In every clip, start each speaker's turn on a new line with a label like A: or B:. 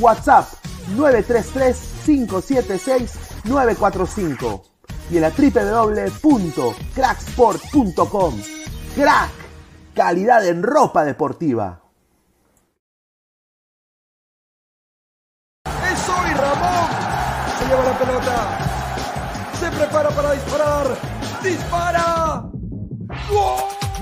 A: WhatsApp 933-576-945 y en la www.cracksport.com. Crack, calidad en ropa deportiva.
B: Es hoy Ramón. Se lleva la pelota. Se prepara para disparar. ¡Dispara! ¡Gol!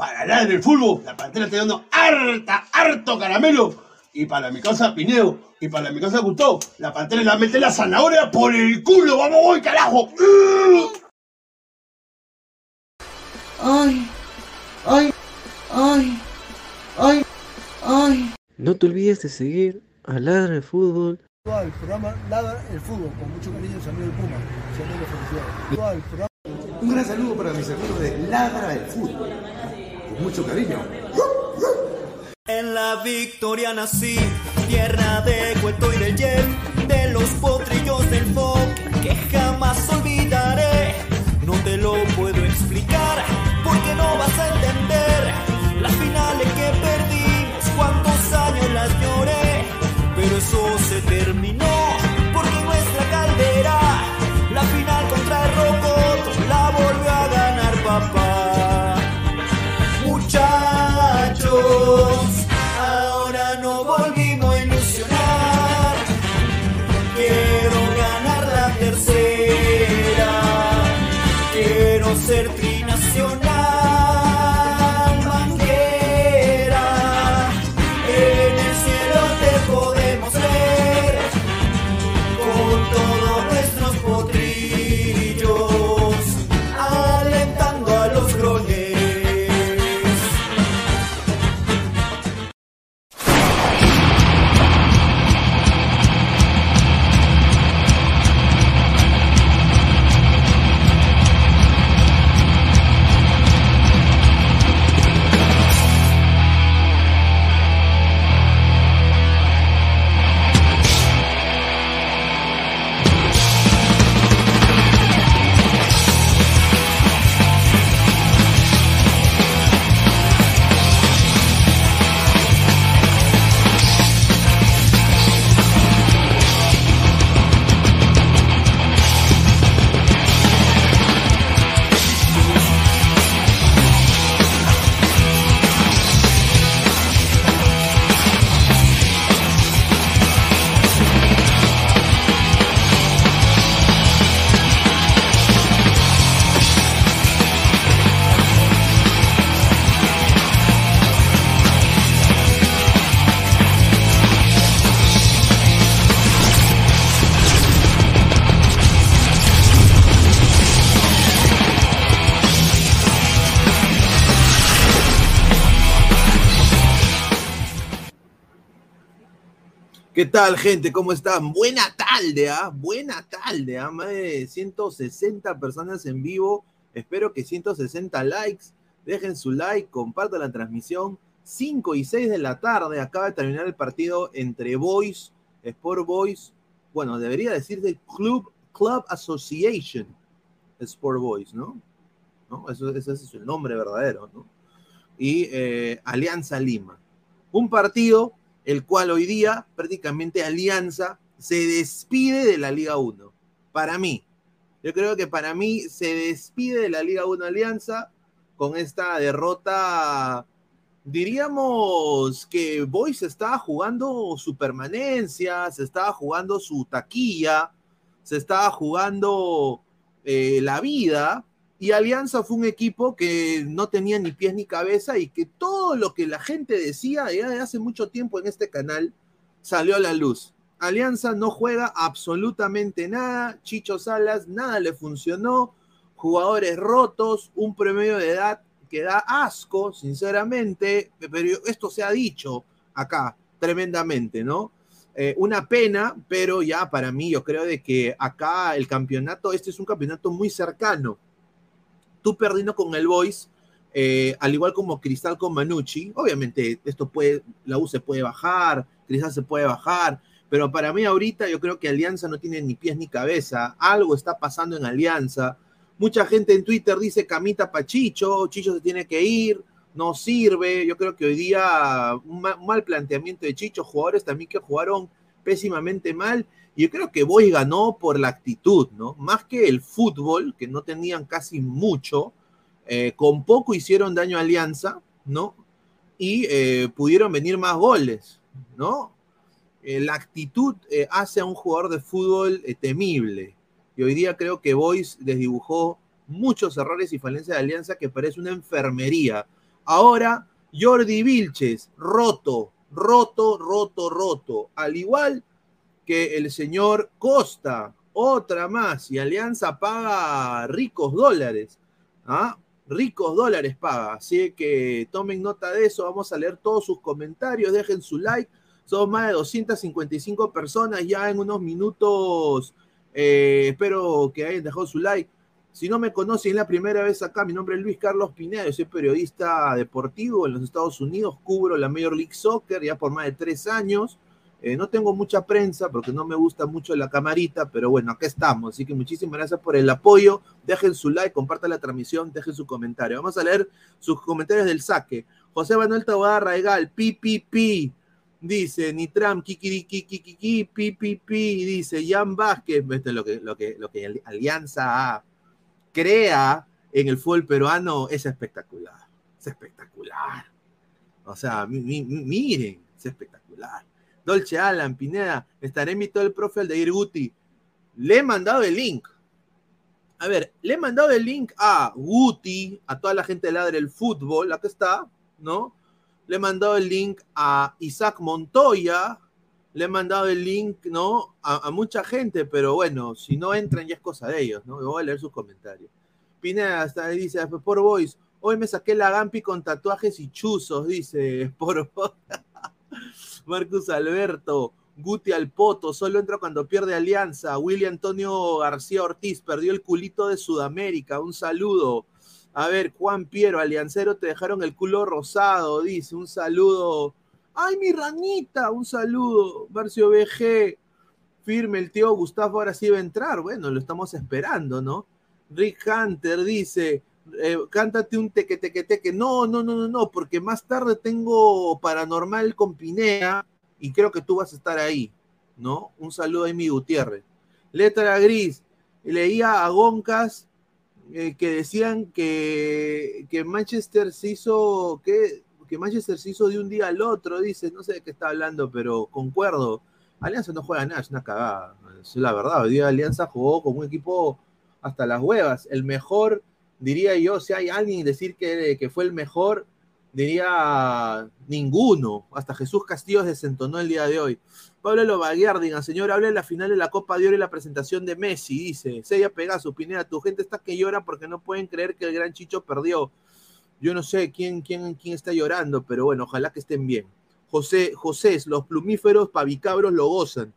C: Para hablar del fútbol, la pantera está dando harta, harto caramelo. Y para mi casa Pineo, y para mi casa Gustavo, la pantera la mete la zanahoria por el culo. ¡Vamos, voy, carajo!
D: Ay, ay, ay, ay, ay.
E: No te olvides de seguir a Ladra el Fútbol.
A: El programa Ladra el Fútbol, con mucho cariño, su amigo el Puma.
F: Un gran saludo para mis amigos de Ladra el Fútbol. Con mucho cariño.
G: En la victoria nací, tierra de cuento y de Yen, de los potrillos del folk que jamás olvidaré. No te lo puedo explicar porque no vas a entender las finales que perdimos, cuántos años las lloré, pero eso se terminó
H: tal, gente? ¿Cómo están? Buena tarde, ¿ah? Buena tarde, ¿ah? Más de 160 personas en vivo. Espero que 160 likes. Dejen su like, compartan la transmisión. 5 y 6 de la tarde. Acaba de terminar el partido entre Boys, Sport Boys. Bueno, debería decirse Club, Club Association Sport Boys, ¿no? ¿No? Eso, ese es el nombre verdadero, ¿no? Y eh, Alianza Lima. Un partido el cual hoy día prácticamente Alianza se despide de la Liga 1. Para mí, yo creo que para mí se despide de la Liga 1 Alianza con esta derrota. Diríamos que Boys estaba jugando su permanencia, se estaba jugando su taquilla, se estaba jugando eh, la vida, y Alianza fue un equipo que no tenía ni pies ni cabeza y que todo lo que la gente decía ya de hace mucho tiempo en este canal salió a la luz. Alianza no juega absolutamente nada, Chicho Salas nada le funcionó, jugadores rotos, un promedio de edad que da asco, sinceramente, pero esto se ha dicho acá tremendamente, ¿no? Eh, una pena, pero ya para mí yo creo de que acá el campeonato, este es un campeonato muy cercano tú perdiendo con el Boys, eh, al igual como Cristal con Manucci, obviamente esto puede, la U se puede bajar, Cristal se puede bajar, pero para mí ahorita yo creo que Alianza no tiene ni pies ni cabeza, algo está pasando en Alianza. Mucha gente en Twitter dice camita pa Chicho, Chicho se tiene que ir, no sirve. Yo creo que hoy día un mal planteamiento de Chicho, jugadores también que jugaron pésimamente mal. Yo creo que Boys ganó por la actitud, ¿no? Más que el fútbol, que no tenían casi mucho, eh, con poco hicieron daño a Alianza, ¿no? Y eh, pudieron venir más goles, ¿no? Eh, la actitud hace a un jugador de fútbol temible. Y hoy día creo que Boys les dibujó muchos errores y falencias de Alianza que parece una enfermería. Ahora, Jordi Vilches, roto, roto, roto, roto. Al igual que el señor Costa, otra más. Y Alianza paga ricos dólares. ¿ah? Ricos dólares paga. Así que tomen nota de eso. Vamos a leer todos sus comentarios. Dejen su like. Somos más de 255 personas ya en unos minutos. eh, espero que hayan dejado su like. Si no me conocen, es la primera vez acá. Mi nombre es Luis Carlos Pineda. Soy periodista deportivo en los Estados Unidos. Cubro la Major League Soccer ya por más de tres años. Eh, no tengo mucha prensa porque no me gusta mucho la camarita, pero bueno, acá estamos. Así que muchísimas gracias por el apoyo. Dejen su like, compartan la transmisión, dejen su comentario. Vamos a leer sus comentarios del saque. José Manuel Taboada Raigal, pi. Dice Nitram, kikiriki, kikiki, pi. Dice Jan Vázquez, lo que, lo que, lo que Alianza crea en el fútbol peruano es espectacular. Es espectacular. O sea, mi- mi- mi- miren, es espectacular. Dolce Alan, Pineda, estaré invitado el profe Aldair Guti. Le he mandado el link. A ver, le he mandado el link a Guti, a toda la gente de Ladre el Fútbol, acá está, ¿no? Le he mandado el link a Isaac Montoya, le he mandado el link, ¿no? A, mucha gente, pero bueno, si no entran ya es cosa de ellos, ¿no? Voy a leer sus comentarios. Pineda hasta ahí dice, por Boys, hoy me saqué la Gampi con tatuajes y chuzos, dice, por Marcus Alberto, Guti al Poto, solo entra cuando pierde alianza. William Antonio García Ortiz perdió el culito de Sudamérica. Un saludo. A ver, Juan Piero, Aliancero, te dejaron el culo rosado, dice. Un saludo. ¡Ay, mi ranita! Un saludo. Marcio BG. Firme, el tío Gustavo ahora sí va a entrar. Bueno, lo estamos esperando, ¿no? Rick Hunter dice, eh, cántate un teque, teque, teque. No, no, no, no, no, porque más tarde tengo Paranormal con Pinea y creo que tú vas a estar ahí, ¿no? Un saludo a mi Gutiérrez. Letra gris, leía a Goncas eh, que decían que, que Manchester se hizo, que, que Manchester se hizo de un día al otro, dice, no sé de qué está hablando, pero concuerdo. Alianza no juega nada, es una cagada. Es la verdad, hoy día Alianza jugó con un equipo hasta las huevas. El mejor, diría yo, si hay alguien decir que, que fue el mejor, diría ninguno. Hasta Jesús Castillo desentonó el día de hoy. Pablo Lobaguiardigan, señor, habla de la final de la Copa de Oro y la presentación de Messi, dice. Sella Pegaso, Pineda, tu gente está que llora porque no pueden creer que el gran Chicho perdió. Yo no sé quién, quién, quién está llorando, pero bueno, ojalá que estén bien. José, José, los plumíferos pavicabros lo gozan.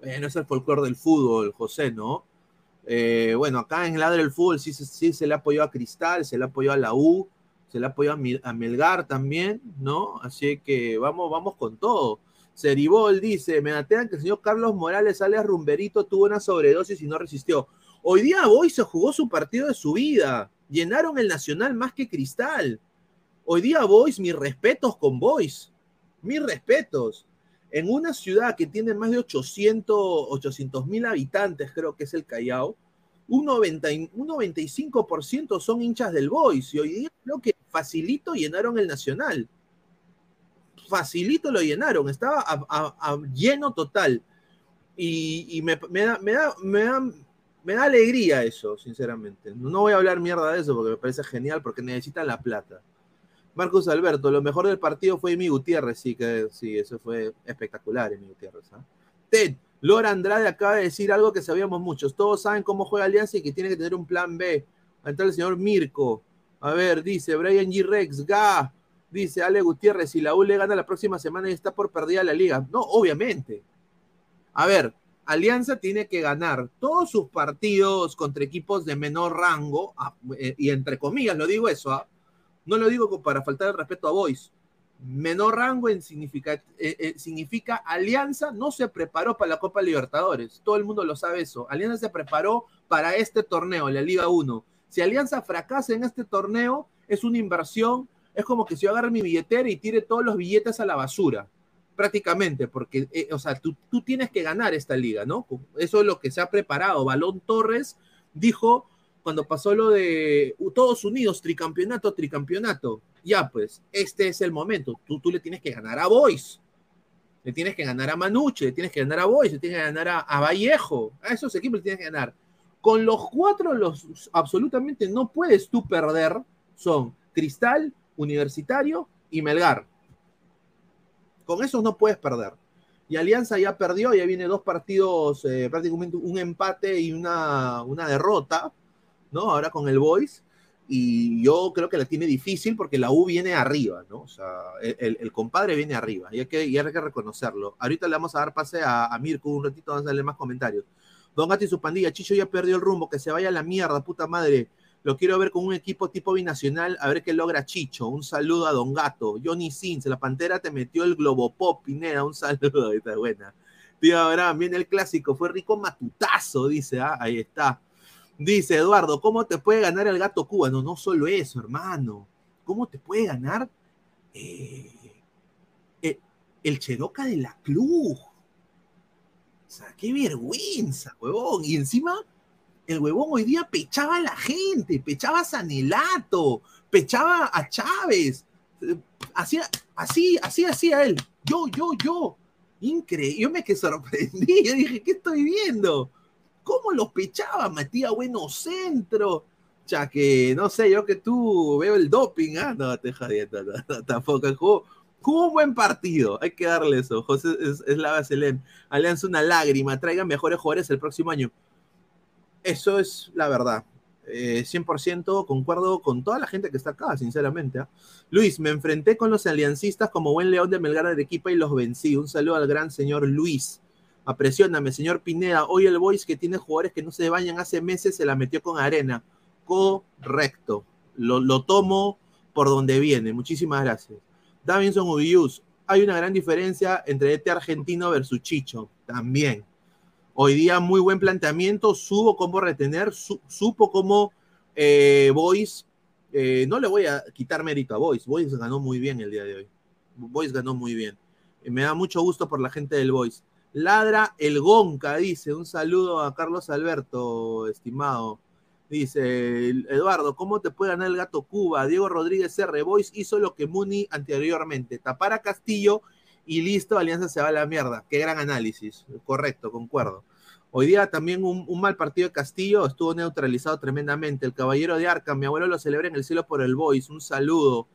H: Bueno, es el folclore del fútbol, José, ¿no? Eh, bueno, acá en Ladre del Fútbol sí, sí, se le apoyó a Cristal, se le apoyó a la U, se le apoyó a, a Melgar también, ¿no? Así que vamos, vamos con todo. Ceribol dice, me atean que el señor Carlos Morales sale a Rumberito, tuvo una sobredosis y no resistió. Hoy día Boy se jugó su partido de su vida. Llenaron el Nacional más que Cristal. Hoy día Boys, mis respetos con Boys. Mis respetos. En una ciudad que tiene más de 800 mil habitantes, creo que es el Callao, un, 90, un 95% son hinchas del Boys. Y hoy día creo que facilito llenaron el Nacional. Facilito lo llenaron. Estaba lleno total. Y, me, da, me, da, me, da, me da alegría eso, sinceramente. No voy a hablar mierda de eso porque me parece genial, porque necesitan la plata. Marcos Alberto, lo mejor del partido fue Emi Gutiérrez, sí, que sí, eso fue espectacular, Emi Gutiérrez. ¿eh? Ted, Lora Andrade acaba de decir algo que sabíamos muchos. Todos saben cómo juega Alianza y que tiene que tener un plan B. Está el señor Mirko. A ver, dice Brian G. Rex, Ga, dice Ale Gutiérrez, si la U le gana la próxima semana y está por perdida la liga. No, obviamente. A ver, Alianza tiene que ganar todos sus partidos contra equipos de menor rango, y entre comillas lo digo eso, ¿ah? No lo digo para faltar el respeto a Boys. Menor rango en significa, eh, eh, significa Alianza no se preparó para la Copa Libertadores. Todo el mundo lo sabe eso. Alianza se preparó para este torneo, la Liga 1. Si Alianza fracasa en este torneo, es una inversión, es como que si yo agarre mi billetera y tire todos los billetes a la basura, prácticamente, porque, eh, o sea, tú, tú tienes que ganar esta liga, ¿no? Eso es lo que se ha preparado. Balón Torres dijo cuando pasó lo de uh, todos unidos, tricampeonato, tricampeonato. Ya, pues, este es el momento. Tú, tú le tienes que ganar a Boys. Le tienes que ganar a Manuche, le tienes que ganar a Boys, le tienes que ganar a, Vallejo. A esos equipos le tienes que ganar. Con los cuatro, los absolutamente no puedes tú perder. Son Cristal, Universitario y Melgar. Con esos no puedes perder. Y Alianza ya perdió, ya viene dos partidos, eh, prácticamente un empate y una, una derrota, ¿no? Ahora con el Boys. Y yo creo que la tiene difícil porque la U viene arriba, ¿no? O sea, el, compadre viene arriba y hay, que, hay que reconocerlo. Ahorita le vamos a dar pase a, a Mirko un ratito, vamos a darle más comentarios. Don Gato y su pandilla, Chicho ya perdió el rumbo, que se vaya a la mierda, puta madre. Lo quiero ver con un equipo tipo binacional, a ver qué logra Chicho. Un saludo a Don Gato. Johnny Sins, la pantera te metió el Globopop, Pineda. Un saludo, está buena. Tío Abraham, viene el clásico, fue rico matutazo, dice, ah, ahí está. Dice Eduardo, ¿cómo te puede ganar el gato cubano? No solo eso, hermano. ¿Cómo te puede ganar eh, eh, el Cheroca de la Club? O sea, qué vergüenza, huevón. Y encima, el huevón hoy día pechaba a la gente, pechaba a Sanelato, pechaba a Chávez. Hacía, así, así hacía él. Yo, yo, yo. Increíble. Yo me que sorprendí. Yo dije, ¿qué estoy viendo? ¿Cómo los pechaba? Metía buenos centros. Ya que, no sé, yo que tú veo el doping, ¿ah? No, te jodiendo, no, no, tampoco. Jugó, un buen partido, hay que darle eso. José es, es la. Alianza una lágrima, traigan mejores jugadores el próximo año. Eso es la verdad. Eh, 100% concuerdo con toda la gente que está acá, sinceramente. ¿ah? Luis, me enfrenté con los aliancistas como buen león de Melgar de Arequipa y los vencí. Un saludo al gran señor Luis. Apresióname, señor Pineda. Hoy el Boys que tiene jugadores que no se bañan hace meses se la metió con arena. Correcto. Lo, lo tomo por donde viene. Muchísimas gracias. Davinson Ubius. Hay una gran diferencia entre este argentino versus Chicho. También. Hoy día muy buen planteamiento, supo cómo retener, su, supo cómo eh, eh, no le voy a quitar mérito a Boys, Boys ganó muy bien el día de hoy. Boys ganó muy bien. Y me da mucho gusto por la gente del Boys. Ladra el Gonca, dice. Un saludo a Carlos Alberto, estimado. Dice Eduardo, ¿cómo te puede ganar el gato Cuba? Diego Rodríguez R. Boys hizo lo que Muni anteriormente. Tapar a Castillo y listo, Alianza se va a la mierda. Qué gran análisis. Correcto, concuerdo. Hoy día también un, mal partido de Castillo estuvo neutralizado tremendamente. El caballero de Arca, mi abuelo lo celebra en el cielo por el Boys. Un saludo.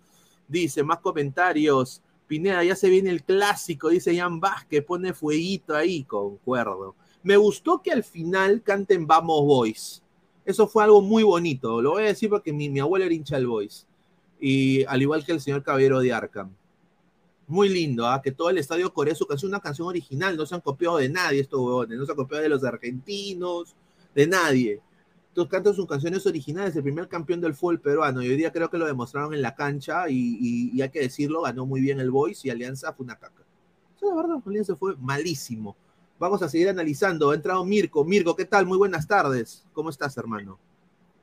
H: Dice, más comentarios. Pineda, ya se viene el clásico, dice Jan Vázquez, pone fueguito ahí, concuerdo. Me gustó que al final canten Vamos Boys. Eso fue algo muy bonito. Lo voy a decir porque mi, abuelo era hincha del Boys. Y al igual que el señor caballero de Arkham muy lindo, ¿ah? que todo el estadio corea su canción, una canción original, no se han copiado de nadie estos huevones, no se han copiado de los argentinos, de nadie. Cantan sus canciones originales, el primer campeón del fútbol peruano, y hoy día creo que lo demostraron en la cancha, y, hay que decirlo, ganó muy bien el Boys y Alianza fue una caca. Eso la verdad, Alianza fue malísimo. Vamos a seguir analizando. Ha entrado Mirko. Mirko, ¿qué tal? Muy buenas tardes. ¿Cómo estás, hermano?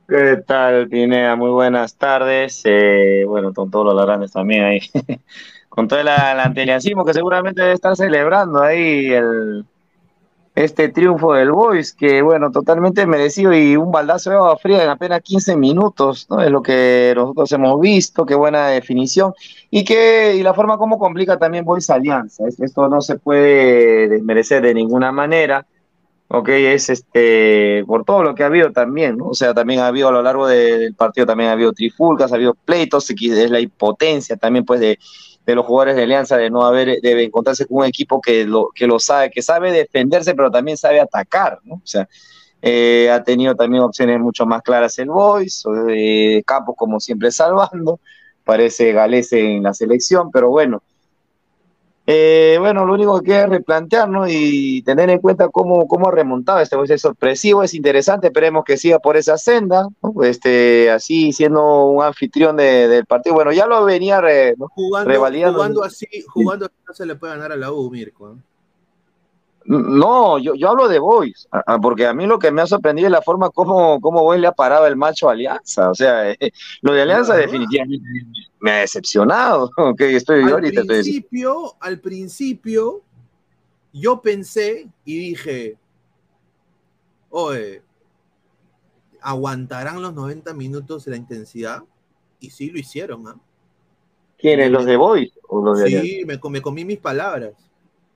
I: ¿Qué tal, Pinea? Muy buenas tardes. Eh, bueno, con todos los grandes también ahí. con todo el, el que seguramente debe estar celebrando ahí el, este triunfo del Boys, que bueno, totalmente merecido y un baldazo de agua fría en apenas 15 minutos, ¿no? Es lo que nosotros hemos visto, qué buena definición y que y la forma como complica también Boys Alianza. Esto no se puede desmerecer de ninguna manera. Ok, es este, por todo lo que ha habido también, ¿no? O sea, también ha habido a lo largo de, del partido, también ha habido trifulcas, ha habido pleitos, es la impotencia también, pues, de, de los jugadores de Alianza de no haber, debe encontrarse con un equipo que lo, que lo sabe, que sabe defenderse, pero también sabe atacar, ¿no? O sea, eh, ha tenido también opciones mucho más claras el Boys, eh, como siempre salvando, parece Galese en la selección, pero bueno, eh, bueno, lo único que queda es replantear, ¿no? Y tener en cuenta cómo, cómo ha remontado este Boys, es sorpresivo, es interesante, esperemos que siga por esa senda, ¿no? este, así siendo un anfitrión de, del partido, bueno, ya lo venía re, ¿no?
H: jugando,
I: revalidando.
H: Jugando así, jugando así no se le puede ganar a la U, Mirko. ¿eh?
I: No, yo, yo hablo de Boys, ah, ah, porque a mí lo que me ha sorprendido es la forma como, como Boys le ha parado el macho a Alianza. O sea, eh, lo de Alianza definitivamente me ha decepcionado. que estoy
H: al
I: ahorita estoy-
H: principio, al principio, yo pensé y dije, oye, ¿aguantarán los 90 minutos de la intensidad? Y sí lo hicieron, ¿ah?
I: ¿Quiénes? ¿Los de Boys o los de?
H: Sí, me comí mis palabras,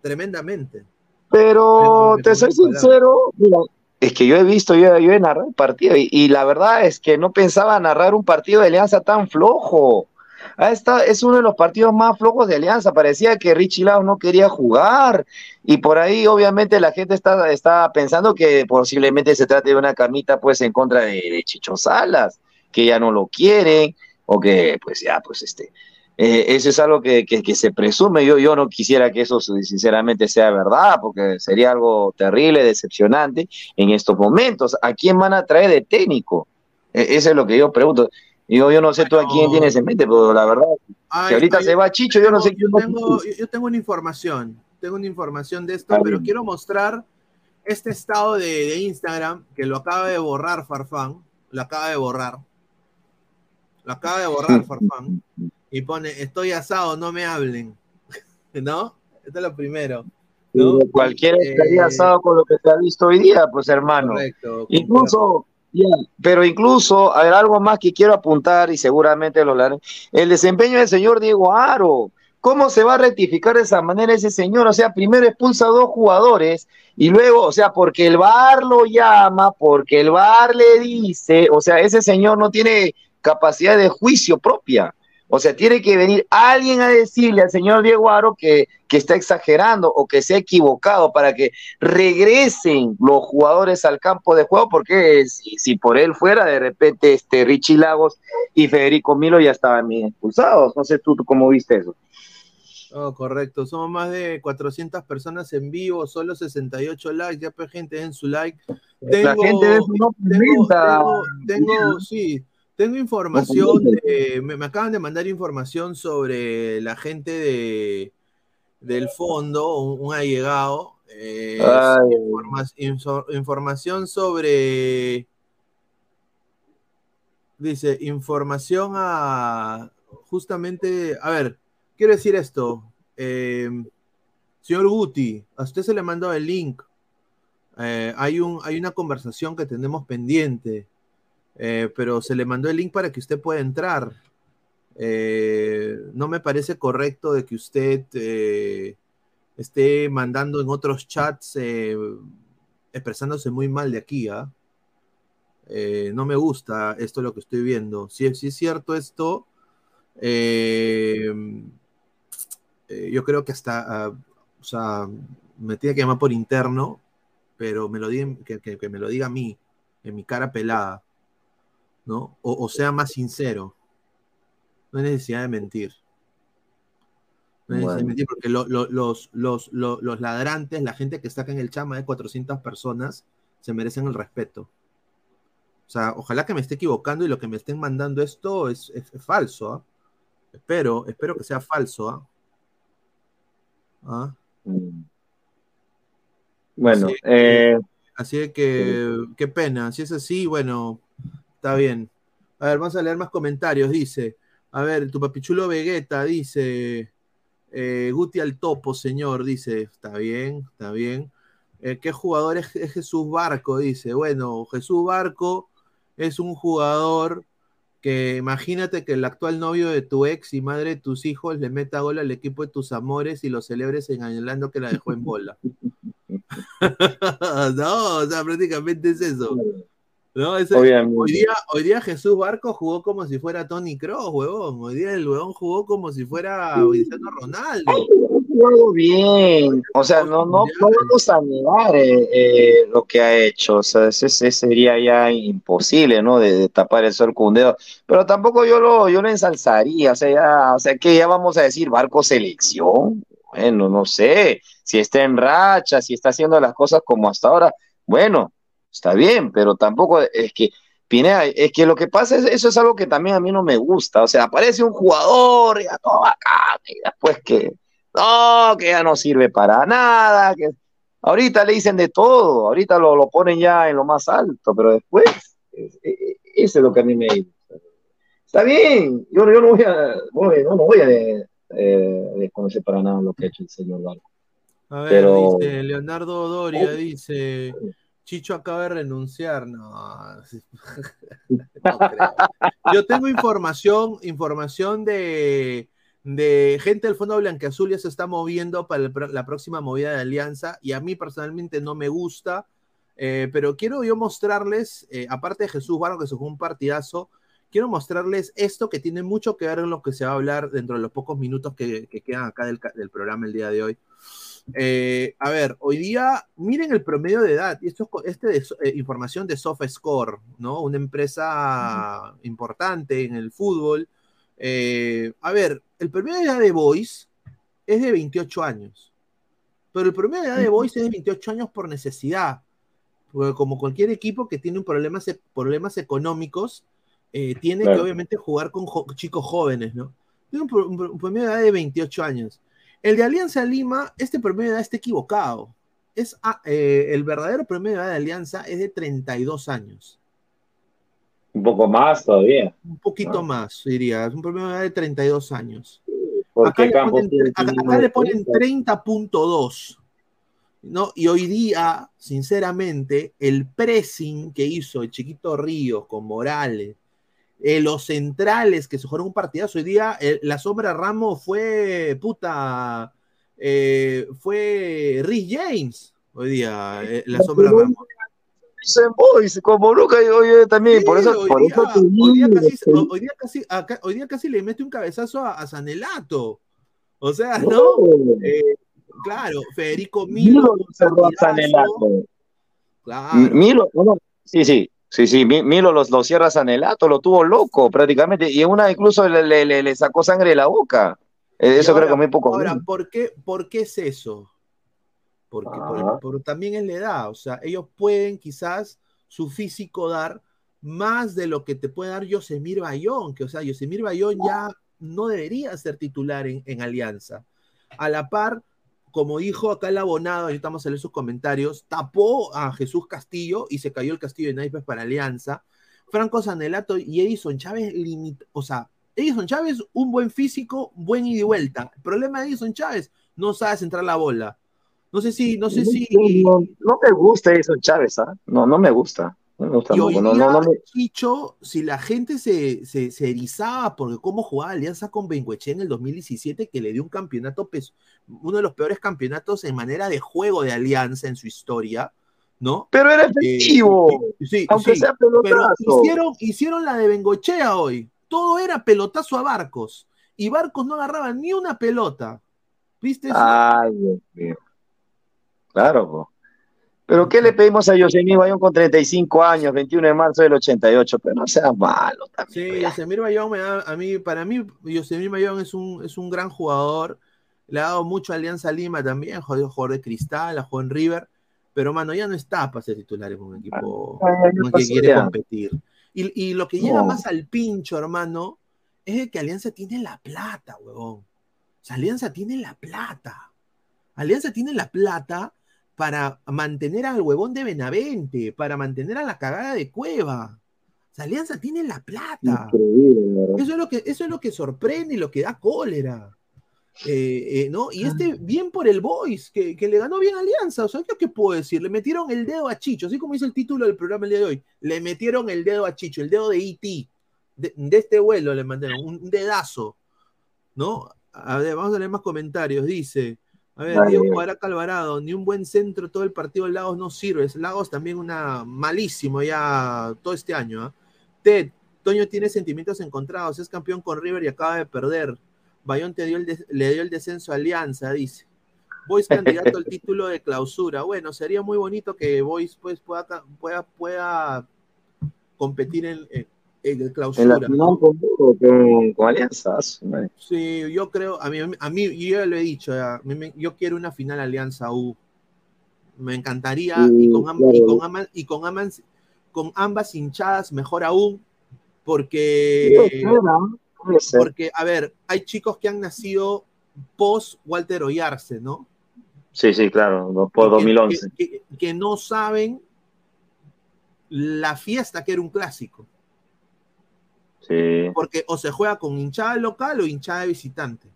H: tremendamente.
I: Pero te soy sincero, mira, es que yo he visto, yo, yo he narrado el partido y, y la verdad es que no pensaba narrar un partido de Alianza tan flojo. Ah, esta- es uno de los partidos más flojos de Alianza. Parecía que Richie Lau no quería jugar. Y por ahí, obviamente, la gente está, está pensando que posiblemente se trate de una camita pues en contra de, de Chicho Salas, que ya no lo quieren, o que pues ya, pues este. Eh, eso es algo que, que- que se presume. Yo, yo no quisiera que eso sinceramente sea verdad, porque sería algo terrible, decepcionante en estos momentos. ¿A quién van a traer de técnico? E- eso es lo que yo pregunto. Yo, yo no sé tú a quién tienes en mente, pero la verdad,
H: Ay,
I: si ahorita
H: ay,
I: se va Chicho, yo no sé
H: yo tengo, yo- tengo una información, tengo una información de esto, pero quiero mostrar este estado de, de Instagram que lo acaba de borrar Farfán, lo acaba de borrar, lo acaba de borrar Farfán y pone estoy asado, no me hablen, ¿no? Esto es lo primero. ¿no?
I: Cualquiera
H: Eh,
I: estaría asado con lo que se ha visto hoy día, pues hermano.
H: Correcto.
I: Incluso, pero incluso, a ver, algo más que quiero apuntar y seguramente lo haré. El desempeño del señor Diego Aro. ¿Cómo se va a rectificar de esa manera ese señor? O sea, primero expulsa a dos jugadores y luego, o sea, porque el VAR lo llama, porque el VAR le dice, o sea, ese señor no tiene capacidad de juicio propia. O sea, tiene que venir alguien a decirle al señor Diego Aro que, que está exagerando o que se ha equivocado para que regresen los jugadores al campo de juego, porque si, si por él fuera, de repente este Richie Lagos y Federico Milo ya estaban bien expulsados. No sé tú, tú cómo viste eso.
H: Oh, correcto, somos más de 400 personas en vivo, solo 68 likes, ya pues gente den su like.
I: La gente de eso no
H: tengo, tengo, sí, tengo información, de- me, me acaban de mandar información sobre la gente de, del fondo, un, un allegado, eh,
I: Ay.
H: informa- inso- información sobre, dice, información a, justamente, a ver, quiero decir esto, eh, señor Guti, a usted se le mandó el link, eh, hay, un, hay una conversación que tenemos pendiente, eh, pero se le mandó el link para que usted pueda entrar. Eh, no me parece correcto de que usted eh, esté mandando en otros chats expresándose muy mal de aquí, ¿ah? No me gusta esto lo que estoy viendo. Si, es- cierto esto, yo creo que hasta, ah, o sea, me tiene que llamar por interno, pero me lo diga, que me lo diga a mí, en mi cara pelada, ¿no? O, o sea más sincero. No hay necesidad de mentir. No hay necesidad de mentir porque lo- lo- los, los, los, los ladrantes, la gente que está acá en el chama de 400 personas, se merecen el respeto. O sea, ojalá que me esté equivocando y lo que me estén mandando esto es, es- es falso. ¿ah? Espero, espero que sea falso. ¿ah? ¿Ah?
I: Bueno,
H: Así
I: eh,
H: Así que, qué pena. Si es así, bueno, está bien. A ver, vamos a leer más comentarios. Dice, a ver, tu papichulo Vegeta dice, eh, Guti al topo, señor, dice, está bien, está bien. Eh, ¿Qué jugador es, es Jesús Barco? Dice, bueno, Jesús Barco es un jugador que imagínate que el actual novio de tu ex y madre de tus hijos le meta gol al equipo de tus amores y lo celebres señalando que la dejó en bola. no, o sea, prácticamente es eso. No, Ese- hoy, día, hoy día Jesús Barco jugó como si fuera Tony Kroos, huevón. Hoy día el huevón jugó como si fuera Cristiano Ronaldo.
I: jugado bien. O sea, no, no, a negar eh, eh, lo que ha hecho. O sea, ese, ese sería ya imposible, ¿no? De, de tapar el sol con un dedo. Pero tampoco yo lo, yo lo ensalzaría. O sea, ya, o sea, que ya vamos a decir barco selección. Bueno, no sé. Si está en racha, si está haciendo las cosas como hasta ahora, bueno, está bien, pero tampoco es que. Pineda, es que lo que pasa es, eso es algo que también a mí no me gusta. O sea, aparece un jugador, ya todo acá, y después que, no, que ya no sirve para nada, que Ahorita le dicen de todo, ahorita lo, lo ponen ya en lo más alto, pero después, es- es- eso es lo que a mí me Está bien, yo, yo no voy a, voy- no, voy a eh, eh, desconocer para nada lo que ha hecho el señor Barco.
H: A ver,
I: Pero-
H: dice Leonardo Doria, dice, Chicho acaba de renunciar. No. No creo. Yo tengo información, información de, de gente del Fondo Blanqueazul ya se está moviendo para el la próxima movida de Alianza y a mí personalmente no me gusta, eh, pero quiero yo mostrarles, eh, aparte de Jesús Barro que se un partidazo, quiero mostrarles esto que tiene mucho que ver en lo que se va a hablar dentro de los pocos minutos que, que quedan acá del, del programa el día de hoy. Eh, a ver, hoy día, miren el promedio de edad, y esto es este de, eh, información de SofaScore, ¿no? Una empresa importante en el fútbol. Eh, a ver, el promedio de edad de Boys es de 28 años, pero el promedio de edad de Boys es de 28 años por necesidad, porque como cualquier equipo que tiene un problemas, problemas económicos, eh, tiene
I: Claro.
H: que obviamente jugar con jo- chicos jóvenes, ¿no? Tiene un promedio de edad de 28 años. El de Alianza Lima, este promedio de edad está equivocado. Es, ah, eh, el verdadero promedio de edad de Alianza es de 32 años.
I: Un poco más todavía.
H: Un poquito más, diría. Es un promedio de edad de 32 años. Acá le ponen, acá- acá le ponen 30.2. ¿no? Y hoy día, sinceramente, el pressing que hizo el chiquito Ríos con Morales, eh, los centrales que se jugaron un partidazo hoy día, eh, la sombra Ramos fue puta, eh, fue Rhys James hoy día, eh, la sombra Ramos.
I: Boys, como nunca yo también, por eso,
H: hoy
I: por
H: día,
I: eso
H: hoy día casi, hoy día casi- acá- hoy día casi le mete un cabezazo a, a Sanelato. O sea, ¿no? Claro, Federico Milo.
I: Milo cerró a. Sanelato.
H: Claro.
I: Milo, no, no, sí, sí, sí, sí, Mi- Milo los, lo cierra Sanelato, lo tuvo loco prácticamente, y una incluso le, le- le- le sacó sangre de la boca. Eh, Eso
H: ahora-
I: creo que muy poco.
H: Ahora, ¿por qué, ¿por qué es eso? Porque por-
I: Ajá.
H: por- también es la edad. O sea, ellos pueden quizás su físico dar más de lo que te puede dar Yosemir Bayón, que o sea, Yosemir Bayón ya no debería ser titular en, en Alianza. A la par, como dijo acá el abonado, a leer sus comentarios, tapó a Jesús Castillo y se cayó el Castillo de Naipes para Alianza. Franco Sanelato y Edison Chávez, limit- o sea, Edison Chávez, un buen físico, buen ida y vuelta. El problema de Edison Chávez, no sabe centrar la bola. No sé si, no sé si.
I: No, no me gusta eso, Chávez, ¿ah? No, no me gusta. No
H: Y hoy
I: no,
H: día,
I: no,
H: Chicho, si la gente se, se, se erizaba porque cómo jugaba Alianza con Bengueche en el 2017, que le dio un campeonato, pues, uno de los peores campeonatos en manera de juego de Alianza en su historia, ¿no?
I: Pero era
H: Eh,
I: efectivo,
H: sí,
I: aunque
H: sí,
I: sea
H: pero
I: pelotazo.
H: hicieron, hicieron la de Bengochea hoy. Todo era pelotazo a Barcos. Y Barcos no agarraba ni una pelota. ¿Viste eso?
I: Ay, Dios mío. Claro, po. Pero ¿qué le pedimos a Yosemir Bayón con 35 años, 21 de marzo del 88? Pero no sea malo también.
H: Sí, Yosemir Bayón me da, a mí, para mí, Yosemir Bayón es un, es un gran jugador. Le ha dado mucho a Alianza Lima también, jugador de cristal, ha jugado en River, pero mano, ya no está para ser titular en un equipo
I: Ah,
H: que quiere competir. Y, y lo que llega
I: No.
H: más al pincho, hermano, es que Alianza tiene la plata, huevón. O sea, Alianza tiene la plata. Alianza tiene la plata para mantener al huevón de Benavente, para mantener a la cagada de Cueva. O sea, Alianza tiene la plata. Eso es lo que, eso es lo que sorprende y lo que da cólera. Eh, eh, ¿no? Y este, bien por el Boys, que, que le ganó bien a Alianza. O sea, ¿qué, qué puedo decir? Le metieron el dedo a Chicho, así como dice el título del programa el día de hoy. Le metieron el dedo a Chicho, el dedo de E.T. De, de este vuelo le mandaron, un, un dedazo. ¿No? A ver, vamos a leer más comentarios. Dice. A ver. Diego Cuadraca Alvarado, ni un buen centro, todo el partido de Lagos no sirve. Lagos también una malísimo ya todo este año. ¿ah? Ted, Toño tiene sentimientos encontrados, es campeón con River y acaba de perder. Bayón te dio el le dio el descenso a Alianza, dice. Boys candidato al título de clausura. Bueno, sería muy bonito que Boys pues, pueda, pueda, pueda competir en, en- en el
I: En
H: clausura.
I: la final con, con, con Alianza. su madre.
H: Sí, yo creo, a mí, a mí yo ya lo he dicho, mí yo quiero una final Alianza U. Me encantaría, y, con,
I: claro.
H: y, con, ama- y con, amas- con ambas hinchadas mejor aún, porque, porque, a ver, hay chicos que han nacido post Walter Oyarce, ¿no?
I: Sí, sí, claro, por
H: que-
I: 2011.
H: Que, que- que no saben la fiesta que era un clásico. Porque o se juega con hinchada local o hinchada de visitante.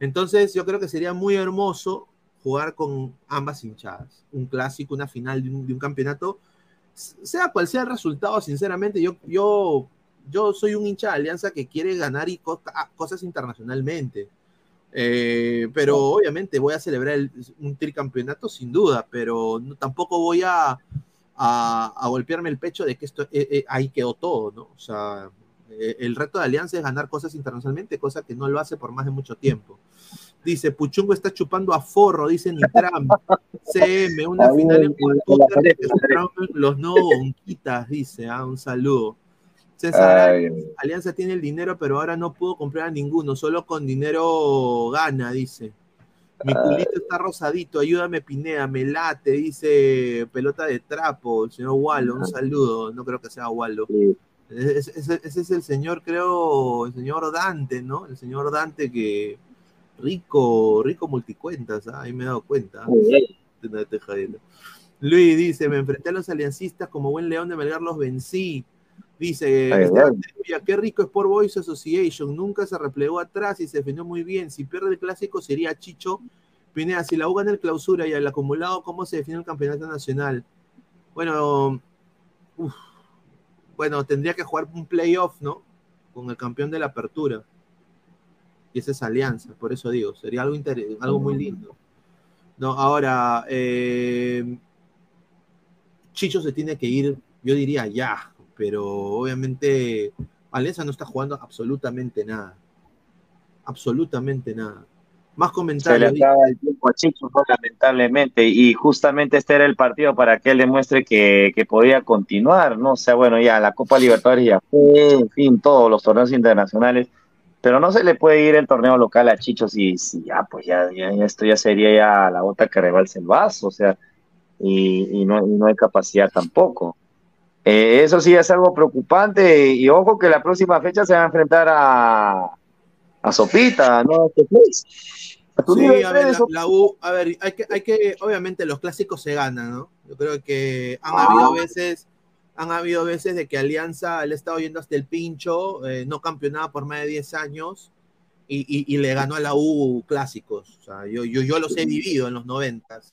H: Entonces yo creo que sería muy hermoso jugar con ambas hinchadas. Un clásico, una final de un, campeonato. Sea cual sea el resultado, sinceramente, yo, yo, yo soy un hincha de Alianza que quiere ganar y co- a- cosas internacionalmente. Eh, pero obviamente voy a celebrar el- un tricampeonato sin duda, pero tampoco voy a, a, a golpearme el pecho de que esto eh, eh, ahí quedó todo, ¿no? O sea, eh, el reto de Alianza es ganar cosas internacionalmente, cosa que no lo hace por más de mucho tiempo. Dice, Puchungo está chupando a forro, dice Nitram. CM, una final en los no bonquitas, dice, ah, un saludo. César,
I: Ay,
H: Alianza tiene el dinero, pero ahora no pudo comprar a ninguno, solo con dinero gana, dice. Mi culito está rosadito, ayúdame Pinea, me late, dice pelota de trapo, el señor Wallo, un saludo, no creo que sea Wallo. Ese, ese- ese es el señor, creo, el señor Dante, ¿no? El señor Dante que rico, rico multicuentas, ¿ah? ahí me he dado cuenta. Te jodiendo. Luis dice, me enfrenté a los aliancistas como buen león de Melgar, los vencí. Dice,
I: Ay,
H: qué rico Sport Boys Association, nunca se replegó atrás y se defendió muy bien. Si pierde el clásico sería Chicho. Pineda, si la U gana el clausura y el acumulado, ¿cómo se define el campeonato nacional? Bueno, uf, bueno, tendría que jugar un playoff, ¿no? Con el campeón de la apertura. Y esa es alianza, por eso digo, sería algo, inter- algo muy lindo. No, ahora, eh, Chicho se tiene que ir, yo diría ya, pero obviamente Alianza no está jugando absolutamente nada. Absolutamente nada. Más
I: Se le
H: comentarios.
I: acaba el tiempo a Chicho, ¿no? lamentablemente, y justamente este era el partido para que él demuestre que, que podía continuar, ¿no? O sea, bueno, ya la Copa Libertadores ya fue, en fin, todos los torneos internacionales, pero no se le puede ir el torneo local a Chicho si, si ya, pues ya, ya- esto ya sería ya la gota que rebalse el vaso, o sea, y, y no, y no hay capacidad tampoco. Eh, eso sí es algo preocupante, y ojo que la próxima fecha se va a enfrentar a, a Sopita, ¿no?
H: Sí, a ver, la, la U, a ver, hay que, hay que, obviamente los clásicos se ganan, ¿no? Yo creo que han habido veces, han habido veces de que Alianza le ha estado yendo hasta el pincho, eh, no campeonaba por más de 10 años y, y- y le ganó a la U clásicos. O sea, yo, yo, yo los he vivido en los noventas.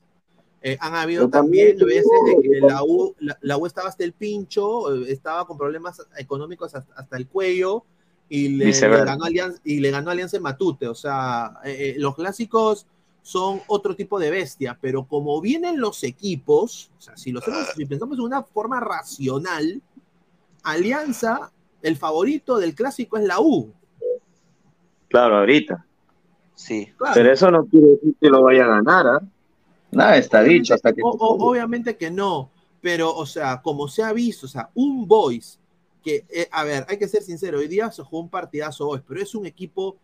H: Eh, han habido también
I: también,
H: veces de que la U, la, la U estaba hasta el pincho, eh, estaba con problemas económicos hasta, hasta el cuello y le, ganó Alianza, y le ganó Alianza en Matute. O sea, eh, los clásicos son otro tipo de bestia, pero como vienen los equipos, o sea, si, lo hacemos- si pensamos de una forma racional, Alianza, el favorito del clásico es la U.
I: Claro, ahorita.
J: Sí.
H: Claro.
I: Pero eso no quiere decir que lo vaya a ganar, ¿ah? Nada está
H: Obviamente-
I: dicho hasta que.
H: o- o- obviamente que no, pero, o sea, como se ha visto, o sea, un Boys, que, eh, a ver, hay que ser sincero, hoy día se jugó un partidazo Boys, pero es un equipo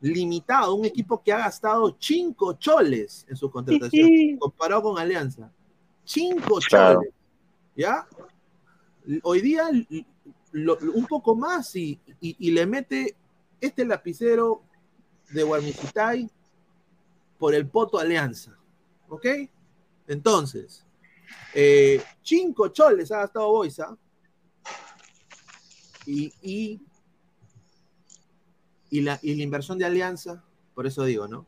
H: limitado, un equipo que ha gastado cinco choles en su contratación, comparado con Alianza. Cinco
I: Claro.
H: choles, ¿ya? Hoy día lo- un poco más y, y- y le mete este lapicero de Guarmucitay por el Poto Alianza. ¿Ok? Entonces, eh, cinco choles ha gastado Boisa. Y, y, y, la, y la inversión de Alianza, por eso digo, ¿no?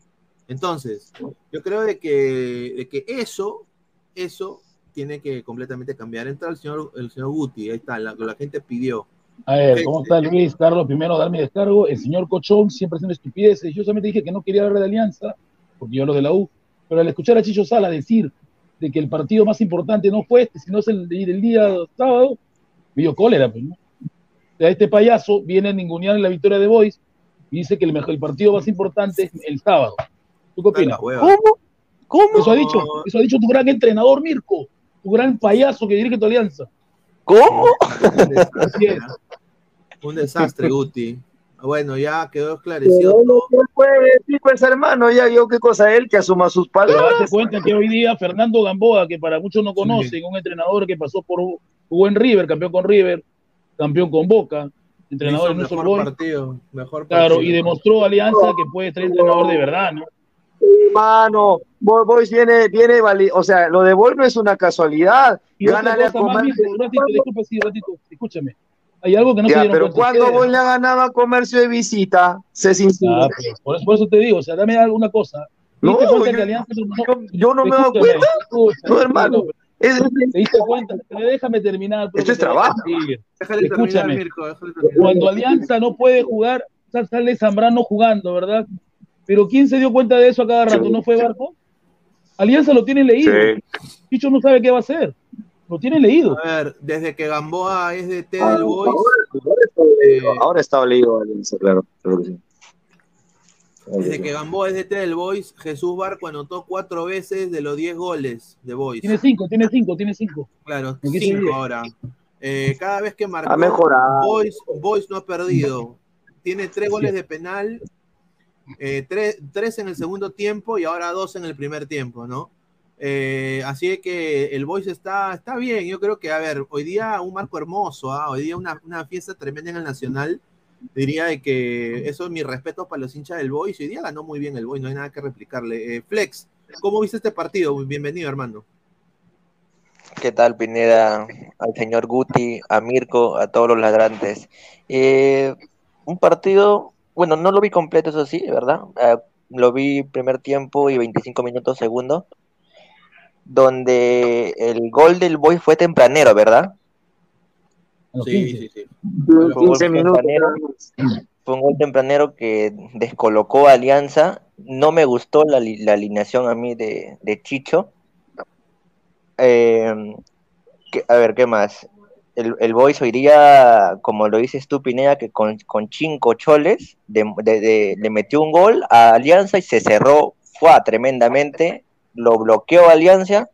H: Entonces, yo creo de que, de que eso, eso tiene que completamente cambiar. Entra el señor, el señor Guti, ahí está, la, la gente pidió.
K: A ver, ¿cómo está Luis? Carlos, primero dar mi descargo. El señor Cochón siempre haciendo estupideces. Yo solamente dije que no quería hablar de Alianza, porque yo hablo de la U. Pero al escuchar a Chicho Sala decir de que el partido más importante no fue este, sino es el, de- del día sábado, me dio cólera, pues, ¿no? O sea, este payaso viene a ningunear en la victoria de Boys y dice que el, mejor, el partido más importante es el sábado. ¿Tú qué opinas?
J: ¿Cómo? ¿Cómo?
K: Eso ha dicho, eso ha dicho tu gran entrenador, Mirko, tu gran payaso que dirige tu alianza.
J: ¿Cómo?
K: Así es.
H: Un desastre, Guti. Bueno, ya quedó esclarecido.
I: ¿Qué puede decir, pues, hermano? Ya yo qué cosa él que asuma sus
K: Pero date
I: palabras.
K: cuenta que hoy día Fernando Gamboa, que para muchos no conocen, un entrenador que pasó por jugó en River, campeón con River, campeón con Boca, entrenador en un
H: mejor
K: solo Boys.
H: partido, mejor
K: Claro,
H: partido.
K: y demostró Alianza que puede ser entrenador de verdad, ¿no?
I: Mano, Boys, viene, viene, o sea, lo de Boys no es una casualidad.
K: Y
I: Gánale a
K: más, un ratito, disculpe, sí, un ratito, escúchame. Hay algo que no se
I: Ya,
K: dieron
I: pero
K: cuenta
I: ¿cuándo
K: ustedes.
I: Boys le ha ganado a Comercio de visita? Sincero.
K: Ah, pues, por, eso, por eso te digo, o sea, dame alguna cosa. ¿Te
I: No, yo-
K: que Alianza no,
I: yo no me he dado cuenta.
K: escúchame,
I: No, hermano. Es-
K: ¿Te diste cuenta? Déjame terminar.
I: Esto es trabajo.
H: Déjale terminar,
K: Escúchame.
H: Mirko, déjale terminar.
K: Cuando Alianza no puede jugar, sal- sale Zambrano jugando, ¿verdad? Pero ¿quién se dio cuenta de eso a cada rato? ¿No fue Barco? Alianza lo tiene leído. Chicho no sabe qué va a hacer. Lo tiene leído.
H: A ver, desde que Gamboa es de T del Boys,
I: Ahora está leído claro. claro que sí.
H: desde que Gamboa es de T del Boys, Jesús Barco anotó cuatro veces de los 10 goles de Boys.
K: Tiene cinco, tiene cinco, tiene cinco.
H: Claro,
K: ¿En qué
H: cinco ahora. Eh, cada vez que
I: mejorado.
H: Boys, Boys no ha perdido. Tiene tres goles de penal, eh, tres, tres en el segundo tiempo y ahora dos en el primer tiempo, ¿no? Eh, así que el Boys está, está bien. Yo creo que, a ver, hoy día un marco hermoso, ¿ah? hoy día una, una fiesta tremenda en el Nacional. Diría de que eso es mi respeto para los hinchas del Boys. Hoy día ganó muy bien el Boys, no hay nada que replicarle. Eh, Flex, ¿cómo viste este partido? Bienvenido, hermano.
J: ¿Qué tal, Pineda? Al señor Guti, a Mirko, a todos los ladrantes. Eh, un partido, bueno, no lo vi completo, eso sí, ¿verdad? Eh, lo vi primer tiempo y 25 minutos segundo, donde el gol del Boy fue tempranero, ¿verdad?
H: Sí, sí, sí.
J: Fue un, gol
I: 15 minutos.
J: tempranero, fue un gol tempranero que descolocó a Alianza. No me gustó la, la alineación a mí de, de Chicho. Eh, que- a ver, ¿qué más? El, el Boys hoy día, como lo dices tú, Pineda, que con, con cinco choles de- de- de- le metió un gol a Alianza y se cerró fue tremendamente, lo bloqueó Alianza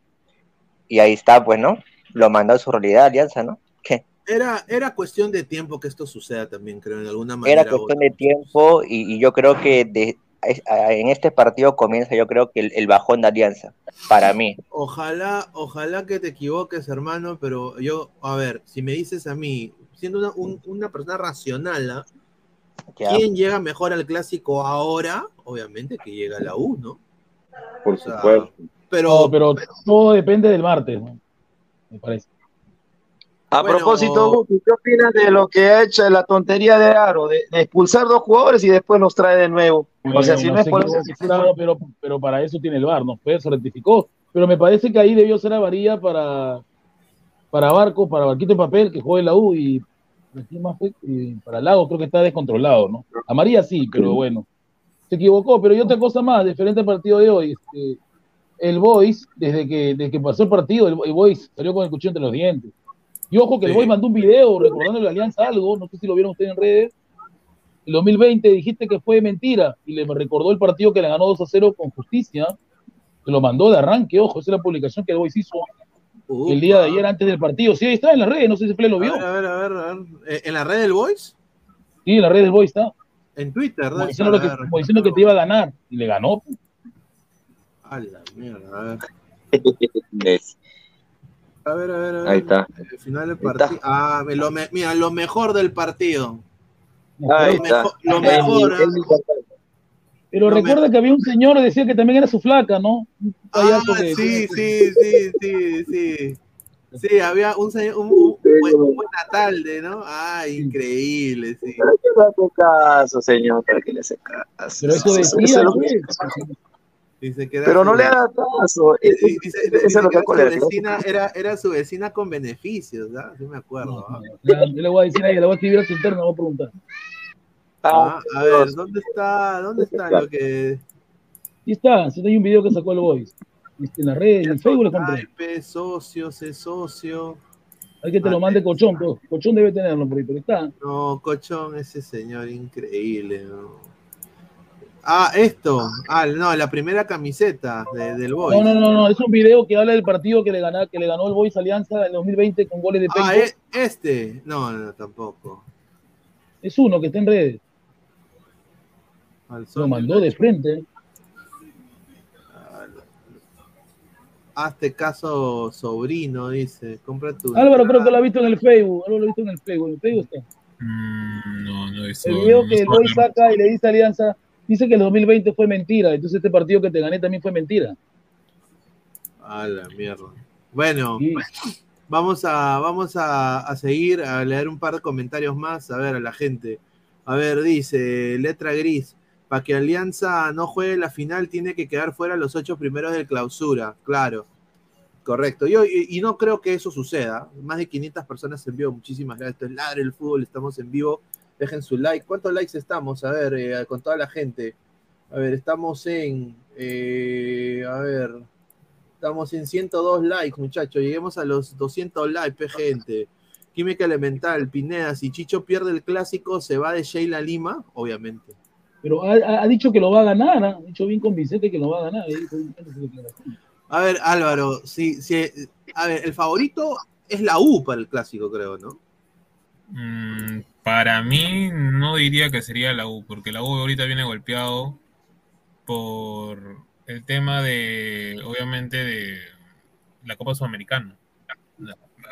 J: y ahí está, pues, ¿no? Lo mandó a su realidad Alianza, ¿no? ¿Qué?
H: Era, era cuestión de tiempo que esto suceda también, creo, en alguna manera.
J: Era cuestión de tiempo y, y yo creo que de, en este partido comienza yo creo que el, el bajón de Alianza, para mí.
H: Ojalá, ojalá que te equivoques, hermano, pero yo, a ver, si me dices a mí, siendo una, un- una persona racional, ¿ah? ¿quién llega mejor al clásico ahora? Obviamente que llega la U, ¿no?
I: Por supuesto.
H: Pero,
K: No, pero todo depende del martes, ¿no? Me parece.
I: A
H: Bueno,
I: propósito, Guti, ¿qué opinas de lo que ha hecho la tontería de Aro, de, de expulsar dos jugadores y después los trae de nuevo? o sea, si no
K: no
I: es por eso,
K: claro, pero, pero para eso tiene el VAR, ¿no? Pues se rectificó. Pero me parece que ahí debió ser avarilla para, para Barco, para Barquito de Papel, que juegue la U, y. Y para Lago creo que está descontrolado, ¿no? A María sí, pero bueno. Se equivocó, pero y otra cosa más, diferente al partido de hoy. Este, el Boys, desde que, desde que pasó el partido, el, el Boys salió con el cuchillo entre los dientes. Y ojo que el
H: Sí.
K: Boys mandó un video recordándole a Alianza algo, no sé si lo vieron ustedes en redes, el 2020 dijiste que fue mentira y le recordó el partido que le ganó 2 a 0 con justicia. Se lo mandó de arranque, ojo, esa es la publicación que el Boys hizo el día de ayer antes del partido. Sí, ahí está en las redes, no sé si Fle lo vio.
H: a ver, a ver, a ver. ¿En la red del Voice?
K: Sí, en las redes del Boys está.
H: En Twitter,
K: Como diciendo, lo que, como diciendo que te iba a ganar y le ganó.
H: A la mierda, a ver. A ver, a ver, a ver.
I: Ahí está.
H: El final del partido. Ah, me- lo me- mira, lo mejor del partido.
I: Ahí
H: lo,
I: está.
H: mejor, lo mejor,
I: Es mi-
H: ¿ah?
K: Pero
H: No me-
K: recuerda que había un señor que decía que también era su flaca, ¿no?
H: Ah,
K: que-
H: sí, sí, sí, sí, sí. Había un señor, un, un buen, un buen Natalde, ¿no? Ah, increíble, sí.
I: ¿Para qué le hace caso, señor? ¿Para qué le hace caso?
K: Pero eso
I: Eso-
K: decía, pues.
I: que-
H: Dice que
I: Pero
H: su-
I: no le haga caso.
H: y-
I: Eso
H: Dice,
I: es
H: dice
I: lo
H: que
I: que
H: era su vecina, era, era su vecina con beneficios, ¿ah? Sí me acuerdo. ¿ah?
K: Yo le voy a decir a ella, le voy a escribir a su interno, le voy a preguntar.
H: Ah, a ver, ¿dónde está, dónde está lo que...
K: Ahí está, si no hay un video que sacó el Boys. En la red, en Facebook le compré.
H: Skype, socios, es socio.
K: Hay que te lo mande Cochón, pues. Cochón debe tenerlo por ahí, pero está.
H: No, Cochón, ese señor increíble. ¿no? Ah, esto. Ah, no, la primera camiseta de- del Boys.
K: No, no, no, no, es un video que habla del partido que le, ganó, que le ganó el Boys Alianza en 2020 con goles de Penco.
H: Ah, e- este. No, no, tampoco.
K: Es uno que está en redes. Lo mandó de frente.
H: Hazte caso, sobrino, dice. Compra tu.
K: Álvaro creo que lo ha visto en el Facebook. Álvaro lo ha visto en el Facebook. En el Facebook está.
L: Mm, no, no he visto.
K: El video
L: no
K: que el
L: sé.
K: Boys saca y le dice a Alianza, dice que el 2020 fue mentira, entonces este partido que te gané también fue mentira.
H: A la mierda. Bueno, vamos a, vamos a, a seguir, a leer un par de comentarios más, a ver a la gente. A ver, dice, letra gris, para que Alianza no juegue la final tiene que quedar fuera los ocho primeros de clausura, claro. Correcto. Yo, y, no creo que eso suceda. Más de 500 personas en vivo. Muchísimas gracias. Esto es Ladre el Fútbol. Estamos en vivo. Dejen su like. ¿Cuántos likes estamos? A ver, eh, con toda la gente. A ver, estamos en. eh, a ver. Estamos en 102 likes, muchachos. Lleguemos a los 200 likes, gente. Química Elemental, Pineda. Si Chicho pierde el clásico, ¿se va de Sheila Lima? Obviamente.
K: Pero ha, ha- dicho que lo va a ganar, ¿ah? ha dicho bien convincente que lo va a ganar.
H: A ver, Álvaro, sí, sí, a ver, el favorito es la U para el clásico, creo, ¿no?
L: Mm, para mí no diría que sería la U, porque la U ahorita viene golpeado por el tema de, obviamente, de la Copa Sudamericana.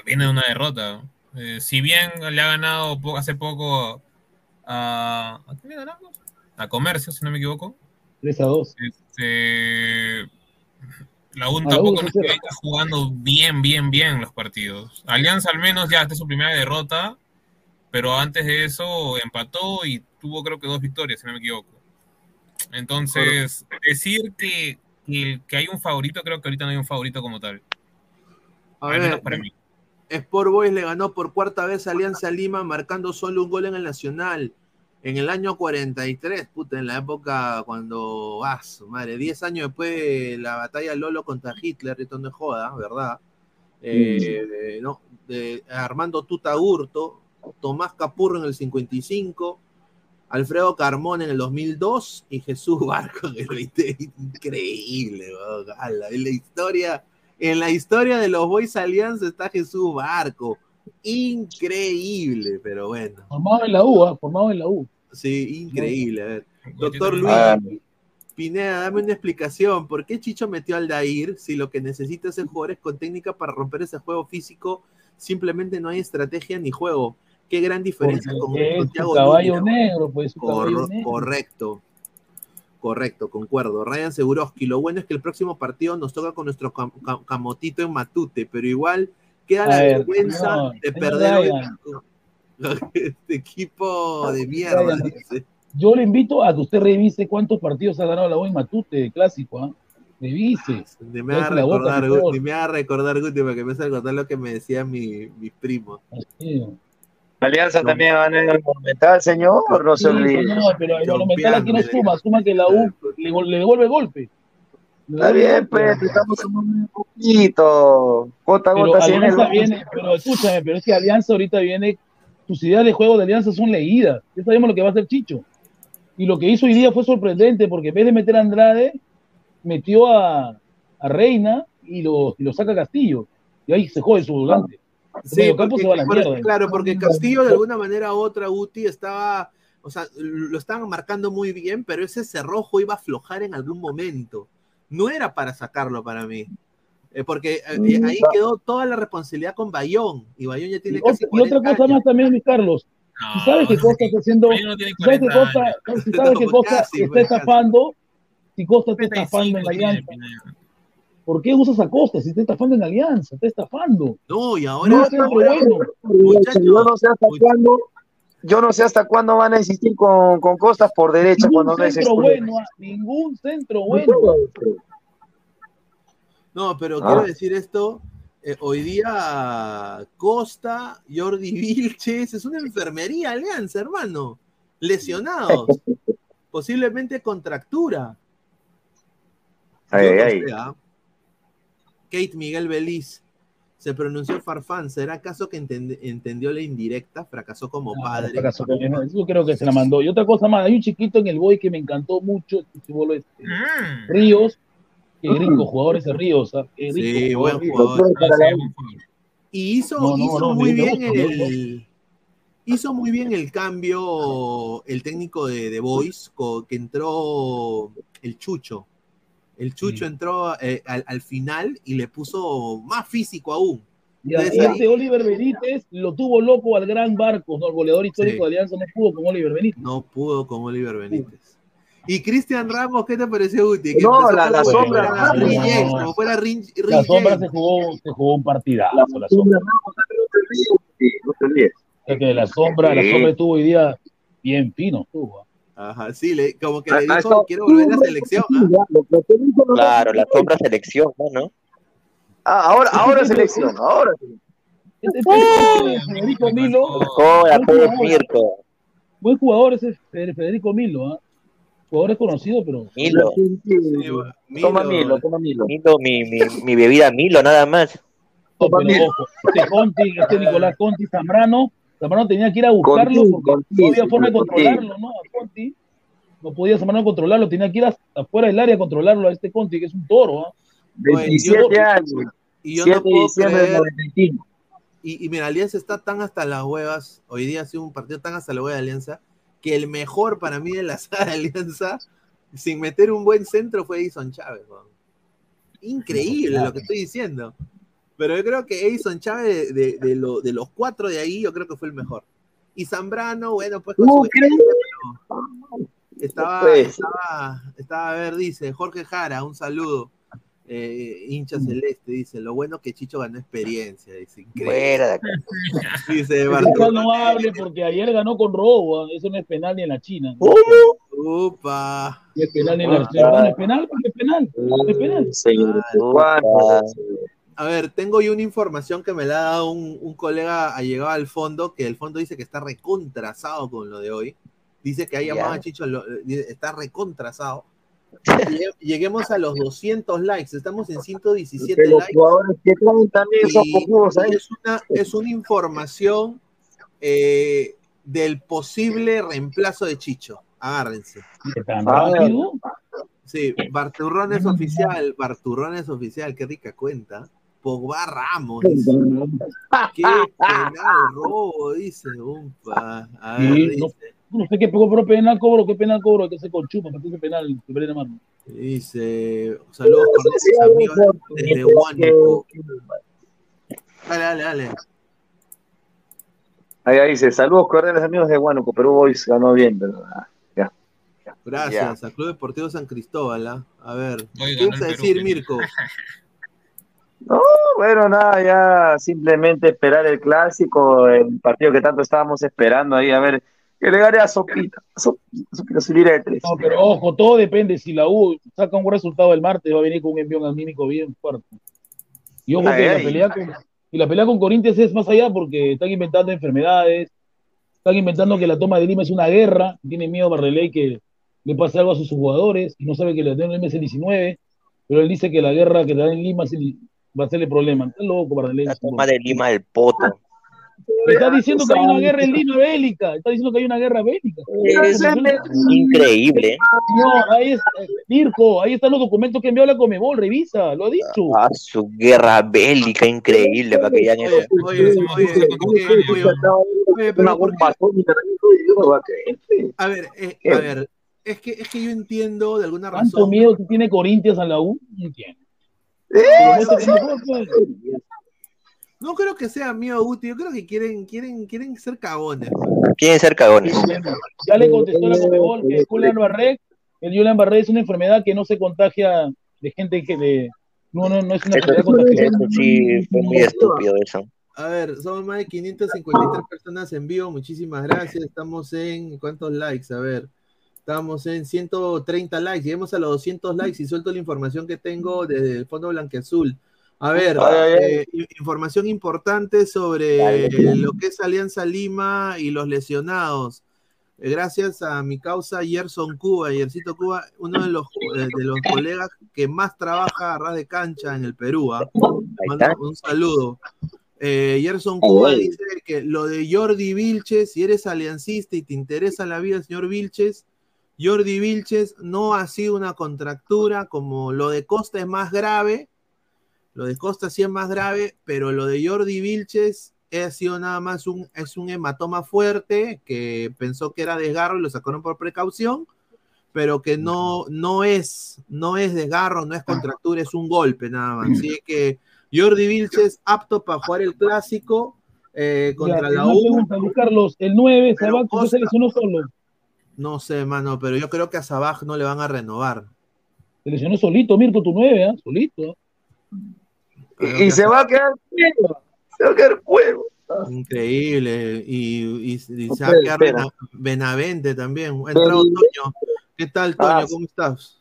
L: Viene de una derrota. Eh, si bien le ha ganado hace poco a... ¿A quién le ganamos? A Comercio, si no me equivoco.
K: 3 a 2.
L: Este, la U
K: A la
L: tampoco
K: U,
L: está jugando bien, bien, bien los partidos. Alianza al menos ya esta es su primera derrota, pero antes de eso empató y tuvo creo que dos victorias, si no me equivoco. Entonces, decir que, que, que hay un favorito, creo que ahorita no hay un favorito como tal.
H: A
L: Al
H: ver,
L: menos para mí.
H: Sport Boys le ganó por cuarta vez a Alianza Lima, marcando solo un gol en el Nacional. En el año 43, puta, en la época cuando, ah, su madre, 10 años después de la batalla Lolo contra Hitler, esto no es joda, ¿verdad? Eh, de- no, de Armando Tuta Hurto, Tomás Capurro en el 55, Alfredo Carmón en el 2002 y Jesús Barco en el 20. Increíble, ala, en la historia, en la historia de los Boys Alianza está Jesús Barco. Increíble, pero bueno.
K: Formado en la U, ¿ah? formado en la U.
H: Sí, increíble. A ver, doctor Luis
J: Ah,
H: Pineda, dame una explicación. ¿Por qué Chicho metió al Dair si lo que necesita es el jugadores con técnica para romper ese juego físico? Simplemente no hay estrategia ni juego. Qué gran diferencia con,
K: Porque
H: con Thiago
K: caballo
H: Núñez.
K: negro, pues caballo negro.
H: correcto. Correcto, concuerdo. Ryan Seguroski, lo bueno es que el próximo partido nos toca con nuestro cam- cam- camotito en Matute, pero igual queda
K: A
H: la
K: ver,
H: vergüenza de perder este equipo de mierda. Dice.
K: Yo le invito a que usted revise cuántos partidos ha ganado la U en Matute de clásico. ¿ah? Revise.
H: Ni me haga
K: Cállate la boca,
H: recordar. Guti, ni me haga recordar, Guti, porque me hace recordar lo que me decían mi- mis primos.
I: Alianza también ganó en el Monumental, señor, no se olvide.
K: señor, pero el Monumental aquí no suma, suma que la U le, le devuelve golpe.
I: Está bien, pues, estamos sumando un poquito. Gota
K: Pero
I: gota, el
K: Alianza viene, pero escúchame, pero es que Alianza ahorita viene, sus ideas de juego de Alianza son leídas. Ya sabemos lo que va a hacer Chicho. Y lo que hizo hoy día fue sorprendente, porque en vez de meter a Andrade, metió a, a Reina y lo, y lo saca a Castillo. Y ahí se jode su volante.
H: Sí, porque-
K: se va a la
H: por-
K: mierda.
H: claro, porque Castillo de alguna manera u otra, Guti, estaba, o sea, lo estaban marcando muy bien, pero ese cerrojo iba a aflojar en algún momento. No era para sacarlo para mí. Eh, porque eh, eh, ahí quedó toda la responsabilidad con Bayón, y Bayón ya tiene
K: Y
H: casi
K: otra, y otra
H: 40
K: cosa
H: años.
K: más también, Luis Carlos. Si sabes que Costa está haciendo.
L: No
K: sabes que
L: 40
K: Costa, si sabes que
H: No,
K: Costa
H: casi,
K: está
H: pues, casi.
K: estafando, si Costa está estafando en
L: 35 tiene,
K: Alianza, ¿por qué usas a Costa si está estafando en Alianza? Está estafando.
H: No, y
K: No
H: ahora,
K: bueno.
I: No cuándo, yo no sé hasta cuándo van a insistir con, con Costas por derecha cuando
K: Ningún
I: no es
K: centro bueno, ah, ningún centro bueno.
H: No, pero
I: Ah.
H: quiero decir esto. eh, hoy día Costa, Jordi Vilches, es una enfermería Alianza, hermano. Lesionados. Posiblemente contractura.
I: Ay,
H: no
I: ay.
H: ¿ah? Kate Miguel Beliz. Se pronunció Farfán. ¿Será acaso que entend- entendió la indirecta? Fracasó como padre.
K: Yo creo que se la mandó. Y otra cosa más, hay un chiquito en el boy que me encantó mucho, este este, Ríos, que rico, jugador ese Ríos, ¿ah? Qué rico
H: Sí, buen
K: Ríos.
H: jugador. Y hizo,
K: No, no,
H: hizo
K: no,
H: muy bien el. Hizo muy bien el cambio el técnico de The Voice, que entró el Chucho. El Chucho entró eh, al, al final y le puso más físico aún.
K: Y a-
H: Entonces,
K: y
H: ahí-
K: este Oliver Benítez lo tuvo loco al gran barco, ¿no? El goleador histórico
H: Sí.
K: de Alianza no pudo con Oliver Benítez.
H: No pudo con Oliver Benítez. Y Cristian Ramos, ¿qué te pareció, Guti? Que
I: No, la- la sombra-
K: no, no,
H: como fuera
K: La sombra se jugó, se jugó un partidazo, la
I: sombra no te olvides.
K: Es que la sombra, la
I: Sí.
K: sombra estuvo hoy día bien fino, estuvo.
H: Ajá, sí, le- como que le dijo, quiero volver a la selección. ¿ah?
J: Claro, la sombra selección, ¿no?
I: Ah, ahora, ahora selección, ahora.
K: Federico Milo, jugador,
J: Mirko.
K: buen jugador ese Fede- Federico Milo, ¿ah? Jugador es conocido, pero
J: Milo.
I: Toma Milo, toma Milo.
J: Milo, mi, mi, mi bebida Milo, nada más.
K: No, pero ojo, este Conti, este Nicolás Conti Zambrano, Zambrano tenía que ir a buscarlo
I: Conti,
K: porque
I: Conti,
K: no había forma de controlarlo, ¿no? A Conti no podía Zambrano controlarlo, tenía que ir hasta afuera del área a controlarlo a este Conti, que es un toro, ¿ah?
I: 27 años.
H: Y yo
I: 7
H: no
I: de
H: puedo
I: diciembre del
H: creer.
I: 95.
H: Y, y mira, Alianza está tan hasta las huevas. Hoy día ha sido un partido tan hasta la hueva de Alianza. Que el mejor para mí de la saga de Alianza, sin meter un buen centro, fue Edison Chávez. Increíble lo que estoy diciendo. Pero yo creo que Edison Chávez, de, de- de lo- de los cuatro de ahí, yo creo que fue el mejor. Y Zambrano, bueno, pues con
I: No
H: su experiencia, pero estaba,
I: Pues.
H: estaba, estaba, a ver, dice Jorge Jara, un saludo. Eh, hincha celeste, dice, lo bueno que Chicho ganó experiencia, dice, increíble.
J: Fuera de acá.
H: Dice Bartolo.
K: no hable porque ayer ganó con robo, ¿ah? eso no es penal ni en la China.
H: Upa.
K: No es penal ni en la China. No es penal porque es penal. No es penal.
I: Señor,
J: Upa.
H: A ver, tengo yo una información que me la ha dado un, un colega a llegar al fondo, que el fondo dice que está recontrasado con lo de hoy. Dice que ha llamado a Chicho, lo- dice, está recontrasado. Llegue- Lleguemos a los 200 likes, estamos en 117
I: Que los
H: likes.
I: que ¿eh?
H: es, una, es una información eh, del posible reemplazo de Chicho. Agárrense. Sí, Barturrón es oficial, Barturrón es oficial, qué rica cuenta. Pogba Ramos, dice. Qué penal robo, dice. Umpa. A ver,
K: Sí,
H: dice.
K: no, no sé qué pero penal cobro, qué penal cobro, hay que hacer con chupa, para que ese penal que Belén Amaro.
H: Dice, saludos con amigos desde Huánuco. Dale, dale, dale.
I: Ahí, ahí dice, saludos cordiales amigos de Huánuco, Perú Boys ganó bien, pero ah, ya.
H: Gracias, al Club Deportivo San Cristóbal. ¿ah? A ver, ¿qué ibas a decir,
L: Perú.
H: Mirko?
I: No, bueno, nada, ya simplemente esperar el clásico, el partido que tanto estábamos esperando ahí, a ver, que le gane a Sopita, Sopita, Sopita de tres.
K: No, pero ojo, todo depende. Si la U saca un buen resultado el martes, va a venir con un envión anímico bien fuerte. Y ojo
I: Ay,
K: que la
I: ay.
K: pelea con, y la pelea con Corinthians es más allá porque están inventando enfermedades, están inventando que la toma de Lima es una guerra, tiene miedo Barreley que le pase algo a sus jugadores y no sabe que la de Lima es el 19, pero él dice que la guerra que le da en Lima es el- va a serle problema. Está loco Barreley.
J: La toma de Lima del poto.
K: Está diciendo que hay una guerra en Lima bélica, está diciendo que hay una guerra bélica.
J: Increíble.
K: No, ahí está, Mirko, ahí están los documentos que envió la Comebol, revisa, lo ha dicho.
J: Ah, su guerra bélica increíble para que ya ni
H: Oye, oye,
I: no a
H: ver, eh, a ver, es que, es que yo entiendo de alguna
K: ¿Cuánto
H: razón.
K: miedo que tiene Corintias a la U? No entiendo.
H: No creo que sea mío Guti, yo creo que quieren, quieren, quieren ser cagones.
J: Quieren ser cagones.
K: Ya le contestó la Comebol que Julián Barré, el Julián Barré es una enfermedad que no se contagia de gente que no, no, no es una enfermedad contagiosa.
J: eso sí fue muy estúpido eso.
H: A ver, somos más de 553 personas en vivo, muchísimas gracias. Estamos en, ¿cuántos likes? A ver, estamos en 130 likes, lleguemos a los 200 likes y suelto la información que tengo desde el Fondo Blanqueazul. A ver, eh, información importante sobre lo que es Alianza Lima y los lesionados. Eh, Gracias a mi causa Gerson Cuba, Yercito Cuba, uno de los, eh, de los colegas que más trabaja a ras de cancha en el Perú. ¿ah? Un saludo. Eh, Gerson Cuba dice que lo de Jordi Vilches, si eres aliancista y te interesa la vida del señor Vilches, Jordi Vilches no ha sido una contractura, como lo de Costa es más grave, lo de Costa sí es más grave, pero lo de Jordi Vilches ha sido nada más un, es un hematoma fuerte que pensó que era desgarro y lo sacaron por precaución, pero que no, no es, no es desgarro, no es contractura, es un golpe nada más. Así que Jordi Vilches apto para jugar el clásico eh, contra
K: Ya,
H: la U.
K: pregunta, Carlos, el 9 se va, ¿por qué se lesionó solo?
H: No sé, mano, pero yo creo que a Sabaj no le van a renovar.
K: Se lesionó solito, Mirko, tu nueve, ¿ah? Solito.
I: Y, y se va a quedar cuero. Se va a quedar cuero.
H: Increíble. Y, y, y se va a quedar Benavente también. Entrado Toño. ¿Qué tal, Toño?
M: Ah,
H: ¿Cómo estás?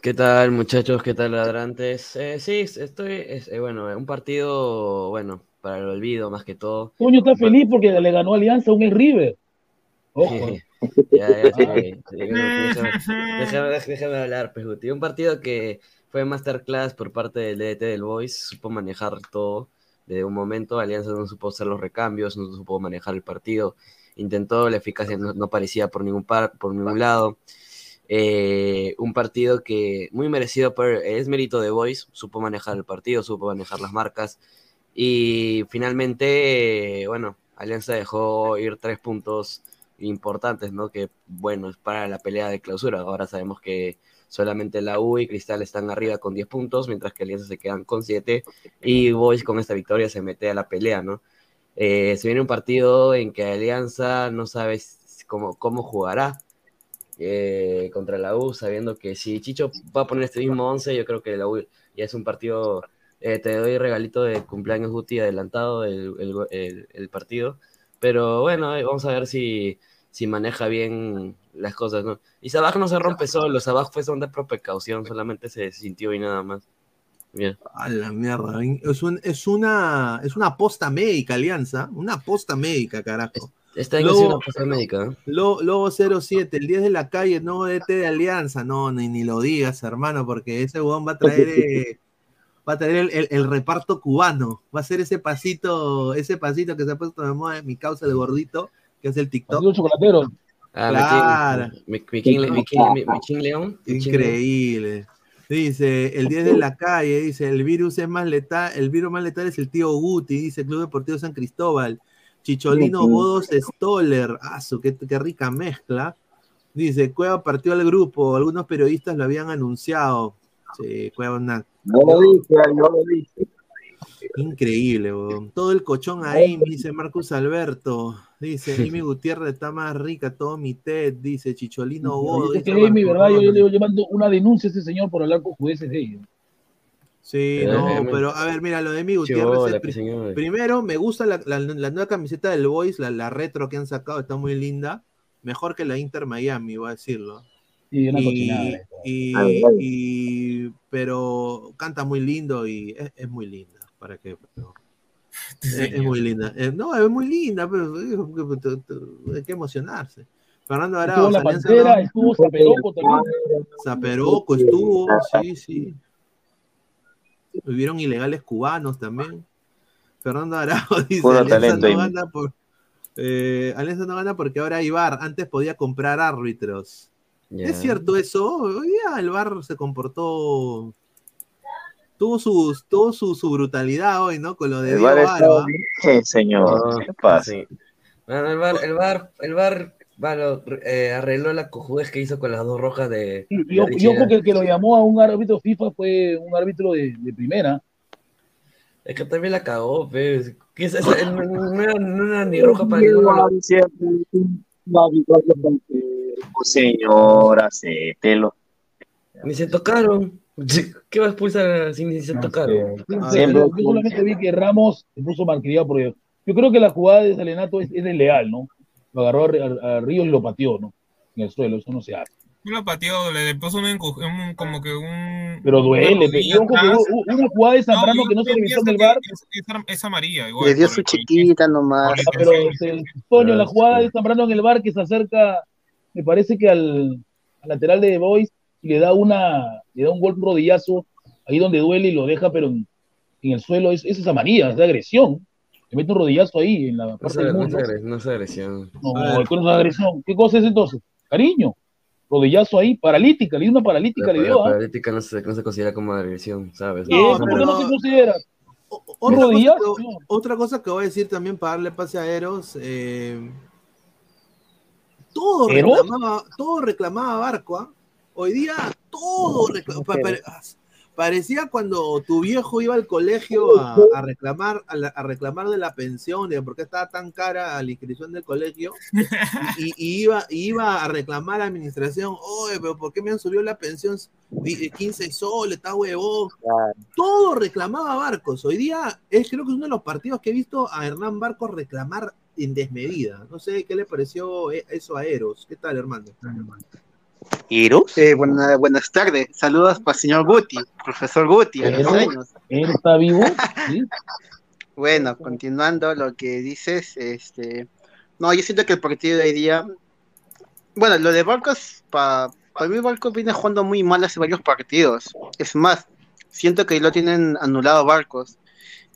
M: ¿Qué tal, muchachos? ¿Qué tal, ladrantes? Eh, sí, estoy, es, eh, bueno, un partido, bueno, para el olvido más que todo.
K: Toño está feliz porque le ganó Alianza a un el River. Ojo.
M: Ya, ya, sí, sí, déjame, déjame- déjame hablar, Pejuti. Un partido que fue masterclass por parte del DT del Boys, supo manejar todo de un momento. Alianza no supo hacer los recambios, no supo manejar el partido. Intentó, la eficacia no, no parecía por ningún, par, por ningún lado. Eh, un partido que muy merecido por, es mérito de Boys, supo manejar el partido, supo manejar las marcas. Y finalmente, eh, bueno, Alianza dejó ir tres puntos importantes, ¿no? Que bueno, es para la pelea de clausura. Ahora sabemos que solamente la U y Cristal están arriba con 10 puntos, mientras que Alianza se quedan con 7 y Boys con esta victoria se mete a la pelea, ¿no? Eh, se viene un partido en que Alianza no sabe cómo, cómo jugará eh, contra la U, sabiendo que si Chicho va a poner este mismo 11, yo creo que la U ya es un partido, eh, te doy regalito de cumpleaños Guti adelantado el, el, el- el partido, pero bueno, eh, vamos a ver si, si maneja bien las cosas, ¿no? Y Sabaj no se rompe solo, Sabaj fue sonda por precaución, solamente se sintió y nada más. Bien.
H: A la mierda. Es, un- es una, es una aposta médica, Alianza. Una aposta médica, carajo.
M: Ha sido una apuesta médica, ¿eh?
H: Lo- Lobo 07, el 10 de la calle, no DT de Alianza. No, ni, ni lo digas, hermano, porque ese huevón va a traer, eh, va a traer el, el- el reparto cubano. Va a ser ese pasito, ese pasito que se ha puesto de moda en mi causa de gordito, que es el TikTok.
M: Ah,
H: Claro.
M: mi King- mi King Le- mi King- mi- mi King León.
H: Increíble. Dice, el 10 de la calle, dice, el virus es más letal, el virus más letal es el tío Guti, dice Club Deportivo San Cristóbal. Chicholino. Bodos Stoller, aso, qué, qué rica mezcla. Dice, Cueva partió al grupo, algunos periodistas lo habían anunciado. Sí, Cueva una...
I: Yo lo dije, yo lo dije.
H: Increíble, weón. todo el cochón ahí, dice Marcus Alberto. Dice, Amy Gutiérrez está más rica, todo mi TED, dice Chicholino
K: que Amy,
H: Marco
K: ¿verdad? Yo, yo le llevando una denuncia a ese señor por hablar con jueces de ellos.
H: Sí,
K: Eh,
H: no, pero a ver, mira, lo de
M: Chibola,
H: Gutiérrez. es pri-
M: señor.
H: primero, me gusta la, la- la nueva camiseta del Boys, la, la retro que han sacado, está muy linda. Mejor que la Inter Miami, voy a decirlo.
K: Sí, una
H: Y-
K: cochinada. esto.
H: y- y- pero canta muy lindo y es, es muy linda. ¿Para qué? Pero- es, es muy linda. Eh, no, es muy linda, pero eh, hay que emocionarse. Fernando
K: Estuvo
H: Arauz,
K: la Pantera,
H: no-
K: estuvo Zaperoco también.
H: Zaperoco estuvo, sí, sí. Hubieron ilegales cubanos también. Fernando Arao dice,
I: Puro
H: Alianza
I: talento
H: no gana por eh, Alianza no gana porque ahora hay VAR, antes podía comprar árbitros.
M: Ya.
H: ¿Es cierto eso? Hoy día el VAR se comportó tuvo su, tuvo su, su brutalidad hoy, ¿no? Con lo de
I: El
H: Diego
I: VAR está bien, señor.
M: No,
I: ¿Qué pasa?
M: sí. Bueno, el bar, el bar, el bar, bueno, eh, arregló la cojudez que hizo con las dos rojas de,
K: Y,
M: de
K: y ojo- y ojo
M: Richie.
K: que el que lo llamó a un árbitro FIFA fue un árbitro de, de primera.
M: Es que también la cagó, pues. ¿Qué es? No, no era, no era ni roja para ninguno.
I: Oh, Señor, acéptelo.
M: Ni se tocaron. ¿Qué va a expulsar si ni se tocaron?
I: Siempre-
K: Yo solamente vi que Ramos se puso malcriado porque yo creo que la jugada de Salenato es, es desleal, ¿no? Lo agarró a, a- a Ríos y lo pateó, ¿no? En el suelo, eso no se hace.
L: No lo pateó, le puso un, un- como que un.
K: Pero duele,
L: una
K: una jugada de Zambrano
L: yo
K: que no se revisó en el bar.
L: que Es, es- es amarilla, igual.
N: Le dio su
L: el-
N: chiquita nomás.
K: Ah, pero el Toño, la jugada de Zambrano en el bar que se acerca, me parece que al, al lateral de Boys le da una, le da un golpe un rodillazo ahí donde duele y lo deja, pero en, en el suelo, es, es amarilla, es de agresión. Le mete un rodillazo ahí en la
M: No
K: parte del
M: no, se, agre- no se agresión.
K: No, esto no es agresión. ¿Qué cosa es entonces? Cariño. Rodillazo ahí, paralítica, le dio una paralítica,
M: La,
K: le
M: la
K: dio, ¿ah?
M: paralítica no se, no se considera como agresión, ¿sabes?
K: ¿Y eso por qué no se considera?
H: Otra
K: ¿Un
H: cosa, otra cosa que voy a decir también para darle pase a Eros. eh, todo, reclamaba, todo reclamaba Barco. ¿ah? Hoy día todo reclamaba. Parecía cuando tu viejo iba al colegio a, a reclamar a, la- a reclamar de la pensión, de por qué estaba tan cara la inscripción del colegio, y, iba, iba a reclamar a la administración, oye, pero ¿por qué me han subido la pensión Di- 15 soles, está huevón? Todo reclamaba Barcos. Hoy día es creo que es uno de los partidos que he visto a Hernán Barcos reclamar en desmedida. No sé qué le pareció e- eso a Eros. ¿Qué tal, hermano?
J: ¿Irus?
N: Eh, buena- buenas tardes. Saludos para el señor Guti, profesor Guti, a los años.
K: Él está vivo, ¿sí?
N: Bueno, continuando lo que dices, este, no, yo siento que el partido de hoy día, bueno, lo de Barcos, para mí Barcos viene jugando muy mal hace varios partidos. Es más, siento que lo tienen anulado Barcos.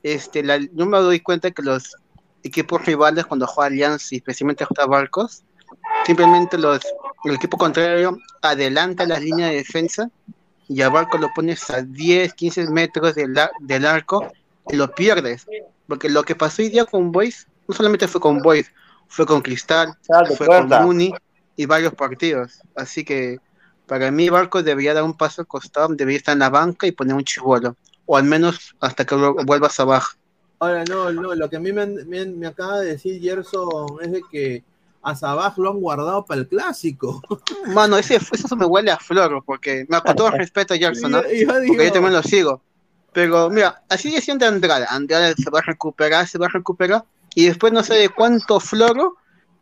N: Este, la- yo me doy cuenta que los equipos rivales cuando juega Alianza y especialmente juega Barcos, simplemente los, el equipo contrario adelanta las líneas de defensa y a Barco lo pones a 10, 15 metros del, del arco y lo pierdes. Porque lo que pasó hoy día con Boys, no solamente fue con Boys, fue con Cristal, fue con Muni y varios partidos. Así que para mí Barco debería dar un paso al costado, debería estar en la banca y poner un chivolo. O al menos hasta que vu- vuelvas abajo.
H: Ahora, no, no, lo que a mí me, me me acaba de decir Gerson es de que a Sabaj lo han guardado para el clásico.
N: Mano, ese, eso me huele a flor, porque, mira, con todo respeto a Jackson, ¿no?
H: Yo- yo digo-
N: porque yo también lo sigo. Pero mira, así decían de Andrade, Andrade se va a recuperar, se va a recuperar, y después no sé de cuánto floro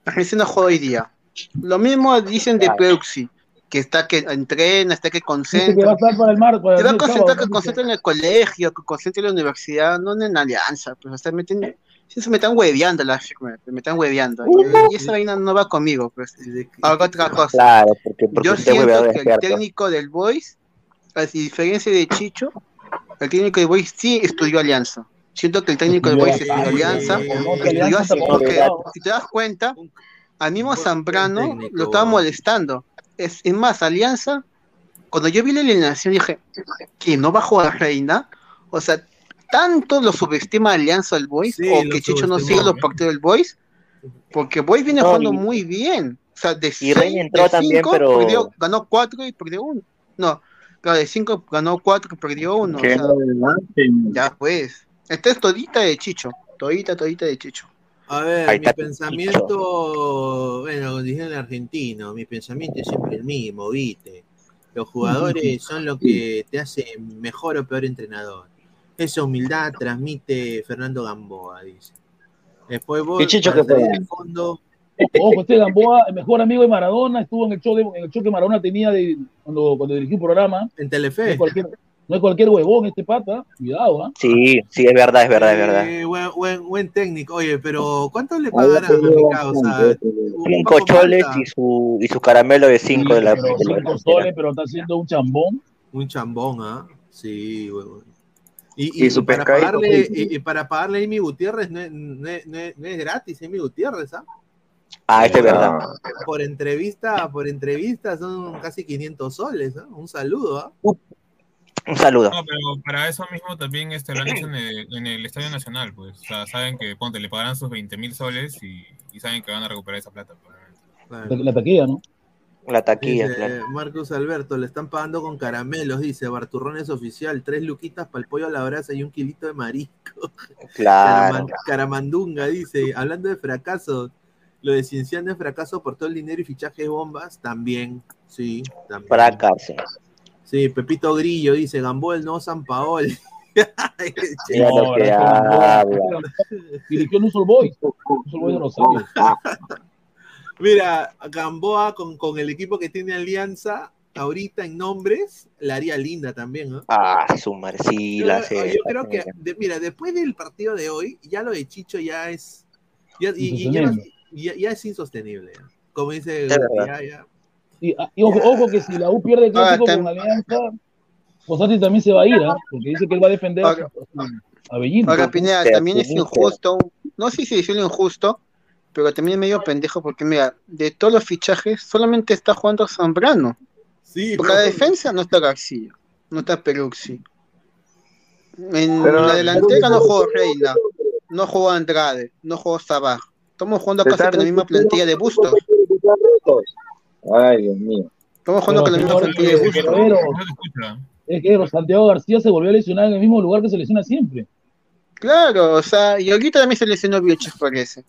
N: recién no juega hoy día. Lo mismo dicen de Peuxi, que está que entrena, está que
K: Dice que
N: concentra.
K: va a estar para el mar. Para
N: Se va a concentrar, que concentra en el colegio, que concentra en la universidad, no en la alianza. Pues, o sea, me, tienen- sí, se me están hueveando las me, me están hueveando. Y, y esa vaina no va conmigo, pues. Hago otra cosa.
J: Claro, porque, porque
N: Yo siento que el técnico del Boys, a diferencia de Chicho, el técnico del Boys sí estudió Alianza. Siento que el técnico del Boys estudió Alianza, estudió así porque, si te das cuenta, al mismo Zambrano lo estaba molestando. Es, es más, Alianza, cuando yo vi la alineación dije, que no va a jugar Reina? O sea, tanto lo subestima Alianza el Boys,
H: Sí,
N: o que Chicho no sigue los partidos del Boys, porque Boys viene
J: No,
N: jugando
J: y-
N: muy bien. O sea, de
J: Y Reina
N: seis-
J: entró
N: de
J: también,
N: cinco,
J: pero-
N: perdió- ganó cuatro y perdió uno. No, claro, de cinco ganó cuatro y perdió uno. o
I: Qué
N: sea, ya pues. Esta es todita de Chicho. Todita, todita de Chicho.
H: A ver,
N: Ahí
H: mi pensamiento, bueno, dije el argentino, mi pensamiento es siempre el mismo, ¿viste? Los jugadores son lo que te hace mejor o peor entrenador. Esa humildad transmite Fernando Gamboa, dice. Después vos,
J: ¿Y Chicho
H: para
J: qué
H: fondo,
K: Ojo, este Gamboa, el mejor amigo de Maradona, estuvo en el show, de, en el show que Maradona tenía de, cuando, cuando dirigió un programa.
H: En Telefe.
K: es cualquier, no es cualquier huevón este pata, cuidado, ¿ah?
J: Sí, sí, es verdad, es verdad, es verdad.
H: Eh, buen, buen, buen técnico. Oye, pero ¿cuánto le pagarán a?
J: Cinco choles y su, y su caramelo de cinco de la,
K: Pero cinco soles, pero está haciendo un chambón.
H: Un chambón, ¿ah? Sí, huevón. Y,
K: Y
H: para pagarle,
K: sí.
H: y, y para pagarle a Amy Gutiérrez no es, no es- no es- no es gratis, Amy Gutiérrez, ¿ah?
J: Ah, este es verdad.
H: Por entrevista, por entrevista son casi 500 soles, ¿ah? Un saludo, ¿ah?
J: Un saludo.
L: No, pero para eso mismo también este, lo han hecho en el, en el Estadio Nacional, pues. O sea, saben que, ponte, le pagarán sus 20 mil soles y, y saben que van a recuperar esa plata. probablemente.
K: La taquilla, ¿no?
J: La taquilla,
H: Dice,
J: claro.
H: Marcus Alberto, le están pagando con caramelos, dice, Barturrón es oficial, tres luquitas para el pollo a la brasa y un kilito de marisco.
J: Claro.
H: Caraman- Caramandunga, dice, hablando de fracaso, lo de Cienciano es fracaso por todo el dinero y fichaje de bombas, también, sí, también.
J: Fracaso.
H: Sí, Pepito Grillo dice, Gamboa el nuevo San Paol.
J: Mira lo que habla.
K: Dirigió en un Sol Boys. Un Sol Boys de Rosario.
H: Mira, Gamboa con, con el equipo que tiene Alianza, ahorita en nombres, la haría linda también, ¿no?
J: Ah, su sí,
H: Yo, yo creo que, de- mira, después del partido de hoy, ya lo de Chicho ya es. Ya, y- y ya, no-
K: Insostenible.
H: ya- ya es insostenible. ya. Como dice, ya, ya.
K: Y, ah, y ojo, ojo que si la U pierde el clásico
N: Ah,
K: con Alianza, Fossati también se va a ir, ¿ah? Porque dice que él va a defender a, a Bellín.
N: Ahora, Pineda, también es injusto. No sé si decirlo injusto, pero también es medio pendejo porque, mira, de todos los fichajes, solamente está jugando Zambrano.
H: Sí,
N: Porque la defensa no está García, no está Peruxi. En
I: Pero-
N: la delantera no jugó Reina, no jugó Andrade, no jugó Sabaj. Estamos jugando casi con la misma plantilla de Bustos.
I: Ay, Dios mío.
N: Estamos jugando con la misma plantilla de Bustos.
K: Es que Santiago García se volvió a lesionar en el mismo lugar que se lesiona siempre.
N: Claro, o sea, y ahorita también se lesionó Vilches, parece.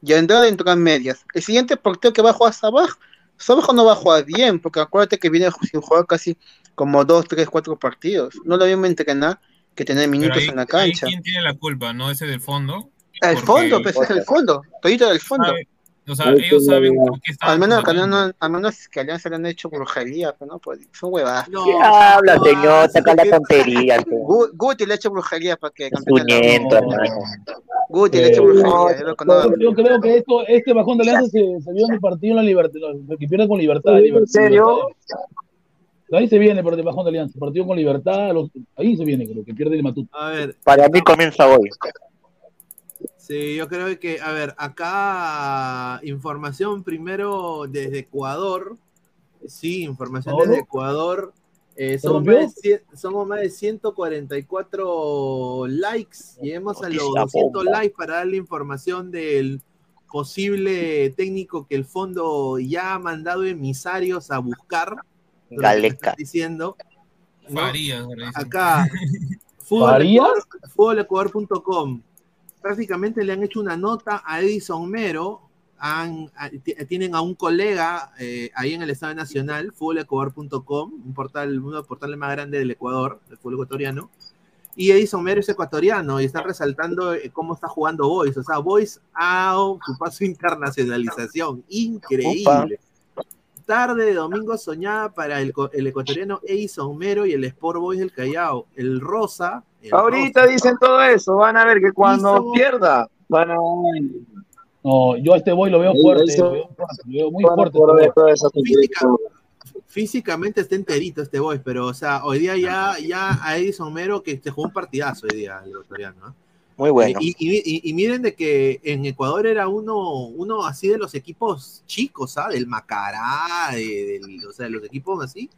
N: Y Andrade entró en medias. El siguiente partido que va a jugar Sabaj, Sabaj no va a jugar bien, porque acuérdate que viene sin jugar casi como dos, tres, cuatro partidos. No lo vimos entrenar que tener minutos
L: ahí-
N: en la cancha.
L: ¿Quién tiene la culpa? ¿No ese del fondo?
N: El
L: Porque-
N: fondo, pues es el fondo, todito del fondo.
L: Sabe- O sea, ellos saben por qué están
N: Al menos, que
L: jugando.
N: no, al menos que Alianza le han hecho brujería, pero no, pues, son huevadas.
J: ¿Qué habla, señor? Saca la tontería.
N: Gu- Guti le ha hecho brujería para que
J: hermano.
N: Guti le ha hecho brujería, yo lo conozco.
K: Yo creo que esto, este bajón de Alianza se, se vio en el partido en la libertad, que pierde con libertad.
J: ¿En
K: libertad
J: serio?
K: libertad. Ahí se viene por el bajón de Alianza, partido con libertad, los- ahí se viene, creo que pierde el Matut.
H: A ver,
J: Para mí comienza hoy.
H: Sí, yo creo que, a ver, acá información primero desde Ecuador. Sí, información
K: ¿Ahora?
H: desde Ecuador. Eh,
K: ¿Se
H: somos, más de, somos más de 144 likes. Lleguemos a los
J: Esa
H: 200
J: bomba.
H: likes para darle información del posible técnico que el fondo ya ha mandado emisarios a buscar.
J: Galeca.
H: diciendo. ¿no?
L: Dicen.
H: Acá, fútbol. Ecuador- fútbolecuador.com. Prácticamente le han hecho una nota a Edison Mero. Han- a- ti- tienen a un colega eh, ahí en el Estado Nacional, fútbolecuador.com, un portal, uno de los portales más grandes del Ecuador, del fútbol ecuatoriano. Y Edison Mero es ecuatoriano y está resaltando eh, cómo está jugando Boys. O sea, Boys ha su paso internacionalización. Increíble. Tarde de domingo soñada para el, el ecuatoriano Edison Mero y el Sport Boys del Callao. El Rosa. El
I: Ahorita
H: Rosa,
I: dicen todo eso, van a ver que cuando
H: Hizo-
I: pierda, van a...
K: No, yo a este boy lo veo fuerte, lo veo fuerte, lo veo muy fuerte. este boy.
H: Física- físicamente está enterito este Boys, pero o sea, hoy día ya, ya a Edison Mero que se jugó un partidazo hoy día el ecuatoriano. ¿eh?
J: Muy bueno.
H: Y, y- y- y miren de que en Ecuador era uno, uno así de los equipos chicos, ¿sabes? Del Macará, de, del- o sea, de los equipos así.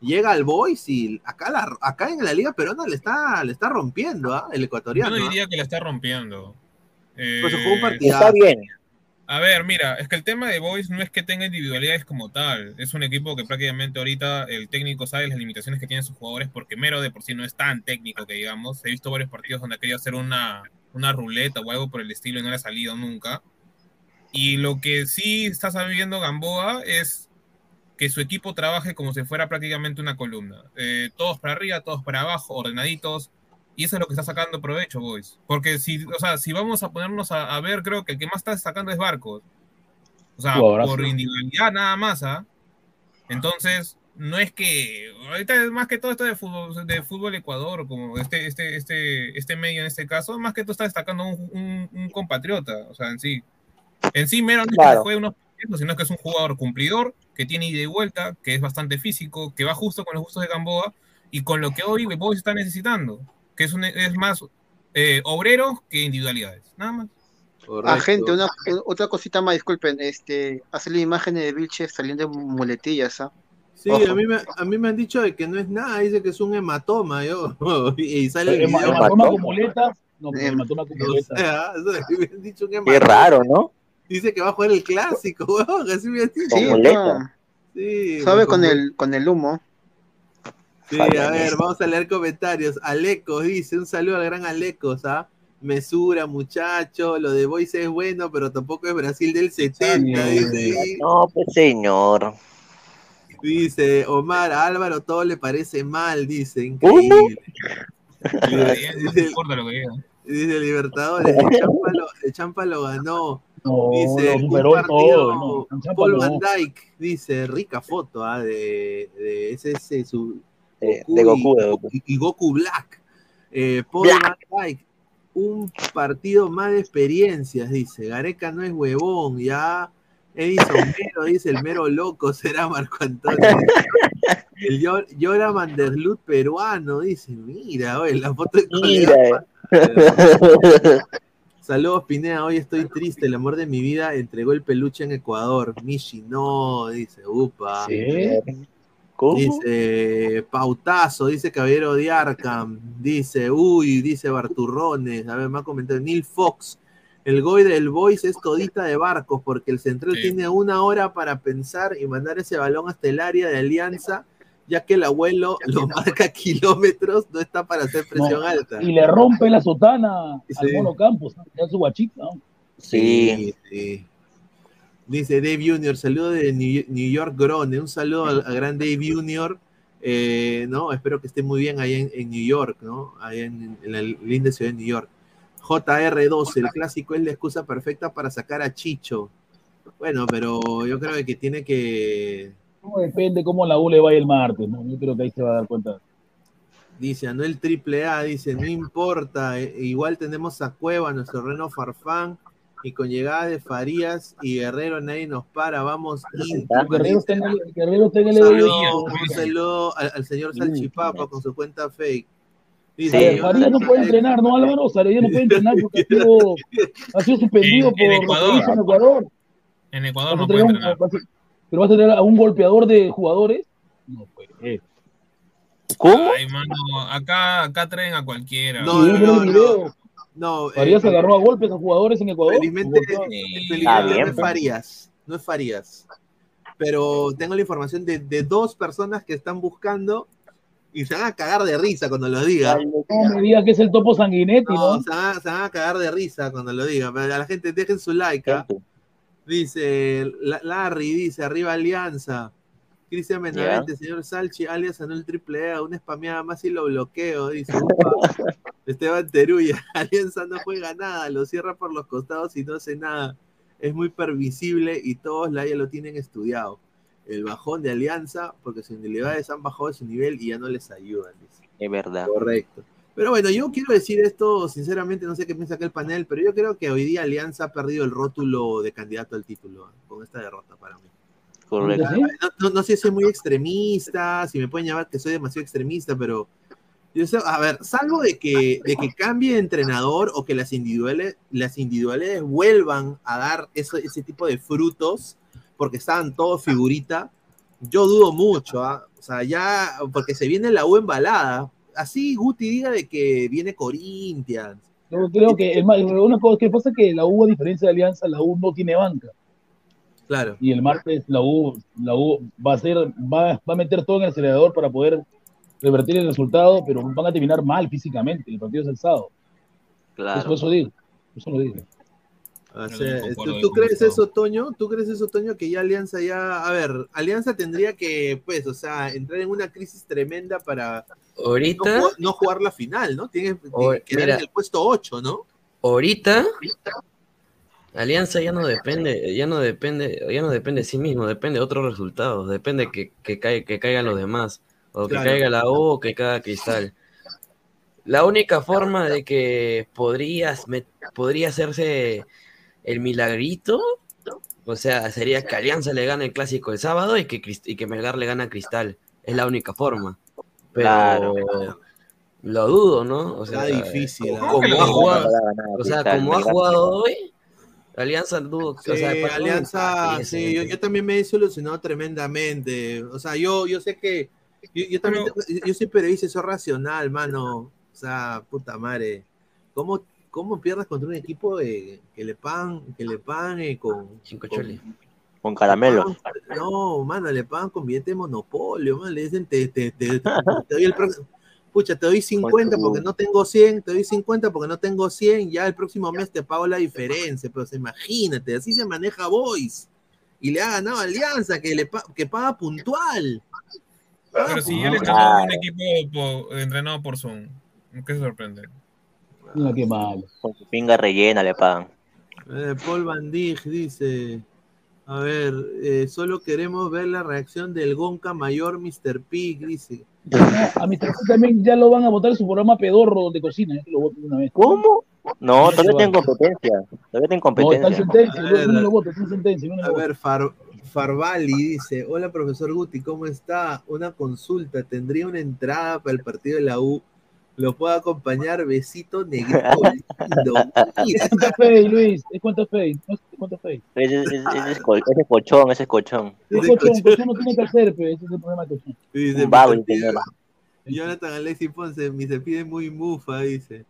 H: Llega al Boys y acá, la- acá en la Liga Peruana le está, le está rompiendo, ¿ah? El
L: Yo
H: ecuatoriano.
L: no
H: ¿ah?
L: diría que la está rompiendo. Eh,
H: Pues jugó un partidazo.
J: Está bien.
L: A ver, mira, es que el tema de Boys no es que tenga individualidades como tal. Es un equipo que prácticamente ahorita el técnico sabe las limitaciones que tienen sus jugadores porque Mero de por sí no es tan técnico que digamos. He visto varios partidos donde ha querido hacer una, una ruleta o algo por el estilo y no le ha salido nunca. Y lo que sí está sabiendo Gamboa es que su equipo trabaje como si fuera prácticamente una columna. Eh, todos para arriba, todos para abajo, ordenaditos. Y eso es lo que está sacando provecho, boys. Porque si, o sea, si vamos a ponernos a, a ver, creo que el que más está destacando es Barcos. O sea, por individualidad nada más, ¿ah? Entonces, no es que. Ahorita es más que todo esto de fútbol, de fútbol Ecuador, como este, este, este, este medio en este caso, más que todo está destacando un, un- un compatriota, o sea, en sí. En sí, Mero
J: Claro.
L: juegue unos partidos, sino que es un jugador cumplidor, que tiene ida y vuelta, que es bastante físico, que va justo con los gustos de Gamboa y con lo que hoy Boys está necesitando, que es, un, es más eh, obreros que individualidades, nada más.
N: Ah, gente, una, otra cosita más, disculpen, este, hacer la imagen de Vilches saliendo de muletillas, ¿ah?
H: Sí,
N: Ojo.
H: a mí, me, a mí me han dicho de que no es nada, dice que es un hematoma, yo, y sale el.
K: Hematoma con muletas. No, pero
N: Em-
K: hematoma con
H: O
K: muletas.
H: sea, eso me han dicho un
J: Qué raro, ¿no?
H: Dice que va a jugar el clásico, weón, así me
N: Sí, no,
H: Sí,
N: sabe
H: con
N: el, con el humo.
H: Sí, a ver, vamos a leer comentarios. Alecos dice, un saludo al gran Alecos, ¿ah? Mesura, muchacho, lo de Boys es bueno, pero tampoco es Brasil del 70, dice.
J: No, pues señor.
H: Dice Omar, a Álvaro todo le parece mal, dice, increíble.
L: No
H: Dice,
L: importa lo que diga.
H: dice Libertadores, el Champa lo, el Champa lo ganó.
K: No,
H: Dice,
K: lo todo. No,
H: Paul. Van Dyke, dice, rica foto, ¿ah? De, de ese, ese, su,
J: De, de Goku, de Goku.
H: y, y Goku Black. Eh, Paul
J: Black.
H: Van Dyke, un partido más de experiencias, dice. Gareca no es huevón, ya. Edison Mero, dice el mero loco, será Marco Antonio. El Yor- Yora Manderlut peruano, dice. Mira, oye, la foto de
J: Mira.
H: Saludos, Pineda. Hoy estoy triste. El amor de mi vida entregó el peluche en Ecuador. Michi, no, dice. Upa.
K: ¿Qué?
J: ¿Cómo?
H: Dice Pautazo, dice Caballero de Arkham, dice, uy, dice Barturrones, a ver, más comentarios, Neil Fox, el Goy del Boys es todita de barcos, porque el central
L: Sí.
H: tiene una hora para pensar y mandar ese balón hasta el área de Alianza ya que el abuelo lo marca kilómetros, no está para hacer presión
K: No,
H: alta.
K: Y le rompe la sotana al
H: Sí.
K: Mono Campos, ¿no? Ya su guachita, ¿no?
J: Sí.
H: sí. Dice Dave Junior, saludo de New York Grone, un saludo al, al gran Dave Junior, eh, ¿no? Espero que esté muy bien ahí en, en New York, ¿no? Ahí en, en la linda ciudad de New York. JR12, el clásico es la excusa perfecta para sacar a Chicho. Bueno, pero yo creo que tiene que,
K: No depende cómo la U le vaya el martes, ¿no? Yo creo que ahí se va a dar cuenta.
H: Dice Anuel Triple A, dice, no importa, eh, igual tenemos a Cueva, nuestro Reno Farfán, y con llegada de Farías y Guerrero nadie nos para, vamos.
K: Guerrero está en el, Guerrero está en el
H: un saludo al, al señor Salchipapa con su cuenta fake. Dice,
K: ver, Farías no puede entrenar, ¿no, Álvaro? Farías no puede entrenar porque ha sido, ha sido suspendido
L: En- en
K: por que
L: Ecuador.
K: en Ecuador.
L: En Ecuador no puede entrenar.
K: Pero vas a tener a un golpeador de jugadores. No puede ser.
J: ¿Cómo?
L: Ay, mano, acá, acá traen a cualquiera.
H: No, no, no, no,
K: Farías
H: eh,
K: agarró a golpes a jugadores en Ecuador.
H: Felizmente, no es
J: pues.
H: Farías, no es Farías. Pero tengo la información de, de dos personas que están buscando y se van a cagar de risa cuando lo diga.
K: No me digas que es el topo sanguinetti,
H: No,
K: ¿no?
H: se, van, a- se van a cagar de risa cuando lo diga. Pero a la gente dejen su like. ¿ah? Dice La- Larry, dice arriba Alianza. Cristian Benavente, señor Salchi, alias Anuel Triple A, una spameada más y lo bloqueo, dice. Esteban Teruya, Alianza no juega nada, lo cierra por los costados y no hace nada. Es muy permisible y todos la ya lo tienen estudiado. El bajón de Alianza, porque sus individualidades han bajado de su nivel y ya no les ayudan, dice.
J: Es verdad.
H: Correcto. Pero bueno, yo quiero decir esto, sinceramente, no sé qué piensa acá el panel, pero yo creo que hoy día Alianza ha perdido el rótulo de candidato al título ¿eh? con esta derrota para mí.
J: Correcto.
H: No, no- no sé si soy muy extremista, si me pueden llamar que soy demasiado extremista, pero yo sé, a ver, salvo de que, de que cambie de entrenador o que las individuales, las individuales vuelvan a dar eso- ese tipo de frutos, porque estaban todos figurita, yo dudo mucho, ¿ah? o sea, ya, porque se viene la U embalada. Así Guti diga de que viene Corinthians.
K: Yo creo que el ma- una cosa que pasa es que la U, a diferencia de Alianza, la U no tiene banca.
H: Claro.
K: Y el martes la U, la U va a hacer, va, va a meter todo en el acelerador para poder revertir el resultado, pero van a terminar mal físicamente. El partido es el sábado.
J: Claro.
K: Eso, eso digo. Eso lo digo.
H: O sea,
L: concuerdo
H: ¿tú, crees
L: eso.
H: Toño? ¿Tú crees eso, Toño? Que ya Alianza ya. A ver, Alianza tendría que, pues, o sea, entrar en una crisis tremenda para no,
M: Ahorita,
H: jugar, no jugar la final, ¿no? Tiene, tiene
M: O-
H: que quedar en el puesto 8, ¿no?
M: ahorita, Alianza ya no depende, ya no depende, ya no depende de sí mismo, depende de otros resultados, depende que, que, cai- que caigan los demás, o que
H: Claro.
M: caiga la U o que caiga Cristal. La única forma de que podrías, met- podría hacerse el milagrito, o sea, sería que Alianza le gane el clásico el sábado y que, y que Melgar le gane a Cristal. Es la única forma. Pero
J: Claro.
M: lo dudo, ¿no? O sea,
H: Está difícil.
M: como ha jugado, o sea,
J: Cristal,
M: como ha jugado hoy, Alianza dudo.
H: Sí,
M: o sea,
H: Alianza, sí, yo, yo también me he desilusionado tremendamente. O sea, yo, yo sé que. Yo, yo también. yo soy periodista, soy racional, mano. O sea, puta madre. ¿Cómo, cómo pierdes contra un equipo de- que le pagan, que le pagan eh, con.
M: Cinco
H: con-.
J: Con caramelo.
H: No, mano, le pagan con billete de monopolio, man. Le dicen, te, te, te, te doy el próximo. Pucha, te doy 50 porque no tengo 100, te doy 50 porque no tengo 100, ya el próximo mes te pago la diferencia, pero imagínate, así se maneja Boys. Y le ha ganado Alianza, que, le pa- que paga puntual.
L: Pero si ya le ganó un equipo po- entrenado por Zoom, ¿qué se sorprende?
K: Mira qué mal.
J: Con su pinga rellena le pagan.
H: Eh, Paul Van Dijk dice, a ver, eh, solo queremos ver la reacción del Gonca Mayor Mr. Pig, dice.
K: A mi también ya lo van a votar en su programa pedorro de cocina. ¿eh? Lo voten de una vez.
J: ¿Cómo? No, todavía
K: va.
J: competencia. Todavía tengo
K: No, está en
J: competencia.
K: sentencia.
H: A ver,
K: Uno lo vota, está en sentencia. uno lo
H: A ver, Far, Farvali dice, hola profesor Guti, ¿cómo está? Una consulta, ¿tendría una entrada para el partido de la U? ¿Lo puedo acompañar? Besito negrito lindo. Mira,
K: ¿Cuánto fe, Luis? ¿Es cuánto fe? ¿No es cuánto fe?
J: Ese, ese- ese es col- ese es colchón, ese es colchón.
K: Es cochón, cochón no tiene que hacer, pe. Ese es el problema
J: Un el señor.
H: Jonathan Alexis Ponce, mi se pide muy mufa, dice.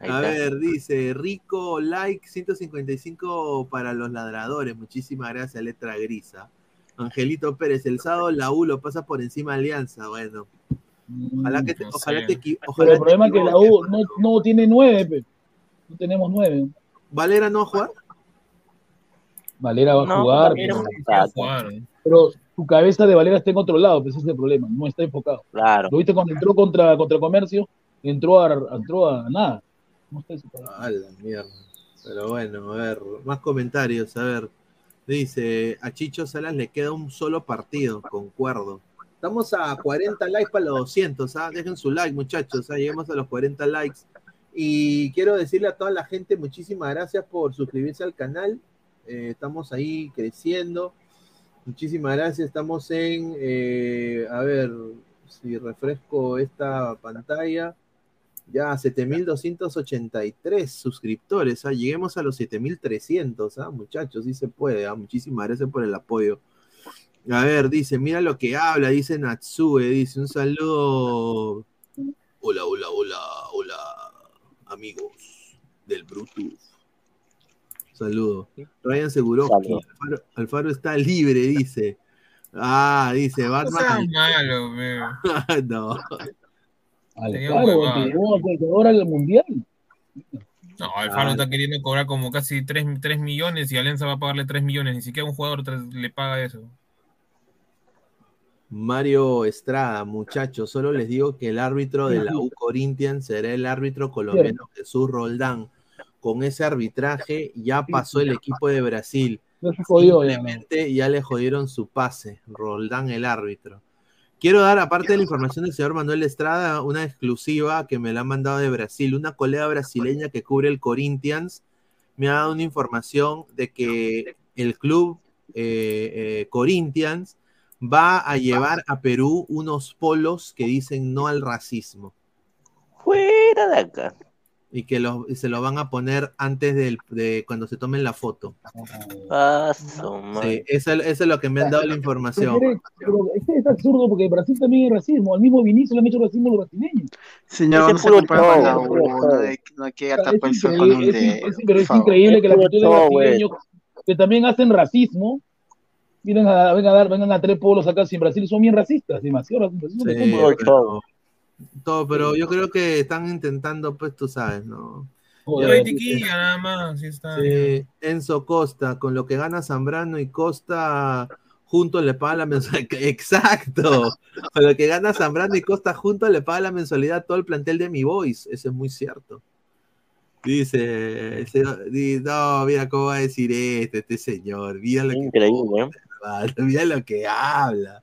H: A ver, dice, rico like 155 para los ladradores. Muchísimas gracias, letra grisa. Angelito Pérez, el sábado la U lo pasa por encima de Alianza. Bueno, ojalá que te,
K: No
H: ojalá te, equi-
K: Pero
H: ojalá
K: el problema es que la. U no, no tiene nueve, pe. no tenemos nueve.
H: ¿Valera no va a jugar?
K: Valera va a
J: No,
K: jugar, pero,
J: no va a jugar.
K: pero su cabeza de Valera está en otro lado, pues ese es el problema, no está enfocado.
J: Claro.
K: Lo viste cuando entró contra, contra Comercio, entró a, entró a nada. No está.
H: A la mierda. Pero bueno, a ver, más comentarios, a ver. Dice, a Chicho Salas le queda un solo partido, concuerdo. Estamos a 40 likes para los 200, ¿ah? Dejen su like, muchachos, ¿ah? Lleguemos a los 40 likes. Y quiero decirle a toda la gente, muchísimas gracias por suscribirse al canal. Eh, estamos ahí creciendo. Muchísimas gracias. Estamos en, eh, a ver, si refresco esta pantalla. Ya 7.283 suscriptores, ¿ah? lleguemos a los 7.300, ¿ah? muchachos, sí se puede, ¿ah? muchísimas gracias por el apoyo. A ver, dice, mira lo que habla, dice Natsue, dice, un saludo. Hola, hola, hola, hola, amigos del Bluetooth. Saludo. Ryan
J: Saludo.
H: Alfaro, Alfaro está libre, dice. Ah, dice,
L: No
H: Batman.
L: malo,
H: no.
L: Tenía
K: Alfaro,
L: huevada.
K: que llevó a Ecuador al mundial.
L: No, Alfaro
H: Ah.
L: está queriendo cobrar como casi 3, millones y Alianza va a pagarle 3 millones. Ni siquiera un jugador le paga eso.
H: Mario Estrada, muchachos, solo les digo que el árbitro de la U Corinthians será el árbitro colombiano Jesús Roldán. Con ese arbitraje ya pasó el equipo de Brasil.
K: No se jodió ya, ¿no?
H: Simplemente ya le jodieron su pase. Roldán el árbitro. Quiero dar, aparte de la información del señor Manuel Estrada, una exclusiva que me la han mandado de Brasil. Una colega brasileña que cubre el Corinthians me ha dado una información de que el club eh, eh, Corinthians va a llevar a Perú unos polos que dicen no al racismo
J: Fuera de acá.
H: y que los- y se lo van a poner antes del- de cuando se tomen la foto.
J: Ah, su madre.
H: Sí, eso, eso es lo que me han dado la información.
K: Pero, pero es que es absurdo porque Brasil también es racismo. Al mismo Vinicius le han hecho racismo a los brasileños.
N: Señor, no se compara con la no hay- que el sol con un
K: es- pero es increíble que la actitud de
J: show,
K: brasileños que también hacen racismo, vienen a, vengan a dar, vengan a tres pueblos acá si en Brasil son bien racistas, demasiado racistas.
H: Sí, pero, todo, pero yo creo que están intentando, pues tú sabes, ¿no?
K: Joder,
L: Pero hay
H: dice-
L: tiquilla nada más. sí está,
H: Sí, Enzo Costa, con lo que gana Zambrano y Costa juntos le pagan la mensualidad. Exacto. Con lo que gana Zambrano y Costa juntos le paga la mensualidad a todo el plantel de mi Boys. Eso es muy cierto. Dice, no, mira cómo va a decir este, este señor. Mira lo que,
J: Increíble, ¿eh?
H: Hermano, mira lo que habla.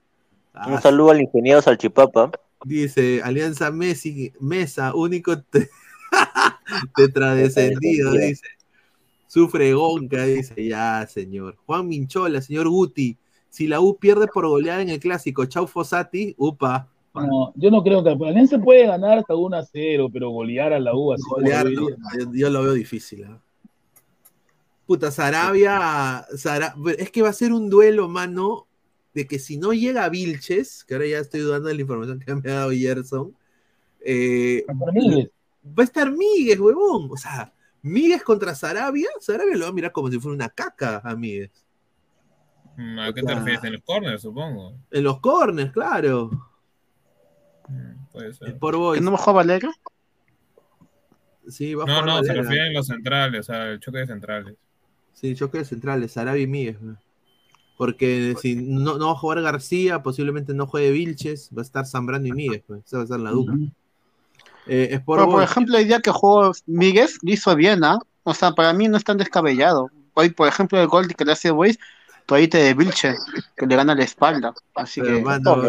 J: Un
H: Ah,
J: saludo al ingeniero Salchipapa.
H: Dice Alianza Messi, Mesa, único te- tetradescendido, dice. Sufre Gonca, dice, ya, señor. Juan Minchola, señor Guti. Si la U pierde por goleada en el clásico, Chau Fossati, upa.
K: No, yo no creo que la Alianza puede ganar hasta 1 a 0, pero golear a la U así
H: Golear, no, yo, yo lo veo difícil. ¿ah? Puta, Sarabia, Sara- es que va a ser un duelo, mano, de que si no llega Vilches, que ahora ya estoy dudando de la información que me ha dado Gerson, eh, va a estar Míguez, huevón. O sea, Míguez contra Sarabia, Sarabia lo va a mirar como si fuera una caca a Míguez.
L: Mm, ¿A qué te refieres? En los corners, supongo.
H: En los corners, claro.
L: Mm, Puede ser.
H: Por.
N: ¿Que no bajó Valera?
H: Sí, va a
L: No,
H: jugar
L: no, se
H: Valera.
L: refieren los centrales, o sea, el choque de centrales.
H: Sí, choque de centrales, Sarabia y Míguez. ¿no? Porque si no, no va a jugar García, posiblemente no juegue Vilches, va a estar Zambrano y Míguez. pues, Esa va a ser la dupla. Eh, Sport
N: Pero, por ejemplo, el día que jugó Miguel, lo hizo bien, ¿ah? O sea, para mí no es tan descabellado. Hoy, por ejemplo, el gol que le hace Boys, todavía de Vilche, que le gana la espalda. Así
H: pero,
N: que.
H: mano,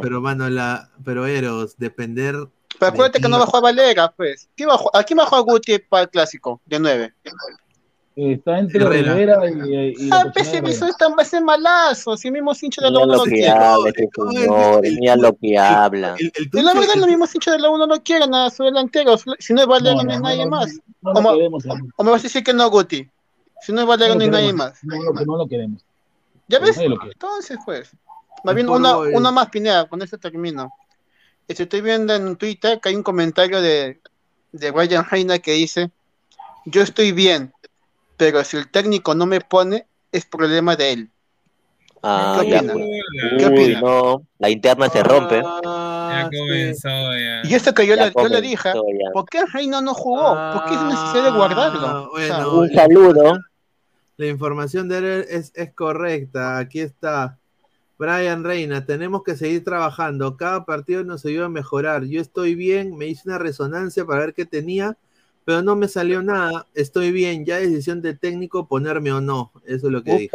H: pero mano, la, pero Eros, depender.
N: Pero acuérdate
H: de
N: que no bajó a Valera, pues. ¿Quién bajó- ¿A quién bajó a Guti para el clásico? De 9.
K: Está entre
H: Herrera.
K: Rivera y, y la
N: Ah, pese eso está ese malazo. Si mismos hinchas de la
J: Mira
N: 1
J: lo
N: lo
J: que habla ese señor, mira lo que habla.
N: Y la verdad, los mismos hinchas de la 1 no quieren a su delantero. Si no es Valera, no,
K: No,
N: es
K: no,
N: nadie
K: no,
N: más. ¿O me vas a decir que no, Guti? Si no es Valera,
K: lo
N: no hay nadie más.
K: No, lo- no lo queremos.
N: ¿Ya ves? Entonces, pues. Más bien, una, una más, Pineda, con esto termino. Este, Estoy viendo en Twitter que hay un comentario de, de Ryan Reina que dice: Yo estoy bien, pero si el técnico no me pone, es problema de él.
J: Ah,
N: ¿Qué
J: ya.
N: opina? ¿Qué
J: Uy,
N: opina?
J: no, la interna se rompe.
L: Ya comenzó ya.
N: Y esto que yo,
J: Ya
N: le, yo le dije. ¿por qué Reina no jugó? ¿Por qué es necesario guardarlo? O sea,
H: bueno,
J: Un saludo.
H: La información de él es, es correcta. Aquí está. Brian Reina, tenemos que seguir trabajando. Cada partido nos ayuda a mejorar. Yo estoy bien, me hice una resonancia para ver qué tenía, pero no me salió nada. Estoy bien, ya decisión de técnico ponerme o no. Eso es lo que dije.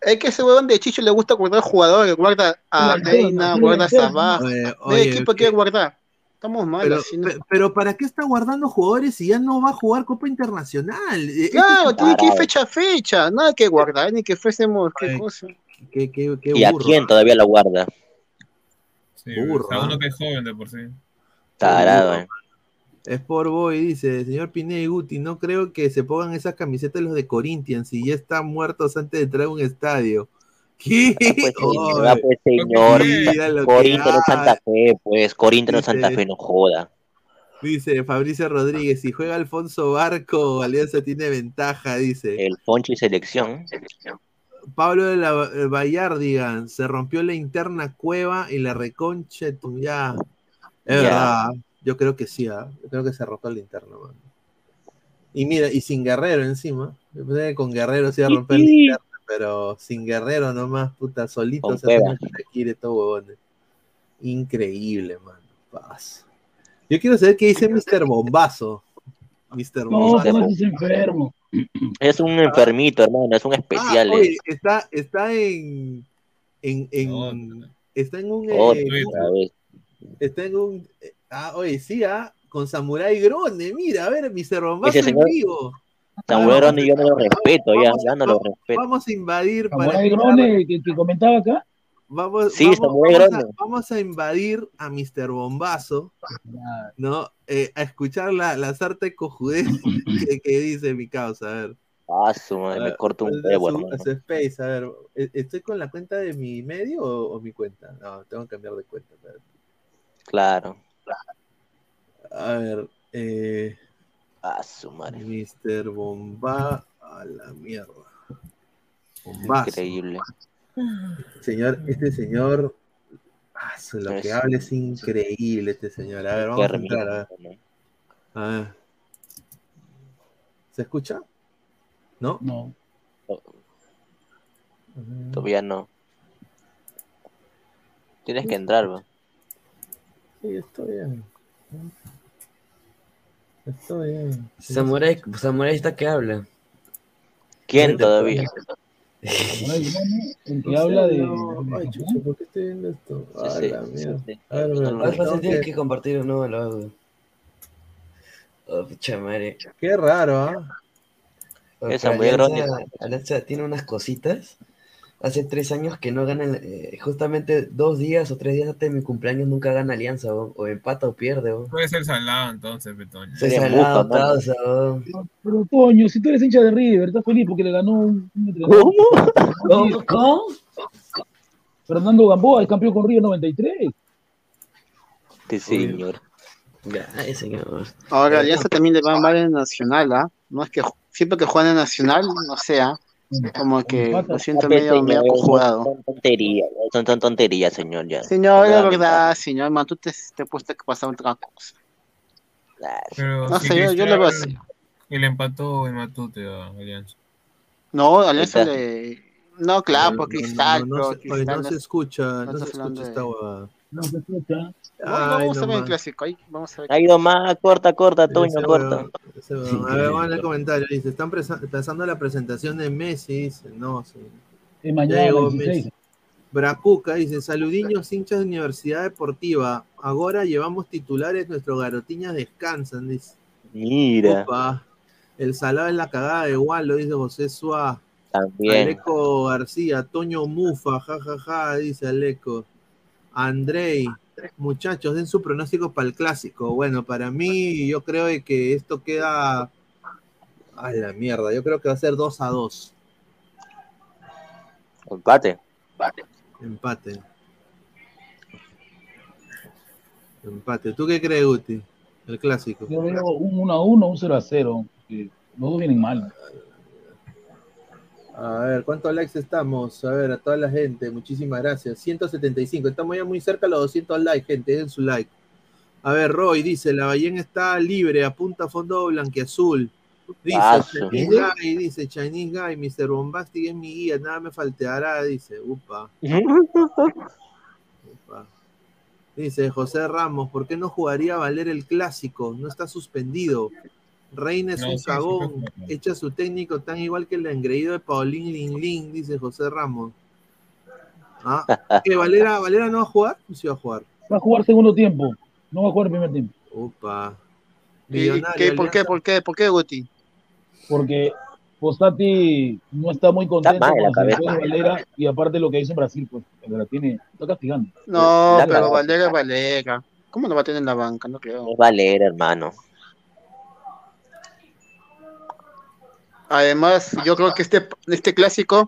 N: es que ese huevón de Chicho le gusta guardar jugadores, guarda a Reina, guarda a ¿De
H: oye,
N: equipo
H: que-
N: quiere guardar? Estamos mal
H: Pero,
N: ¿no?
H: pero ¿para qué está guardando jugadores si ya no va a jugar Copa Internacional?
N: Claro,
H: este-
N: tiene que ir fecha a fecha, nada que guardar, ni que fuésemos qué cosa.
H: Qué, qué- qué
J: ¿Y a
H: burro.
J: quién todavía la guarda?
L: Sí,
H: Burro,
L: uno que es joven de por sí.
J: Tarado, eh.
H: Sport Boy dice, señor Pineda y Guti, no creo que se pongan esas camisetas los de Corinthians si ya están muertos antes de entrar a un estadio. ¿Qué?
J: Pues,
H: Oye,
J: señor, pues, señor.
H: que
J: Corinthians Santa. Fe, pues. Corinthians Santa Fe, no joda.
H: Dice Fabricio Rodríguez, si juega Alfonso Barco, Alianza tiene ventaja, dice.
J: El Ponchi selección.
H: Pablo de la Bayardigan, se rompió la interna cueva y la reconcha, tu- ya. Es
J: Ya.
H: verdad, yo creo que sí, ¿ah? yo creo que se rompió la interna, mano. Y mira, y sin Guerrero encima. Yo pensé que con Guerrero se iba a romper la interna, pero sin Guerrero nomás, puta, solito
J: Con
H: se el Shakira y todo huevones. Increíble, mano. Paz. Yo quiero saber qué dice Mr. Bombazo. Mr.
K: No,
H: Bombazo.
K: no es enfermo.
J: Es un enfermito, hermano. Es un especial.
H: Ah,
J: eh.
H: oye, está, está en, en, en- está en un, eh, está en un, eh, ah, oye, sí, ah, con Samurai Grone, mira, a ver, Mr. Bombazo
J: Ese
H: en vivo.
J: Samuel Grone yo no lo respeto, ya,
H: Vamos a-
J: ya no lo respeto.
H: Vamos a invadir para
K: Samurai Grone, que, que comentaba acá.
H: Vamos,
J: Sí,
H: vamos, vamos a, vamos a invadir a Mr. Bombazo, ¿no? Eh, a escuchar la, la sarta de cojudez que, que dice mi causa, a ver.
J: Ah, su madre, me corto un huevo,
H: su- su space, a ver, ¿e- ¿estoy con la cuenta de mi medio o, o mi cuenta? No, tengo que cambiar de cuenta. espérate.
J: Claro.
H: A ver, eh,
J: Ah, su madre.
H: Mr. Bomba a la mierda. Bombazo.
J: Increíble.
H: Señor, este señor, ah, su- lo que
J: Es-
H: habla es increíble este señor. A ver, vamos a entrar. A ver. A ver. ¿Se escucha? ¿No?
K: No.
J: Todavía no. Tienes que entrar, va.
H: Sí, estoy bien. Estoy bien.
M: Samurai, Samurai está que habla.
J: ¿Quién todavía?
K: El que habla de.
H: Ay, chucho, ¿por qué estoy viendo esto?
J: Sí,
H: Ah,
J: sí,
H: la
J: sí,
H: mierda.
J: sí.
H: A ver,
J: No, no,
M: tienes
H: que-
M: compartir un nuevo logo. Oh, pucha madre.
H: Qué raro, ¿ah?
M: Oh,
J: Esa muy grande.
M: Alianza tiene unas cositas. Hace tres años que no ganan, eh, justamente dos días o tres días antes de mi cumpleaños nunca gana Alianza, o, o empata o pierde. o.
L: Puede ser salado entonces, Petoño.
M: Soy salado, causa.
K: Pero Toño, si tú eres hincha de River, estás feliz porque le ganó un, entrenador.
M: ¿Cómo? ¿Cómo?
K: Fernando Gamboa, el campeón con River 93.
J: Sí, señor.
M: Ay, señor.
N: Ahora, Alianza también le va mal en Nacional, ¿ah? No es que siempre que juegan en Nacional, no sé, ¿ah? Como que lo siento
J: Ah,
N: medio, medio conjugado.
J: Son tonterías, son, son tonterías, señor, ya.
N: Señor, la
J: No,
N: verdad, señor, man, tú te, te he puesto que pasar otra cosa.
L: Pero
N: No
L: si
N: sé, yo, yo le veo así.
L: Cristal- El empató en Matute a Alianza.
N: No, Alianza le... No, claro,
H: No,
N: por
H: no,
N: Cristal,
H: no,
N: Cristal
H: no
N: no
H: se
N: es-
H: escucha,
N: no
H: se escucha
N: de-
H: esta huevada.
K: No
N: vamos a ver el clásico ahí, vamos a ver.
J: Ha ido más, corta, corta, Toño, corta.
H: A ver, vamos a el comentario. Dice, están pensando la presentación de Messi. Dice, no, sí.
K: Es mañana,
H: Ya llegó
K: 16.
H: Messi. Bracuca dice, saludiños hinchas de Universidad Deportiva. Ahora llevamos titulares, nuestros garotiñas descansan, dice.
J: Mira,
H: Opa, el salado es la cagada de Walo, dice José Suá.
J: también.
H: Aleco García, Toño Mufa, jajaja, dice Aleco. Andrei, muchachos, den su pronóstico para el clásico. Bueno, para mí, yo creo de que esto queda. A la mierda, yo creo que va a ser 2 a 2.
J: Empate.
H: Empate. Empate. ¿Tú qué crees, Guti? El clásico.
K: Yo veo un 1 a 1, un 0 a 0. que Los dos vienen mal.
H: A ver, ¿cuántos likes estamos? A ver, a toda la gente, muchísimas gracias. 175, estamos ya muy cerca de los 200 likes, gente, den su like. A ver, Roy dice, la ballena está libre, apunta a fondo blanquiazul. Dice,
J: Paso.
H: Chinese Guy, dice, Chinese Guy, Mr. Bombastic es mi guía, nada me faltará, dice, upa. Upa. Dice José Ramos, ¿por qué no jugaría a valer el clásico? No está suspendido. Reina es
L: No,
H: un
L: sí,
H: cagón,
L: sí, sí.
H: echa su técnico tan igual que el engreído de Paulín Lin Lin, dice José Ramos. Ah, ¿qué, Valera, ¿Valera no va a jugar? ¿O sí va a jugar?
K: Va a jugar segundo tiempo, no va a jugar primer tiempo.
H: Upa.
N: ¿Y
H: Millonario,
N: qué, ¿Por qué? ¿Por qué? ¿Por qué, Guti?
K: Porque Postati no está muy contento
J: mal
K: con
J: la cabeza.
K: Valera y aparte lo que hizo en Brasil, pues, que la tiene, está castigando.
N: No, pero. Valera es Valera. ¿Cómo lo va a tener en la banca? No creo.
J: Es Valera, hermano.
N: Además, yo creo que este, este clásico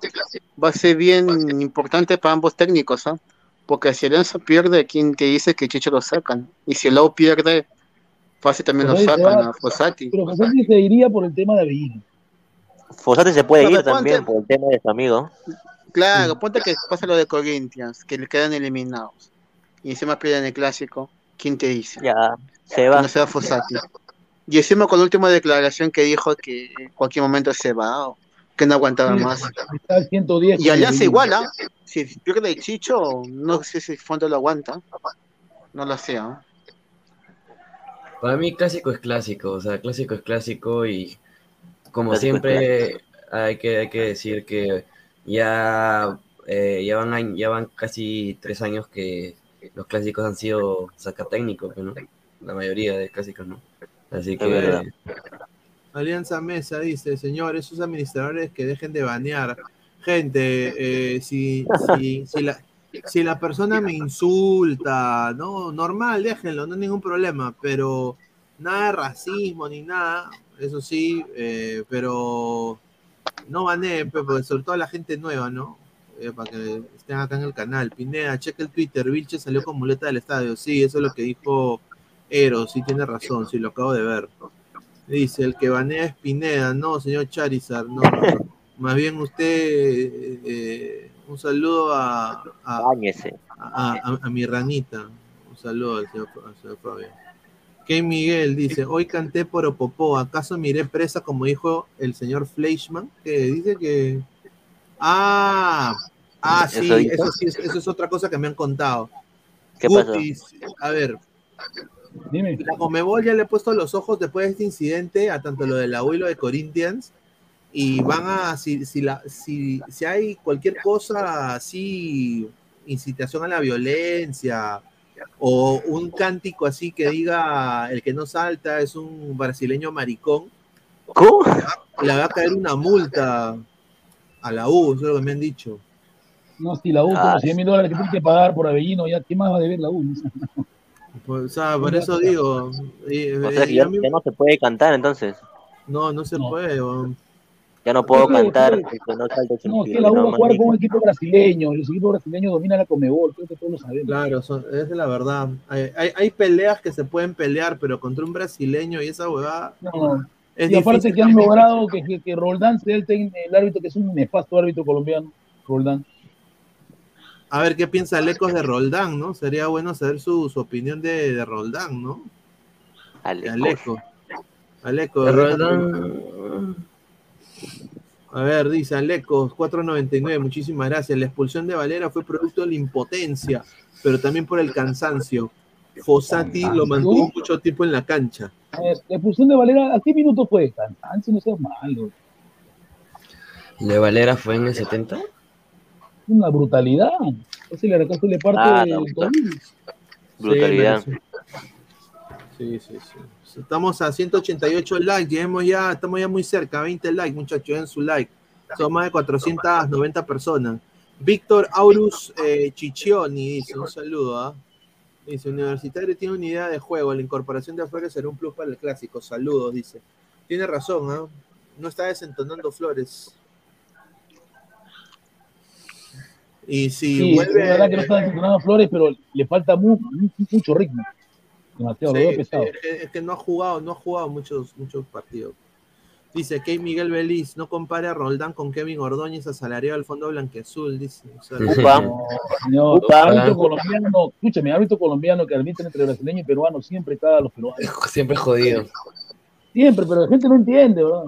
N: va a ser bien importante para ambos técnicos, ¿ah? Porque si Alianza pierde, ¿quién te dice que Chicho lo sacan? Y si el Lau pierde, fácil también lo
K: se
N: sacan
K: va.
N: a Fossati.
K: Pero Postati se iría por el tema de Avellino.
J: Fosate se puede
N: Pero
J: ir también por el tema de su amigo.
N: Claro, ponte que pasa lo de Corinthians, que le quedan eliminados. Y encima pierden el clásico, ¿quién te dice?
J: Ya, se
N: Que
J: va.
N: no sea Fossati. Y encima con la última declaración que dijo que en cualquier momento se va, o que no aguantaba
K: Sí.
N: más.
K: Está al 110.
N: Y Alianza igual, ¿ah? Si pierde Chicho, no sé si Fondo lo aguanta. No lo sé, ¿ah?
M: Para mí clásico es clásico, o sea, clásico es clásico y como
J: Clásico
M: siempre hay que, hay que decir que ya, eh, ya, van, ya van casi tres años que los clásicos han sido sacatécnicos, pues, ¿no? La mayoría de clásicos, ¿no? Así que
J: verdad.
H: Alianza Mesa dice, señor, esos administradores que dejen de banear. Gente, eh, si, si, si, la, si la persona me insulta, no, normal, déjenlo, no hay ningún problema, pero nada de racismo ni nada, eso sí, eh, pero no baneen, pe, porque sobre todo la gente nueva, ¿no? Eh, para que estén acá en el canal. Pineda, checa el Twitter, Vilche salió con muleta del estadio, sí, eso es lo que dijo Eros, sí tiene razón, sí, lo acabo de ver. Dice, el que banea es Pineda, no, señor Charizard, no. no. Más bien usted, eh, un saludo a, a, a, a- a mi ranita. Un saludo al señor, al señor Fabián. Key Miguel dice, hoy canté por Opopó, ¿acaso miré presa como dijo el señor Fleischmann? Que dice que... Ah, ah, sí,
J: ¿Eso
H: sí, es- eso es otra cosa que me han contado.
J: ¿Qué pasó?
H: Gutis, a ver,
K: Dime.
H: la Comebol ya le ha puesto los ojos después de este incidente a tanto lo del abuelo de Corinthians y van a, si, si, la, si, si hay cualquier cosa así, incitación a la violencia o un cántico así que diga el que no salta es un brasileño maricón,
J: ¿Cómo?
H: le va a caer una multa a la U, eso es lo que me han dicho.
K: No, si la U,
J: Ah,
K: como 100 mil dólares que tiene que pagar por Avellino, ya, ¿qué más va a deber la U?
H: Pues, o sea, por eso digo, eh,
J: O sea
H: eh,
J: que ya,
H: a mí-
J: ya no se puede cantar entonces.
H: no, no se puede.
J: Ya no puedo
K: ¿Por
J: cantar.
K: ¿Por
J: no
K: es que la U va a jugar con un equipo brasileño, y los equipos brasileños dominan la Comebol, creo que todos lo sabemos.
H: Claro, son- es la verdad. Hay, hay, hay peleas que se pueden pelear, pero contra un brasileño y esa huevada
K: No,
H: es
K: y aparte
H: difícil.
K: que han logrado que, que, que Roldán sea el, el árbitro, que es un nefasto árbitro colombiano, Roldán.
H: A ver qué piensa Alecos de Roldán, ¿no? Sería bueno saber su, su opinión de, de Roldán, ¿no? De Aleco. Aleco.
M: De
H: déjate-
M: Roldán,
H: A ver, dice Alecos, 4.99, muchísimas gracias. La expulsión de Valera fue producto de la impotencia, pero también por el cansancio. Fossati lo mantuvo mucho tiempo en la cancha.
K: A ver, la expulsión de Valera, ¿a qué minuto fue? Cansancio, no seas malo.
M: ¿De Valera fue en el 70?
K: Una brutalidad. Ese le casi le parte
J: Ah, no,
K: tobillo.
J: Brutalidad.
H: Sí, Sí, sí, sí. Estamos a 188 likes, lleguemos ya, estamos ya muy cerca, 20 likes, muchachos, den su like. Son más de 490 personas. Víctor Aurus eh, Chichioni dice, un saludo, ¿ah? Dice, Universitario tiene una idea de juego, la incorporación de Flores será un plus para el clásico. Saludos, dice. Tiene razón, ¿ah? No está desentonando Flores. Y si
K: Sí,
H: vuelve...
K: es verdad que no está desentonando Flores, pero le falta mu- mu- mucho ritmo. Demasiado, lo veo
H: Sí,
K: pesado.
H: sí, es, que, es que no ha jugado, no ha jugado muchos, muchos partidos. Dice Key Miguel Beliz, no compare a Roldán con Kevin Ordóñez asalariado al Fondo Blanqueazul, dice. O sea,
K: No, señor, árbitro colombiano, escúchame, árbitro colombiano que arbitra entre brasileño y peruano siempre caga a los peruanos.
M: Siempre jodido.
K: Siempre, pero la gente no entiende, ¿verdad?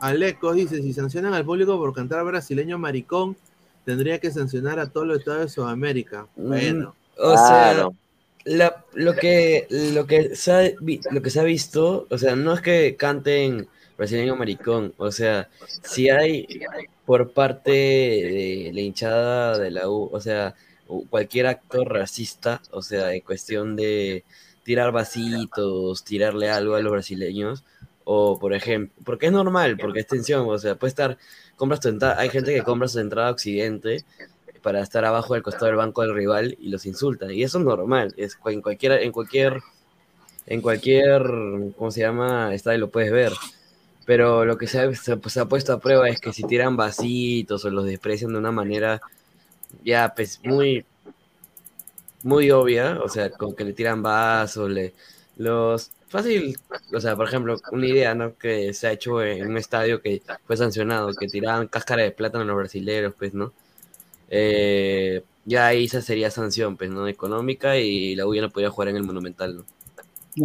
H: Aleco dice, si sancionan al público por cantar brasileño maricón, tendría que sancionar a todos los estados de Sudamérica. Bueno.
M: O sea, la- lo, que, lo, que se ha, lo que se ha visto, o sea, no es que canten brasileño maricón, o sea, si hay por parte de la hinchada de la U, o sea, cualquier acto racista, o sea, en cuestión de tirar vasitos, tirarle algo a los brasileños, o por ejemplo, porque es normal, porque es tensión, o sea, puede estar, compras tu entrada, hay gente que compra su entrada a Occidente para estar abajo del costado del banco del rival y los insultan, y eso es normal, es en cualquier, en cualquier, en cualquier, ¿cómo se llama? estadio lo puedes ver. Pero lo que se ha, se, se ha puesto a prueba es que si tiran vasitos o los desprecian de una manera ya pues muy muy obvia, o sea, con que le tiran vasos, le los fácil, o sea, por ejemplo, una idea, ¿no? que se ha hecho en un estadio que fue sancionado, que tiraban cáscara de plátano a los brasileños, pues, ¿no? Eh, ya ahí esa sería sanción, pues, ¿no? Económica y la U ya no podía jugar en el Monumental, ¿no?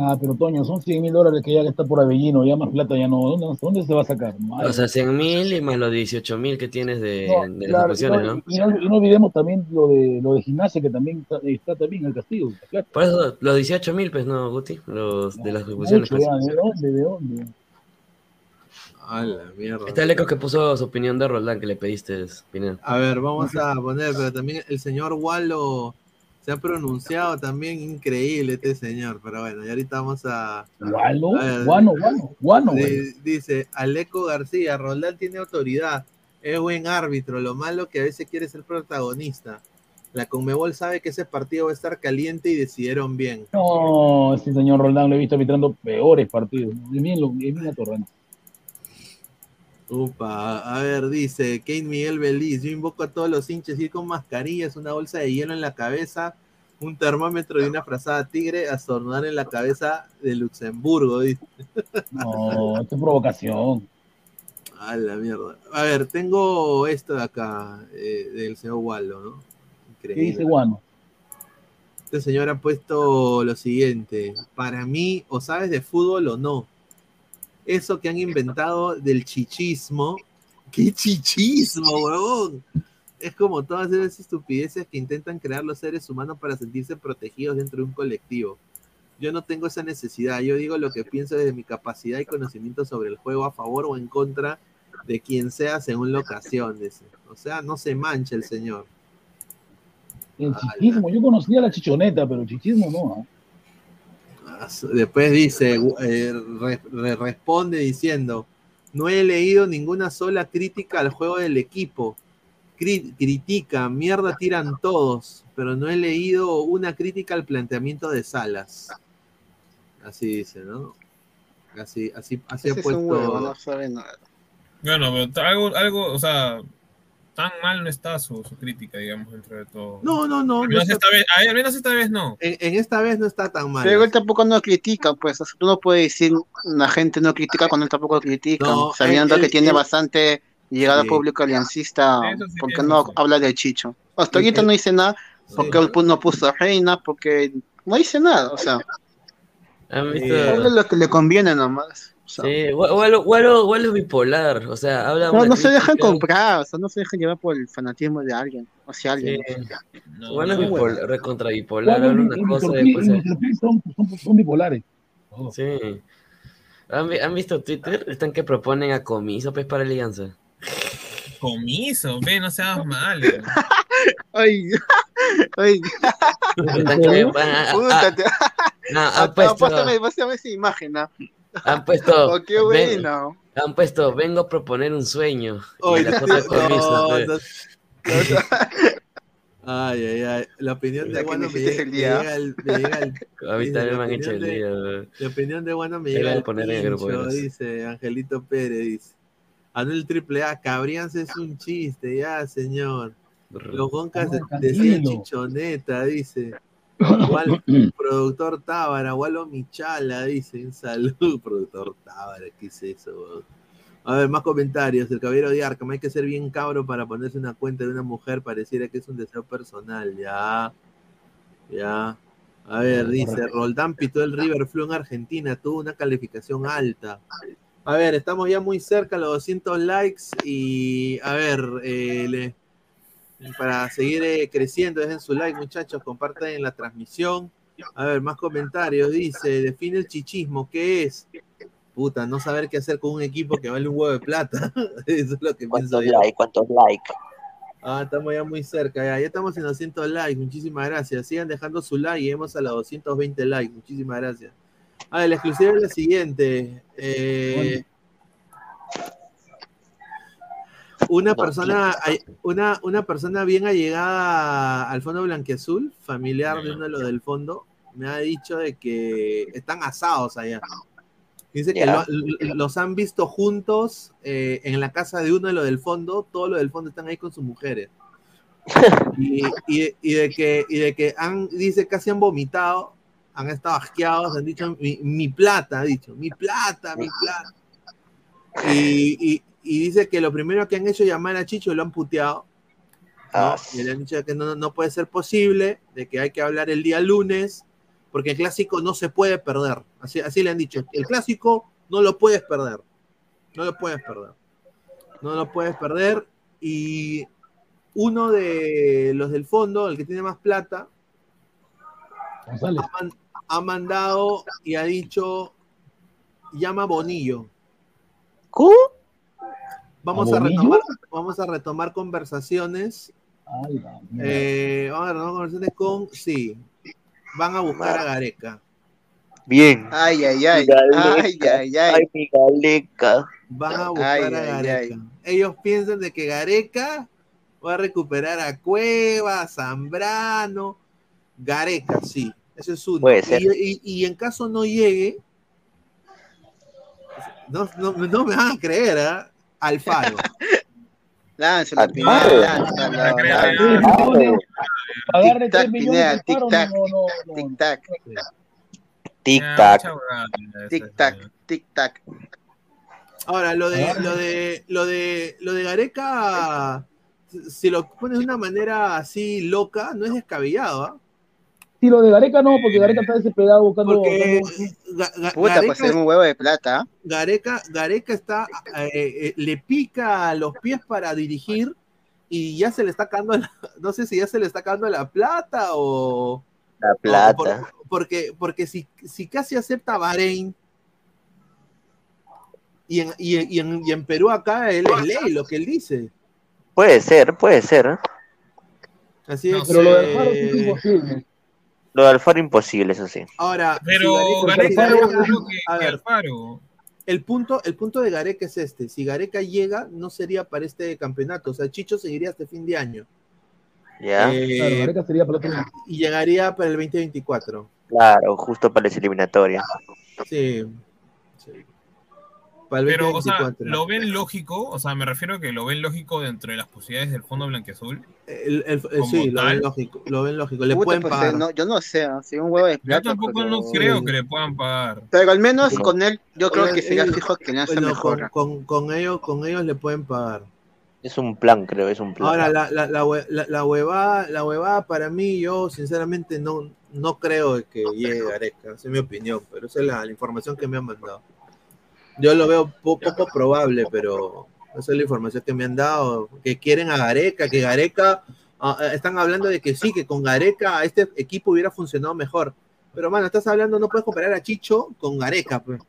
K: Ah, pero Toño, son 100 mil dólares que ya está por Avellino, ya más plata ya no. ¿Dónde, dónde se va a sacar?
M: O sea, 100 mil y más los 18 mil que tienes de,
K: No,
M: de las
K: claro, y no-
M: ¿no?
K: Y no, y no olvidemos también lo de lo de gimnasia, que también está, está también el castigo. claro.
M: Por eso, los 18 mil, pues, ¿no, Guti? Los de las ejecuciones.
K: Mucho,
M: pues.
K: ya, ¿De dónde? ¿De dónde?
H: A la mierda.
M: Está el eco que puso su opinión de Roldán que le pediste, Pineda.
H: A ver, vamos a poner, pero también el señor Wallo se ha pronunciado también increíble este señor, pero bueno, y ahorita vamos a...
K: Guano, guano, guano.
H: Dice, Aleco García, Roldán tiene autoridad, es buen árbitro, lo malo que a veces quiere ser protagonista. La Conmebol sabe que ese partido va a estar caliente y decidieron bien.
K: No, ese señor Roldán lo he visto arbitrando peores partidos. Es bien, lo- es bien atorrante.
H: Upa, a ver, dice Kate Miguel Beliz, yo invoco a todos los hinchas ir con mascarillas, una bolsa de hielo en la cabeza, un termómetro y una frazada tigre a estornudar en la cabeza de Luxemburgo, dice.
K: No, esto es provocación.
H: A la mierda. A ver, tengo esto de acá, eh, del señor Waldo, ¿no?
K: ¿Qué
H: Increíble.
K: dice guano?
H: Este señor ha puesto lo siguiente, para mí, o sabes de fútbol o no, eso que han inventado del chichismo, ¿qué chichismo, huevón? Es como todas esas estupideces que intentan crear los seres humanos para sentirse protegidos dentro de un colectivo. Yo no tengo esa necesidad, yo digo lo que pienso desde mi capacidad y conocimiento sobre el juego a favor o en contra de quien sea según la ocasión. dice. O sea, no se mancha el señor.
K: El chichismo, yo conocía la chichoneta, pero el chichismo no. ¿ah?
H: Después dice, eh, re- re- responde diciendo, no he leído ninguna sola crítica al juego del equipo. Cri- critica, mierda tiran todos, pero no he leído una crítica al planteamiento de Salas. Así dice, ¿no? Así, así, así ha
N: un huevo,
H: puesto.
N: no sabe nada.
L: Bueno, pero algo, algo, o sea, tan mal no está su, su crítica, digamos, dentro de todo.
H: No, no, no.
L: Al
H: no
L: menos,
H: está-
L: esta vez, ay, al menos esta vez no.
H: en, en esta vez no está tan mal.
N: Pero él tampoco no critica, pues. tú no puedes decir la gente no critica cuando él tampoco critica.
H: No,
N: sabiendo
H: él-
N: que
H: él-
N: tiene
H: él-
N: bastante llegada
H: Sí.
N: pública aliancista,
L: sí,
N: ¿por qué
L: eso
N: no
L: sí.
N: habla del Chicho? Hasta ahorita no dice nada, porque él pu- no puso a Reina, porque no dice nada, o sea, lo que le conviene nomás.
M: Sí, Walo, Walo, Walo es bipolar, o sea, habla
N: No, no se dejan comprar, o sea, no se dejan llevar por el fanatismo de alguien, hacia alguien.
M: Sí.
L: No,
M: Walo es
L: no,
M: bipolar, recontra bipolar, habla una cosa después
K: son, son- son bipolares. Oh.
M: Sí. ¿Han, vi- han visto Twitter? Están que proponen a comiso pues para Alianza.
L: Comiso, ve, no seas mal.
N: Ay, ay,
M: Están que van a-. han puesto,
N: Oh, qué
M: ven-
N: bueno.
M: han puesto, vengo a proponer un sueño. Y
H: Ay,
M: la cosa comiso.
H: no,
M: pues.
H: no. Ay, ay, ay. La opinión de Guano
N: me
H: llega,
N: el
H: me
N: día.
H: llega el- me llega el-
M: A mí también
H: la
M: me han hecho
H: opinión
M: el
H: de-
M: día.
H: La opinión de Guano me llega al
M: poner en el grupo,
H: pincho,
M: verás.
H: dice Angelito Pérez, dice. Anuel Triple A, Cabrianza es un chiste, ya, señor. Los Goncas decían chichoneta, dice. Wal- productor Tábara, Walo Michala, dice, un saludo, productor Tábara, ¿qué es eso? A ver, más comentarios. El caballero de Arkham, hay que ser bien cabro para ponerse una cuenta de una mujer, pareciera que es un deseo personal, ya, ya. A ver, dice, Roldán pitó el River Flu en Argentina, tuvo una calificación alta. A ver, estamos ya muy cerca a los 200 likes y, a ver, eh, le- para seguir eh, creciendo, dejen su like, muchachos, compartan la transmisión. A ver, más comentarios. Dice, define el chichismo, ¿qué es? Puta, no saber qué hacer con un equipo que vale un huevo de plata. Eso es lo que pienso
J: ¿Cuántos
H: yo.
J: likes? ¿Cuántos likes?
H: Ah, estamos ya muy cerca, ya, ya estamos en 200 likes, muchísimas gracias. Sigan dejando su like y lleguemos a los 220 likes, muchísimas gracias. A ver, la exclusiva es la siguiente. eh, una persona, hay- una, una persona bien allegada al fondo blanquiazul, familiar de uno de los del fondo, me ha dicho de que están asados allá. Dice que lo- los han visto juntos eh, en la casa de uno de los del fondo, todos los del fondo están ahí con sus mujeres. Y, y- y de que, y de que han, dice, casi han vomitado, han estado asqueados, han dicho, mi, mi plata, ha dicho, mi plata, mi plata. Y, y- dice que lo primero que han hecho es llamar a Chicho y lo han puteado. ¿no? Y le han dicho que no, no puede ser posible, de que hay que hablar el día lunes, porque el clásico no se puede perder. Así, así le han dicho, el clásico no lo puedes perder. No lo puedes perder. No lo puedes perder. Y uno de los del fondo, el que tiene más plata, ha, man- ha mandado y ha dicho, llama a Bonillo. Vamos
K: ¿A
H: retomar, vamos a retomar conversaciones. Eh, vamos a retomar conversaciones con, sí, van a buscar a Gareca.
J: Bien.
N: Ay, ay, ay. Ay, ay, ay.
J: Ay, mi galeca.
H: Van a buscar
N: Ay,
H: a
N: ay,
H: Gareca. Ellos piensan de que Gareca va a recuperar a Cueva, a Zambrano. Gareca, sí. Eso es uno.
J: Puede ser.
H: Y, y- y en caso no llegue, no, no- no me van a creer, ¿ah? Alfaro.
N: Lánzalo, Pineda,
H: claro.
N: lánzalo,
K: Agarre
N: lánzalo.
K: Agarre
N: Tic-tac,
K: 3 millones
N: Pineda,
K: de paro,
N: tic-tac,
K: no, no, no.
N: tic-tac.
J: Tic-tac.
N: Tic-tac, tic-tac.
H: Ahora, lo de, lo de, lo de, lo de Gareca, si lo pones de una manera así loca, no es descabellado, ¿ah?
K: Sí, lo de Gareca no, porque Gareca está desesperado buscando.
H: Porque
K: buscando-
H: Ga- Ga-
N: Puta,
H: Gareca,
N: pues es un huevo de plata.
H: Gareca, Gareca está, eh, eh, le pica los pies para dirigir y ya se le está acabando, la- no sé si ya se le está acabando la plata o...
J: La
H: o
J: plata.
H: por- porque porque si, si casi acepta Bahrein y en, y, en, y en- y en Perú acá él es ley lo que él dice.
J: Puede ser, puede ser. ¿eh?
H: Así es
K: Pero lo de Alfaro sí es imposible.
J: Lo de Alfaro imposible, eso sí.
H: Ahora,
L: Pero
H: si
L: Gareca
H: Gareca-
L: es lo mismo que-
H: a
L: que
H: ver,
L: Alfaro.
H: el punto, el punto de Gareca es este: si Gareca llega, no sería para este campeonato. O sea, Chicho seguiría hasta fin de año.
J: ¿Ya?
H: Eh,
K: Claro, Gareca sería para el
H: y llegaría para el 2024.
J: Claro, justo para las eliminatorias.
H: Sí. Para el
L: Pero, o sea,
H: 2024.
L: ¿lo ven lógico? O sea, me refiero a que lo ven lógico dentro de las posibilidades del fondo blanquiazul.
H: El- el- sí, lo ven lógico. Lo ven lógico. Le
N: Puta,
H: pueden
N: pues,
H: pagar.
N: no, yo no sé, si un huevo de
L: Yo tampoco
N: pero...
L: no creo que le puedan pagar.
N: Pero al menos con él, yo creo
H: Oye,
N: que sería fijo que lanza
H: bueno,
N: mejor.
H: con, con, con ellos, con ellos le pueden pagar.
J: Es un plan, creo, es un plan.
H: Ahora, la, la, la, la, la huevada, la huevada para mí, yo sinceramente no, no creo que llegue Gareca, esa es mi opinión, pero esa es la, la información que me han mandado. Yo lo veo po- poco probable, pero esa es la información que me han dado, que quieren a Gareca, que Gareca, ah, ah, están hablando de que sí, que con Gareca este equipo hubiera funcionado mejor. Pero, mano, estás hablando, no puedes comparar a Chicho con Gareca, pues. Con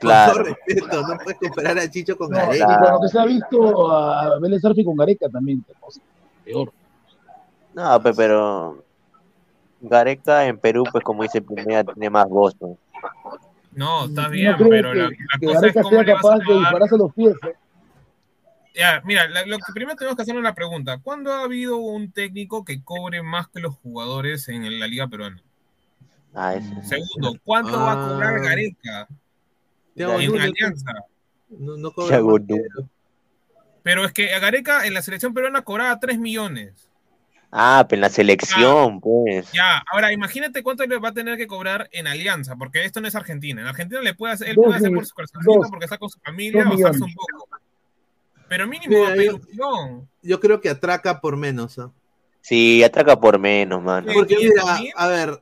J: Claro.
H: todo respeto, no puedes comparar a Chicho con
K: No,
H: Gareca.
K: lo que se ha visto a Vélez Arfi con Gareca también, cosa, peor.
J: No, pe- pero Gareca en Perú, pues como dice Pineda, tiene más voz. ¿no?
L: No, está
K: ¿No
L: bien, pero
K: que,
L: la, la
K: que
L: cosa es
K: Gareca
L: cómo
K: sea
L: le vas a
K: capaz de
L: pagar.
K: dispararse los pies? eh?
L: Ya, mira, la- lo que primero tenemos que hacer es la pregunta. ¿Cuándo ha habido un técnico que cobre más que los jugadores en la liga peruana?
J: Ah.
L: Segundo, ¿cuánto va a cobrar
H: Ah.
L: Gareca
H: Thiago
L: en Alianza?
H: No, no cobra
L: Pero es que a Gareca en la selección peruana cobraba 3 millones.
J: Ah, pero en la selección, pues.
L: Ya, ahora imagínate cuánto le va a tener que cobrar en Alianza, porque esto no es Argentina. En Argentina le puede hacer, él
K: Dos
L: puede hacer por su corazoncito porque está con su familia,
K: dos
L: basarse un poco. Pero mínimo,
H: Mira, yo-. Yo creo que atraca por menos. ¿ah?
J: Sí, atraca por menos, mano.
H: Porque
L: ¿Y
H: mira, a ver,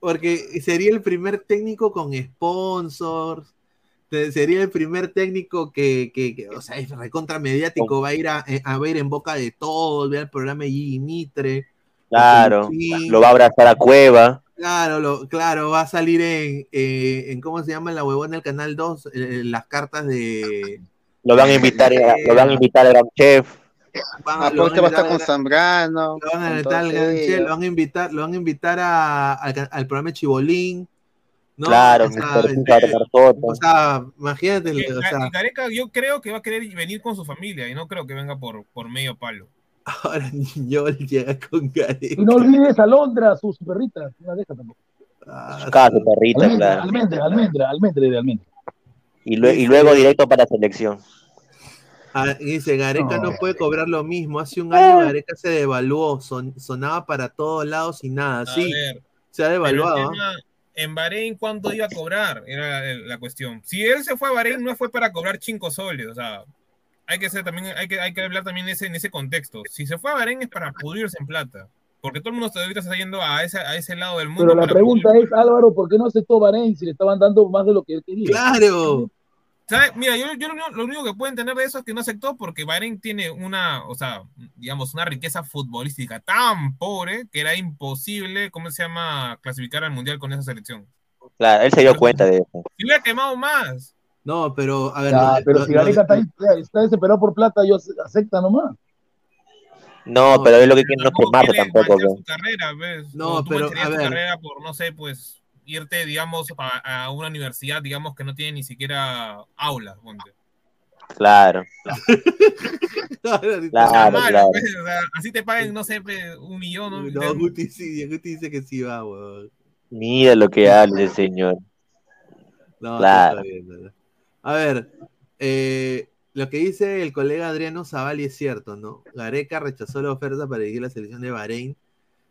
H: porque sería el primer técnico con sponsors, sería el primer técnico que, que, que, o sea, es recontra mediático, va a ir a, eh, a ver en boca de todos, ver el programa de Gigi Mitre.
J: Claro, lo va a abrazar a Cueva.
H: Claro, lo, claro, va a salir en, eh, en ¿cómo se llama la huevona del Canal 2? Eh, las cartas de...
J: Lo van a invitar, a- lo van a invitar al gran chef.
H: van
N: Ah,
H: lo van
N: a estar
H: invitar
N: con Zambrano.
H: Lo van a invitar al Gran lo van a invitar, lo van a invitar a- al, al programa de Chibolín. ¿No?
J: Claro,
H: o sea,
J: Mr.
H: eh, o sea, imagínate,
L: Que
H: o sea,
L: Gareca yo creo que va a querer venir con su familia y no creo que venga por, por medio palo.
H: ahora Niñol llega con Gareca.
K: Y no olvides a Londra, sus perritas. No la deja tampoco.
H: Ah,
J: Cada su perrita,
K: Almendra,
J: claro.
K: almendra, almendra, almendra, almendra.
J: Y, lue- y luego directo para selección.
H: Ah, dice, Gareca no.
K: No.
H: puede cobrar lo mismo. Hace un año Gareca se devaluó, son- sonaba para todos lados y nada.
L: A
H: Sí,
L: ver,
H: se ha
L: el
H: devaluado. ¿ah?
L: tema, en Bahrein, ¿cuánto iba a cobrar? Era la, la cuestión. Si él se fue a Bahrein, no fue para cobrar 5 soles, o sea, hay que ser también, hay que, hay que hablar también ese, en ese contexto. Si se fue a Bahrein es para pudrirse en plata. Porque todo el mundo ahorita está yendo a ese, a ese lado del mundo.
K: Pero la pregunta es, Álvaro, ¿por qué no aceptó Bahrein si le estaban dando más de lo que él quería?
H: Claro.
L: ¿Sabe? Mira, yo, yo lo, único- lo único que puedo entender de eso es que no aceptó porque Bahrein tiene una, o sea, digamos, una riqueza futbolística tan pobre que era imposible, ¿cómo se llama?, clasificar al mundial con esa selección.
J: Claro, él se dio cuenta de eso.
L: Si hubiera quemado más.
H: No, pero a ver.
K: Ya,
H: lo-
K: pero
H: lo-
K: si Gareca está, está desesperado por plata, yo ace- acepta nomás.
J: No, pero él lo que quiere no es quemarse tampoco.
L: su carrera, ¿ves?
H: No, pero, a ver.
L: carrera por, no sé, pues, irte, digamos, a, a una universidad, digamos, que no tiene ni siquiera aulas, ponte.
J: Claro.
H: Claro,
J: Claro,
L: Mal,
J: claro.
L: pues, o sea, así te paguen, no sé, un millón. ¿no?
H: No, Guti, sí, Guti dice que sí va, weón.
J: Mira lo que hace el señor.
H: No,
J: Claro.
H: está bien, ¿no? A ver, eh, lo que dice el colega Adriano Zavali es cierto, ¿no? Gareca rechazó la oferta para dirigir la selección de Bahrein,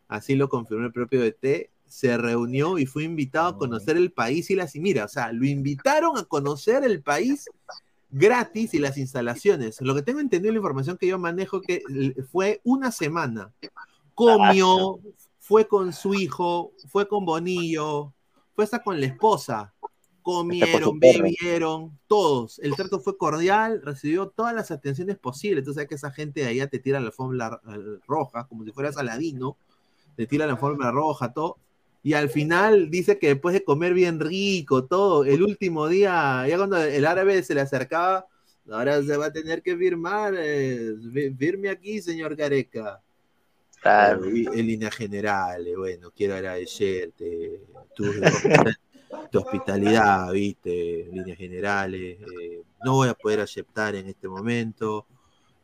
H: así lo confirmó el propio DT, se reunió y fue invitado a conocer el país y las... Y mira, o sea, lo invitaron a conocer el país gratis y las instalaciones. Lo que tengo entendido, la información que yo manejo, que fue una semana. Comió, fue con su hijo, fue con Bonillo, fue hasta con la esposa. Comieron, bebieron, todos. El trato fue cordial, recibió todas las atenciones posibles. Tú sabes que esa gente de allá te tira la alfombra roja, como si fueras Aladino, te tira la alfombra roja, todo. Y al final dice que después de comer bien rico, todo, el último día, ya cuando el árabe se le acercaba, ahora se va a tener que firmar, eh, fi- firme aquí, señor Gareca.
J: Claro.
H: Eh, en línea general, eh, bueno, quiero agradecerte tu, tu hospitalidad, viste, en líneas generales. eh, no voy a poder aceptar en este momento,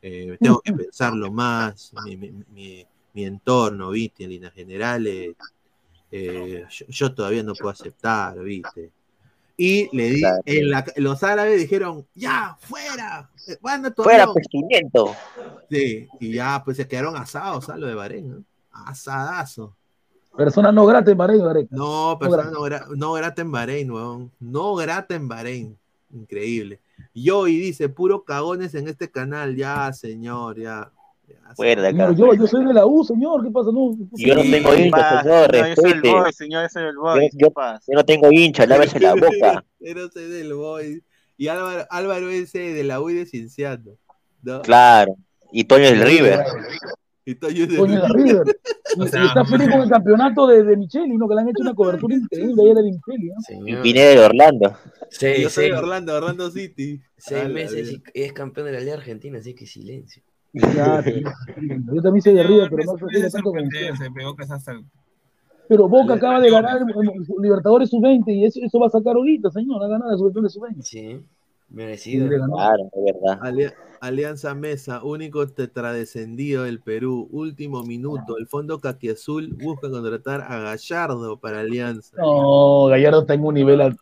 H: eh, tengo que pensarlo más, mi, mi- mi- mi entorno, viste, en líneas generales. Eh, yo, yo todavía no puedo aceptar, viste. Y le di,
J: Claro.
H: en la- los árabes dijeron, ya, fuera, eh, manda tu
J: Fuera
H: avión".
J: pestimiento.
H: Sí, y ya pues se quedaron asados, ¿sabes? Lo de Bahrein, ¿no? Asadazo.
K: Persona no grata en Bahrein, Gareca.
H: No, persona
K: grata.
H: no, gra- no grata en Bahrein, weón. No grata en Bahrein. Increíble. Yo, y dice, puro cagones en este canal. Ya, señor, ya.
J: Fuera de
K: Señor,
J: acá.
K: yo, yo soy de la U, señor, ¿qué pasa? No,
J: Y yo no
H: Sí,
J: tengo hincha, señor,
I: no, yo soy el
J: respete.
I: boy, señor, yo soy el boy.
J: Yo,
I: ¿qué
J: yo- yo no tengo hincha, lávese la boca.
H: Pero soy del boy. Y Álvaro, Álvaro ese de la U y de Cienciano. ¿no?
J: Claro. Y Toño del River.
H: Y Toño de
K: Coño, de River. Y,
L: O sea,
K: y está feliz con el campeonato de, de Micheli, ¿no? Que le han hecho una cobertura increíble ayer de Micheli, ¿no?
J: Y
M: Señor.
J: Pineda de Orlando.
M: Seis,
H: Yo soy de Orlando, Orlando City.
M: seis meses y es campeón de la Liga Argentina, así que silencio.
K: Yo también soy de River, pero no soy
L: me
K: tanto como Pero Boca acaba de ganar Libertadores sub-20 y eso, eso va a sacar ahorita, señor. Ha ganado Libertadores sub-20.
M: Sí, merecido.
J: Claro, es verdad.
H: Alia- Alianza Mesa, único tetradescendido del Perú, último minuto. El Fondo Caquiazul busca contratar a Gallardo para Alianza.
K: No, Gallardo está en un nivel alto.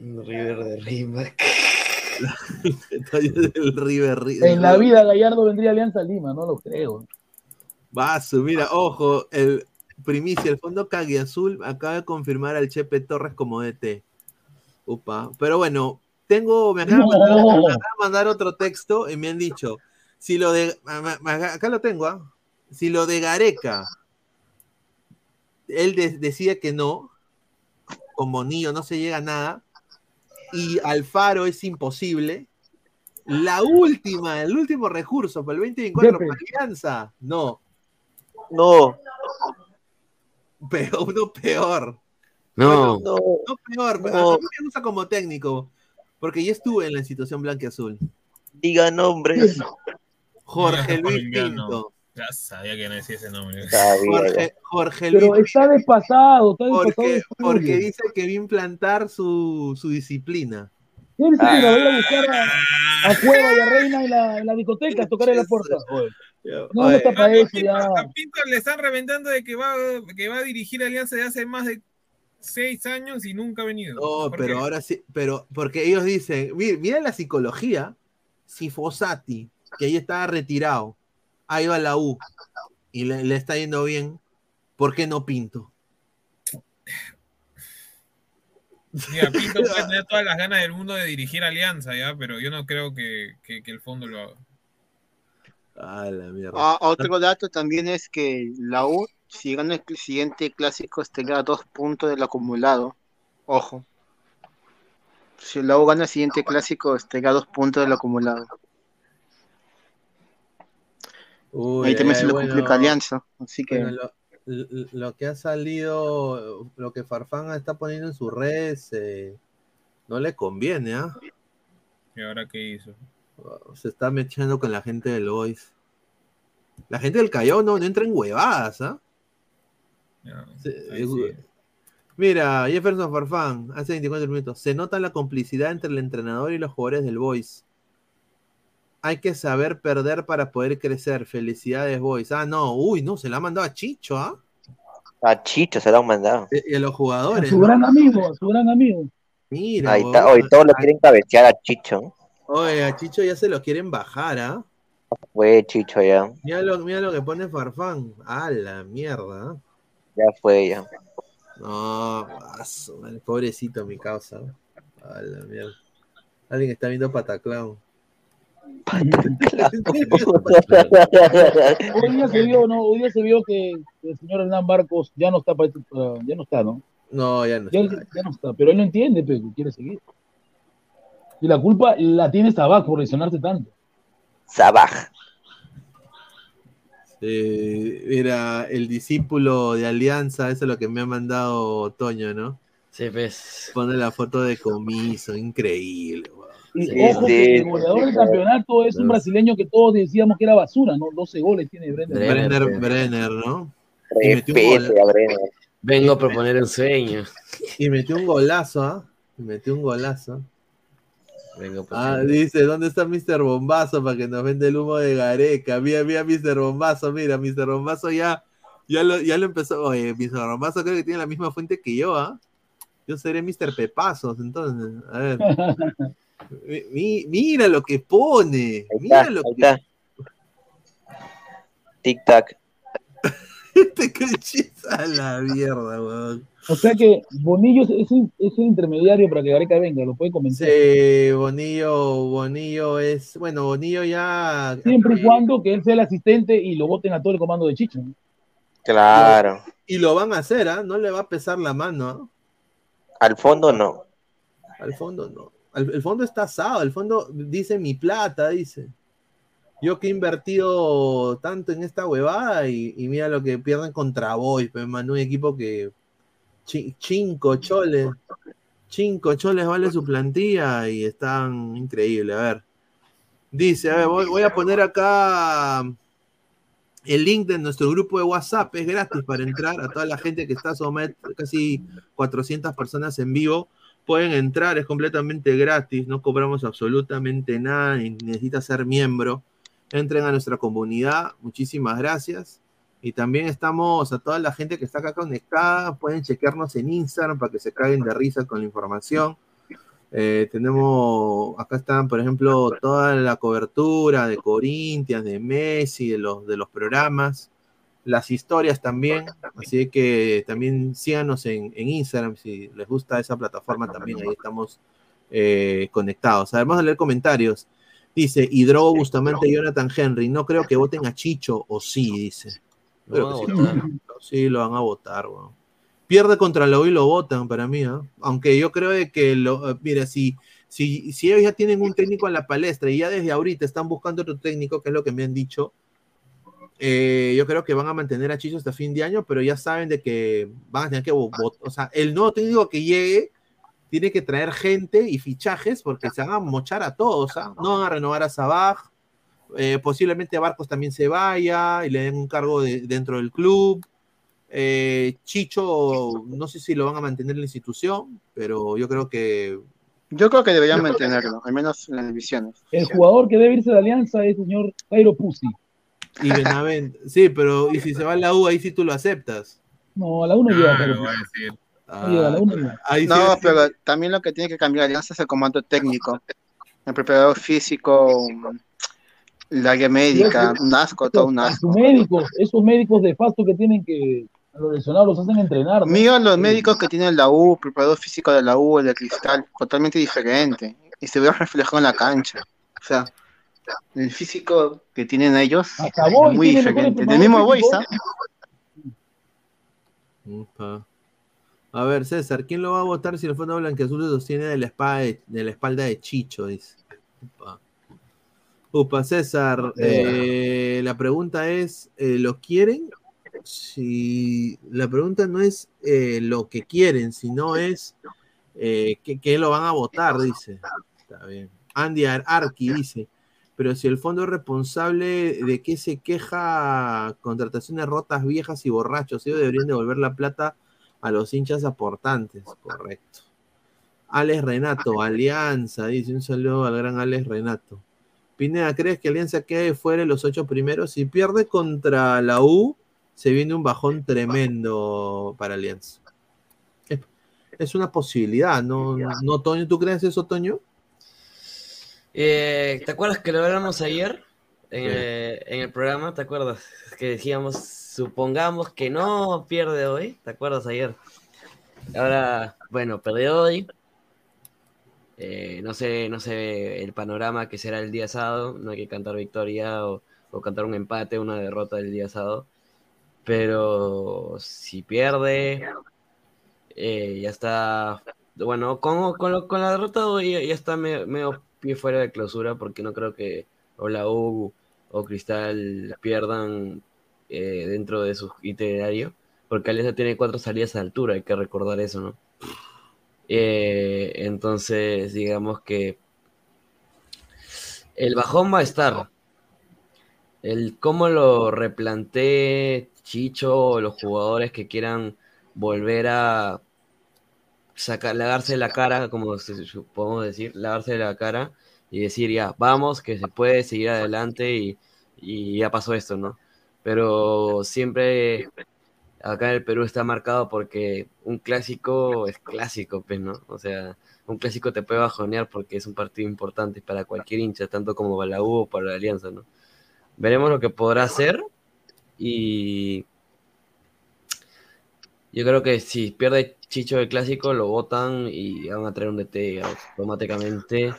M: River de Rimac.
H: Del River.
K: En la vida Gallardo vendría a Alianza Lima, no lo creo.
H: Vaso, mira, ojo, el primicia, el fondo Cagui Azul acaba de confirmar al Chepe Torres como DT. Upa. Pero bueno, tengo, me acaban, de mandar,
K: No.
H: me acaban de mandar otro texto y me han dicho, si lo de, acá lo tengo, ¿ah? si lo de Gareca, él de- decía que no, con Bonillo no se llega a nada, y Alfaro es imposible, la última, el último recurso para el 2024
K: Pepe.
H: para Alianza, no,
J: No,
H: peor, no peor.
M: No.
H: Bueno, no peor,
J: No.
H: a mí me gusta como técnico, porque ya estuve en la institución blanca y azul.
J: diga nombres.
H: Jorge
L: No,
H: Luis
L: no.
H: Pinto.
L: Ya sabía que no decía ese nombre.
H: Jorge, Jorge Luis
K: Pero está despasado, está despasado.
H: porque,
K: de
H: porque dice que va a implantar su, su disciplina.
K: ¿Quién dice que voy a buscar a, a Cueva y a Reina en la, en la discoteca a tocar en la puerta? No, no está para eso ya.
L: A Pinto le están reventando de que va, que va a dirigir Alianza de hace más de seis años y nunca ha venido.
H: No,
L: ¿Por
H: pero
L: qué?
H: ahora sí, pero porque ellos dicen, mira, mira la psicología, si Fossati, que ahí estaba retirado, ha ido a la U y le, le está yendo bien, ¿por qué no Pinto?
L: Mira, Pinto puede tener todas las ganas del mundo de dirigir Alianza, ya, pero yo no creo que, que- que el fondo lo haga.
H: Ah, la mierda.
N: Ah, otro dato también es que la U, si gana el siguiente clásico, tendrá a dos puntos del acumulado. Ojo. Si la U gana el siguiente clásico, tendrá a dos puntos del acumulado.
H: Uy,
N: Ahí también
H: ay,
N: se le
H: bueno,
N: complica a Alianza. Así que.
H: bueno, lo, que ha salido, lo que Farfán está poniendo en sus redes, eh, no le conviene, ¿ah?
L: ¿Y ahora qué hizo?
H: Se está mechando con la gente del Boys. La gente del Callao no, no entra en huevadas, ¿ah? Eh,
L: sí.
H: Mira, Jefferson Farfán, hace 24 minutos. Se nota la complicidad entre el entrenador y los jugadores del Boys. Hay que saber perder para poder crecer. Felicidades, Boys. Ah, no, uy, no, se la ha mandado a Chicho, ¿ah?
J: A Chicho se lo han mandado.
H: Y y a los
K: A
H: jugadores.
K: su
H: ¿no?
K: gran amigo, a su gran amigo.
H: Mira,
J: Ahí está, hoy todos lo quieren cabecear a Chicho.
H: Oye, a Chicho ya se lo quieren bajar, ¿ah?
J: Fue Chicho ya.
H: Mira lo, mira lo que pone Farfán. A la mierda. ¿ah?
J: Ya fue ya.
H: No, a su pobrecito mi causa. A la mierda. Alguien está viendo Pataclown.
K: Hoy día se vio, no, hoy día se vio que el señor Hernán Barcos ya no está para este- ya no está, ¿no?
H: No, ya no
K: Ya,
H: está.
K: ya no está, pero él no entiende, pero quiere seguir. Y la culpa la tiene Sabaj por lesionarte tanto.
J: Sabaj.
H: Sí, mira, el discípulo de Alianza, eso es lo que me ha mandado Toño, ¿no?
M: Sí, pues.
H: Pone la foto de comiso, increíble.
K: Y
H: Sí,
K: ojo
H: sí,
K: que el goleador del campeonato es un brasileño que todos decíamos que era basura, ¿no? 12 goles tiene Brenner.
H: Brenner, Brenner, ¿no?
J: Respete a Brenner.
M: Vengo a proponer un sueño.
H: y metió un golazo, ¿ah? Y metió un golazo.
M: Vengo a
H: Ah, dice, ¿dónde está Mr. Bombazo para que nos vende el humo de Gareca? Mira, mira, Mr. Bombazo, mira, Mr. Bombazo ya, ya lo, ya lo empezó. Oye, Mr. Bombazo creo que tiene la misma fuente que yo, ¿ah? Yo seré Mr. Pepazos, entonces. A ver. Mi- mi- mira lo que pone. Mira
J: está,
H: lo que.
J: Tic tac.
H: Este coche a la mierda, weón.
K: O sea que Bonillo es, es el, intermediario para que Gareca venga, lo puede comentar.
H: Sí, Bonillo, Bonillo es. Bueno, Bonillo ya.
K: Siempre y cuando que él sea el asistente y lo voten a todo el comando de Chicho.
J: Claro.
H: Y lo van a hacer, ¿ah? No le va a pesar la mano, ¿ah?
J: Al fondo no.
H: Al fondo no. El fondo está asado, el fondo dice mi plata, dice. Yo que he invertido tanto en esta huevada y, mira lo que pierden contra Boys, pues, mano, un equipo que chi- choles, cinco choles vale su plantilla y están increíbles. A ver, dice, a ver, voy, voy a poner acá el link de nuestro grupo de WhatsApp, es gratis para entrar a toda la gente que está, somos casi 400 personas en vivo pueden entrar, es completamente gratis, no cobramos absolutamente nada, ni necesita ser miembro. Entren a nuestra comunidad, muchísimas gracias. Y también estamos a toda la gente que está acá conectada, pueden chequearnos en Instagram para que se caguen de risa con la información. Eh, tenemos, acá están, por ejemplo, toda la cobertura de Corinthians, de Messi, de los, de los programas. Las historias también. Así que también síganos en, en Instagram si les gusta esa plataforma también. Ahí estamos eh, conectados. A ver, vamos a leer comentarios. Dice Hidrogo Bustamante y Jonathan Henry. No creo que voten a Chicho, o sí, dice. Sí, sí, lo van a votar. Pierde contra U y lo votan para mí, ¿ah? Aunque yo creo de que, lo, eh, mira, si, si, si ellos ya tienen un técnico en la palestra y ya desde ahorita están buscando otro técnico, que es lo que me han dicho, eh, yo creo que van a mantener a Chicho hasta fin de año, pero ya saben de que van a tener que votar. O sea, el nuevo técnico que llegue tiene que traer gente y fichajes porque se van a mochar a todos, ¿ah? No van a renovar a Sabaj, eh, posiblemente Barcos también se vaya y le den un cargo de- dentro del club. Eh, Chicho, no sé si lo van a mantener en la institución, pero yo creo que
N: Yo creo que deberían mantenerlo, al menos en las divisiones.
K: El jugador que debe irse de Alianza es el señor Jairo Pusi.
H: Y Benavent, sí, pero y si se va a la U, ahí sí tú lo aceptas.
K: No, a la 1 llega
L: Ah,
K: Jairo
L: lo voy a
K: Pusi.
L: decir.
H: Ah,
K: Llega a la 1 llega.
H: ahí sí
N: No, pero también lo que tiene que cambiar Alianza es el comando técnico, el preparador físico, la área médica, un asco, todo un asco.
K: sus médicos, esos médicos de facto que tienen que, a los lesionados los hacen entrenar. ¿no?
N: Mira los médicos que tiene la U, el preparador físico de la U, el de Cristal, totalmente diferente. Y se ve reflejado en la cancha. O sea, el físico que tienen ellos
K: Hasta
N: es muy diferente. Del mismo.
H: Upa. A ver, César, ¿quién lo va a votar si el Fondo Blanqueazul se sostiene de la, espada de, de la espalda de Chicho? Dice. Upa. Upa, César, eh, la pregunta es, eh, ¿lo quieren? Si la pregunta no es eh, lo que quieren, sino es eh, que, que lo van a votar, dice. Está bien. Andy Ar- Arki dice, pero si el fondo es responsable de que se queja contrataciones rotas, viejas y borrachos, ellos deberían devolver la plata a los hinchas aportantes, correcto. Alex Renato, Alianza, dice un saludo al gran Alex Renato. Pineda, ¿crees que Alianza quede fuera de los ocho primeros? Si pierde contra la U, se viene un bajón tremendo para Alianza. Es, una posibilidad, ¿no, no, Toño? ¿Tú crees eso, Toño?
M: Eh, ¿Te acuerdas que lo hablamos ayer en, eh, en el programa? ¿Te acuerdas? Que decíamos, supongamos que no pierde hoy. ¿Te acuerdas ayer? Ahora, bueno, perdió hoy. Eh, no sé, no sé el panorama que será el día sábado. No hay que cantar victoria o, o cantar un empate, una derrota el día sábado. Pero si pierde, eh, ya está. Bueno, con, con, lo- con la derrota hoy ya, ya está medio, medio pie fuera de clausura porque no creo que o la U o Cristal pierdan eh, dentro de su itinerario. Porque Alianza tiene cuatro salidas a altura, hay que recordar eso, ¿no? Eh, entonces, digamos que el bajón va a estar. El cómo lo replantee Chicho o los jugadores que quieran volver a sacar, lavarse la cara, como podemos decir, lavarse la cara y decir ya, vamos, que se puede seguir adelante y, y ya pasó esto, ¿no? Pero siempre acá en el Perú está marcado porque un clásico es clásico, pues, ¿no? O sea, un clásico te puede bajonear porque es un partido importante para cualquier hincha, tanto como para la U o para la Alianza, ¿no? Veremos lo que podrá hacer y yo creo que si pierde Chicho el clásico, lo votan y van a traer un DT automáticamente,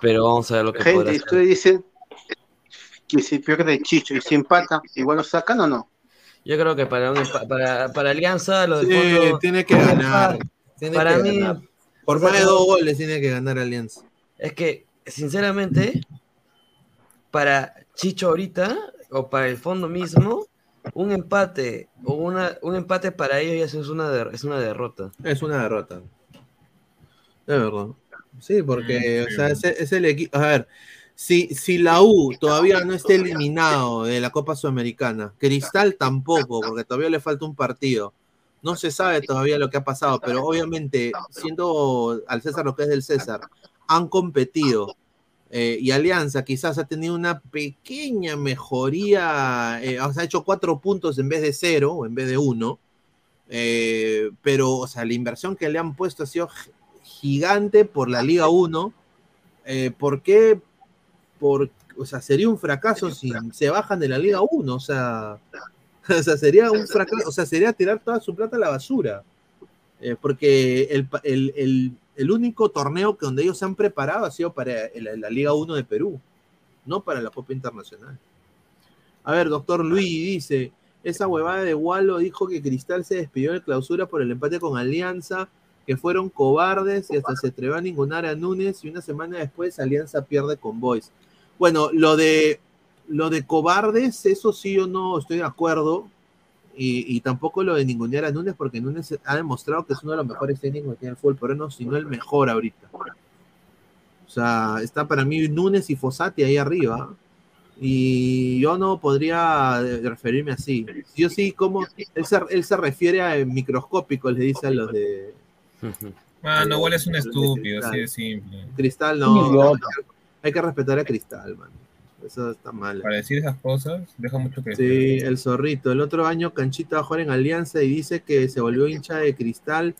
M: pero vamos a ver lo que podrá
N: Gente,
M: hacer.
N: ustedes dicen que si pierde Chicho y si empata, igual lo sacan o no.
M: Yo creo que para, un para, para Alianza, lo del
H: Sí,
M: fondo...
H: tiene que ganar. Tiene
M: Para
H: que
M: mí,
H: ganar. Por más de dos goles tiene que ganar Alianza.
M: Es que, sinceramente, para Chicho ahorita, o para el fondo mismo, un empate, o una, un empate para ellos ya es una, der- es una derrota.
H: Es una derrota. Es verdad. Sí, porque, o sea, es, es el equipo. A ver, si, si la U todavía no está eliminado de la Copa Sudamericana, Cristal tampoco, porque todavía le falta un partido. No se sabe todavía lo que ha pasado, pero obviamente, siendo al César lo que es del César, han competido. Eh, y Alianza quizás ha tenido una pequeña mejoría, eh, o sea, ha hecho cuatro puntos en vez de cero, o en vez de uno. Eh, pero, o sea, la inversión que le han puesto ha sido gi- gigante por la Liga 1. Eh, ¿Por qué? Por, o sea, sería un fracaso si se bajan de la Liga 1. O sea, O sea, sería un fracaso, o sea, sería tirar toda su plata a la basura. Porque el- el- el único torneo que donde ellos se han preparado ha sido para la, Liga 1 de Perú, no para la Copa Internacional. A ver, doctor Luis dice, esa huevada de Walo dijo que Cristal se despidió de clausura por el empate con Alianza, que fueron cobardes y hasta se atrevió a ningunar a Núñez y una semana después Alianza pierde con Boys. Bueno, lo de lo de cobardes, eso sí yo no estoy de acuerdo. Y, y tampoco lo de ningunear a Núñez, porque Núñez ha demostrado que es uno de los mejores técnicos que tiene el fútbol peruano, si no el mejor ahorita. O sea, está para mí Núñez y Fossati ahí arriba. Y yo no podría eh, referirme así. Yo sí, como él se, él se refiere a microscópicos, le dice a los de
L: Ah, no, igual es un estúpido, así de simple.
H: Cristal, no. Hay que respetar a Cristal, man. Eso está mal.
L: Para decir esas cosas, deja mucho que
H: Sí, el zorrito. El otro año Canchita va a jugar en Alianza y dice que se volvió hincha de Cristal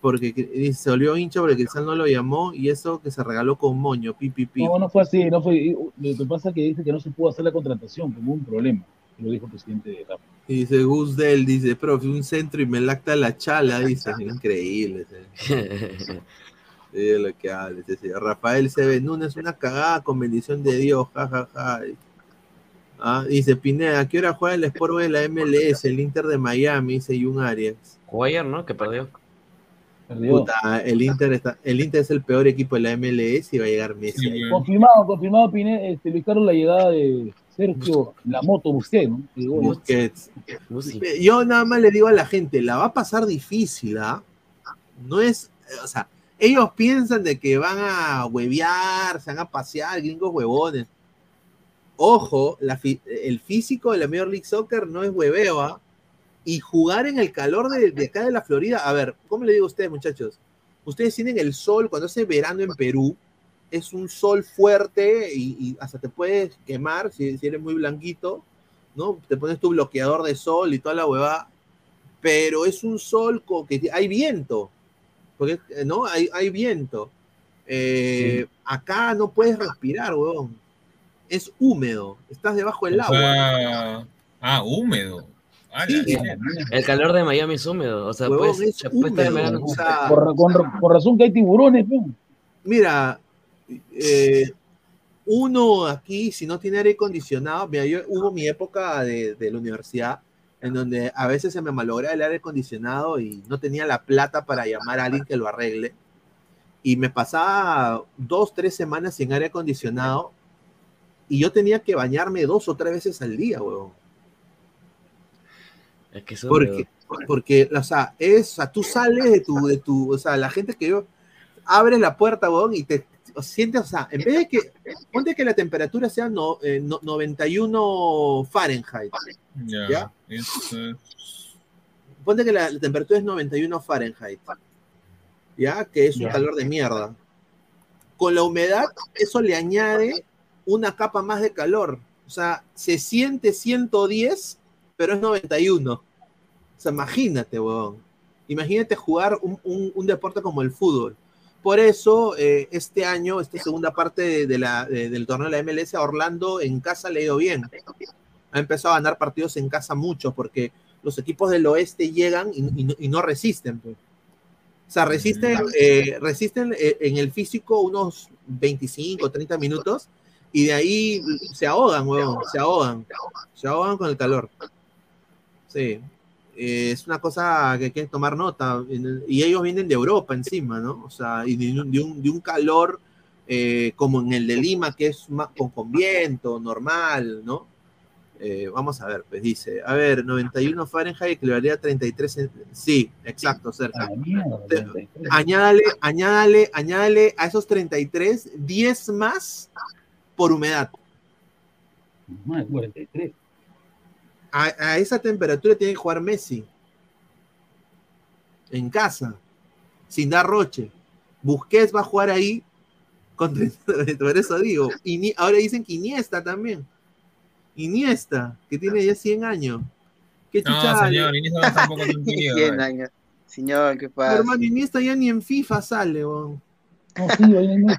H: porque dice, se volvió hincha porque Cristal no lo llamó y eso que se regaló con moño, pi, pi, pi.
K: No, no fue así, no fue. Lo que pasa es que dice que no se pudo hacer la contratación, que hubo un problema. Lo dijo el presidente de la
H: Y dice Gus Del, dice, profe, un centro y me lacta la chala, dice, increíble. Sí, es lo que habla ese señor. Rafael Sebe Núñez, una cagada con bendición de Dios, jajaja. Ah, dice Pineda, ¿a qué hora juega el Sport de la MLS, el Inter de Miami? Dice Jun Arias.
M: Jugó ayer, ¿no? Que perdió.
H: Puta, el Inter está, el Inter es el peor equipo de la MLS y va a llegar Messi.
K: Confirmado, confirmado, Pine, este, Luis Carlos, la llegada de Sergio, la moto Busquets, ¿no?
H: Yo nada más le digo a la gente, la va a pasar difícil, ¿ah? No es, o sea, ellos piensan de que van a huevear, se van a pasear, gringos huevones. Ojo, la el físico de la Major League Soccer no es hueveo, ¿ah? Y jugar en el calor de, de acá de la Florida, a ver, ¿cómo le digo a ustedes, muchachos? Ustedes tienen el sol, cuando hace verano en Perú, es un sol fuerte y, y hasta te puedes quemar si, si eres muy blanquito, ¿no? Te pones tu bloqueador de sol y toda la huevada, pero es un sol con que hay viento, porque, eh, ¿no? Hay, hay viento. Eh, Acá no puedes respirar, huevón. Es húmedo, estás debajo del
L: O
H: agua.
L: sea, ah, húmedo. Ah.
M: El calor de Miami es húmedo. O sea, pues,
H: es húmedo, o sea,
K: Por, con- por razón que hay tiburones, ¿no?
H: Mira, eh, uno aquí, si no tiene aire acondicionado, mira, yo hubo mi época de, de la universidad en donde a veces se me malograba el aire acondicionado y no tenía la plata para llamar a alguien que lo arregle. Y me pasaba dos, tres semanas sin aire acondicionado y yo tenía que bañarme dos o tres veces al día, huevón.
M: Es que.
H: Porque, porque, o sea, es, o sea, tú sales de tu, de tu, o sea, la gente que yo, abres la puerta, weón, y te sientes, o sea, en vez de que, ponte que la temperatura sea no, eh, no- 91 Fahrenheit,
L: Ya.
H: Ponte que la, la temperatura es 91 Fahrenheit, ¿ya? Que es un calor de mierda. Con la humedad, eso le añade una capa más de calor. O sea, se siente 110, pero es 91. O sea, imagínate, weón. Imagínate jugar un, un- un deporte como el fútbol. Por eso, eh, este año, esta segunda parte de, de la, de- del torneo de la MLS, a Orlando en casa le ha ido bien. Ha empezado a ganar partidos en casa mucho, porque los equipos del oeste llegan y, y no- y no resisten. pues. O sea, resisten, eh, resisten eh, en el físico unos 25, 30 minutos y de ahí se ahogan, weón, se ahogan. Se ahogan con el calor. Sí. Eh, es una cosa que hay que tomar nota. Y ellos vienen de Europa encima, ¿no? O sea, y de un, de un- de un calor eh, como en el de Lima, que es más con, con viento, normal, ¿no? Eh, vamos a ver, pues dice, a ver, 91 Fahrenheit equivaldría a 33. en- Sí, exacto. Te- Añádale, añádale, añádale a esos 33, 10 más por humedad.
K: Más 43.
H: A, a esa temperatura tiene que jugar Messi. En casa. Sin dar roche. Busquets va a jugar ahí. Con, 30, por eso digo. Ini- ahora dicen que Iniesta también. Iniesta, que tiene ya 100 años. ¿Qué
L: No,
H: chucha?
L: señor, Iniesta no tampoco no quiere,
N: 100
L: vale.
N: años. Señor, ¿qué pasa?
H: hermano Iniesta ya ni en FIFA sale, weón.
K: No, sí, ahí no.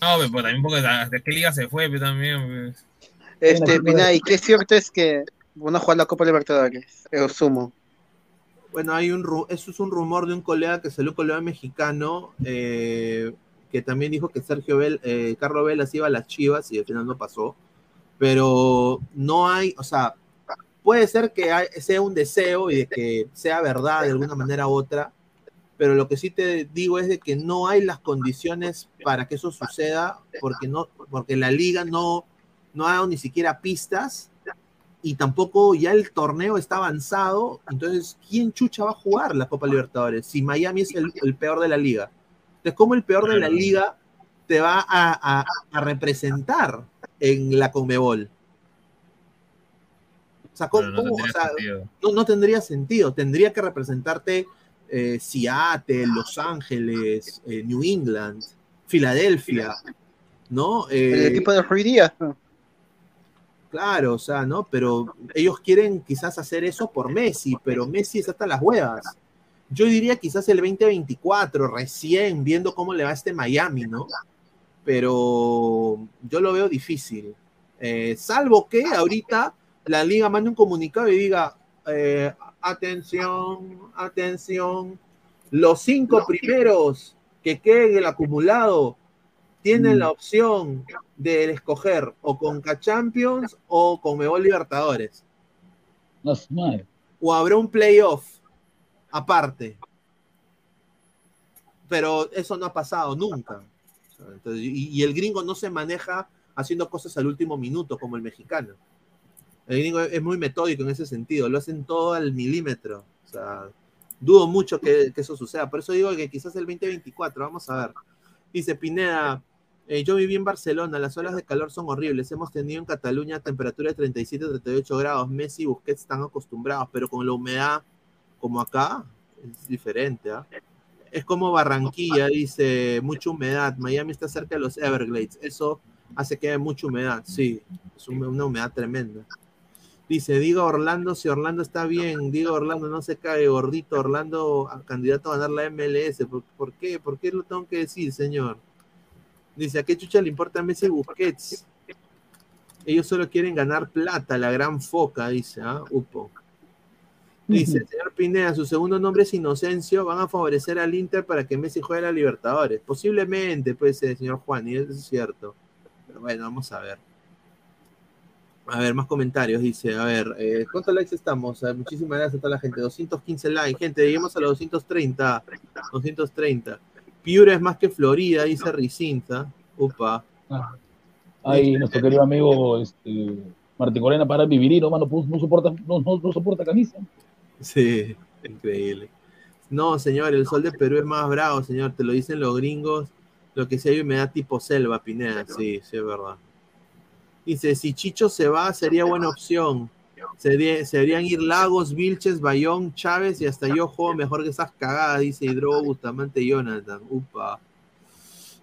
L: No, pero también porque hasta qué liga se fue, pero también. pues.
N: Este, Pinay, ¿qué es cierto es que Van a jugar la Copa Libertadores, el sumo.
H: Bueno, hay un eso es un rumor de un colega que salió un colega mexicano eh, que también dijo que Sergio Vel, eh, Carlos Velas iba a las Chivas y al final no pasó. Pero no hay, o sea, puede ser que hay- sea un deseo y de que sea verdad de alguna manera u otra, pero lo que sí te digo es de que no hay las condiciones para que eso suceda, porque no, porque la liga no, no ha dado ni siquiera pistas y tampoco ya el torneo está avanzado, entonces, ¿quién chucha va a jugar la Copa Libertadores? Si Miami es el, el peor de la liga. Entonces, ¿cómo el peor de la liga te va a, a- a representar en la Conmebol? O sea, ¿cómo-
L: no
H: cómo?
L: tendría
H: O sea,
L: sentido.
H: no, no tendría sentido. Tendría que representarte eh, Seattle, Los Ángeles, eh, New England, Filadelfia, ¿no?
N: El
H: Eh,
N: equipo de Rui Díaz. ¿no?
H: Claro, o sea, ¿no? Pero ellos quieren quizás hacer eso por Messi, pero Messi es hasta las huevas. Yo diría quizás el 2024, recién viendo cómo le va a este Miami, ¿no? Pero yo lo veo difícil. Eh, salvo que ahorita la liga mande un comunicado y diga, eh, atención, atención, los cinco primeros que queden en el acumulado tienen la opción de escoger o Conca Champions o Conmebol Libertadores.
K: No, madre.
H: O habrá un playoff aparte. Pero eso no ha pasado nunca. Entonces, y el gringo no se maneja haciendo cosas al último minuto como el mexicano. El gringo es muy metódico en ese sentido, lo hacen todo al milímetro. O sea, dudo mucho que, que eso suceda. Por eso digo que quizás el 2024, vamos a ver. Dice Pineda, eh, yo viví en Barcelona, las olas de calor son horribles. Hemos tenido en Cataluña temperatura de 37, 38 grados. Messi y Busquets están acostumbrados, pero con la humedad como acá es diferente. ¿ah? Es como Barranquilla, dice, mucha humedad. Miami está cerca de los Everglades. Eso hace que haya mucha humedad. Sí, es una humedad tremenda. Dice, diga Orlando, si Orlando está bien, diga Orlando, no se cae, gordito, Orlando, a- candidato a ganar la MLS. ¿Por, por qué? ¿Por qué lo tengo que decir, señor? Dice, ¿a qué chucha le importa Messi Busquets? Ellos solo quieren ganar plata, la gran foca, dice, ¿ah? Upo. Dice, señor Pineda, su segundo nombre es Inocencio, van a favorecer al Inter para que Messi juegue a la Libertadores. Posiblemente, puede ser, señor Juan, y eso es cierto. Pero bueno, vamos a ver. A ver, más comentarios, dice, a ver, eh, ¿cuántos likes estamos? Eh, muchísimas gracias a toda la gente, 215 likes, gente, lleguemos a los 230, 230. Piura es más que Florida, dice Ricinta, upa.
K: Ahí nuestro querido amigo este, Martín Corena para vivir, no, mano, pues, no soporta, no, no, no soporta camisa.
H: Sí, increíble. No, señor, el sol de Perú es más bravo, señor, te lo dicen los gringos, lo que sea me da tipo selva, Pineda, sí, sí, es verdad. Dice, si Chicho se va, sería buena opción. Se deberían ir Lagos, Vilches, Bayón, Chávez y hasta yo juego mejor que esas cagadas, dice Hidro Bustamante Jonathan. Upa.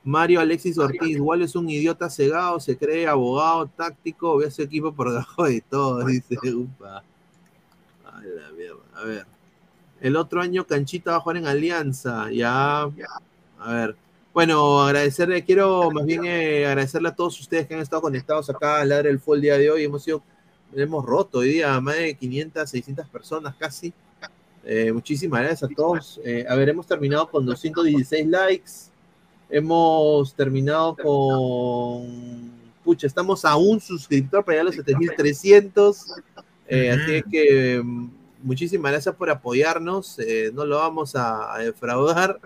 H: Mario Alexis Ortiz, igual es un idiota cegado, se cree abogado, táctico, ve a su equipo por debajo de todo, dice Upa. A la mierda. A ver. El otro año Canchita va a jugar en Alianza. Ya. A ver. Bueno, agradecerle, quiero más bien eh, agradecerle a todos ustedes que han estado conectados acá al Ladre del Fue el día de hoy. Hemos sido, hemos roto hoy día más de 500, 600 personas casi. Eh, muchísimas gracias a todos. Eh, a ver, hemos terminado con 216 likes. Hemos terminado con. Pucha, estamos a un suscriptor para llegar a los 7300. Eh, Así que mm, muchísimas gracias por apoyarnos. eh, no lo vamos a, a defraudar.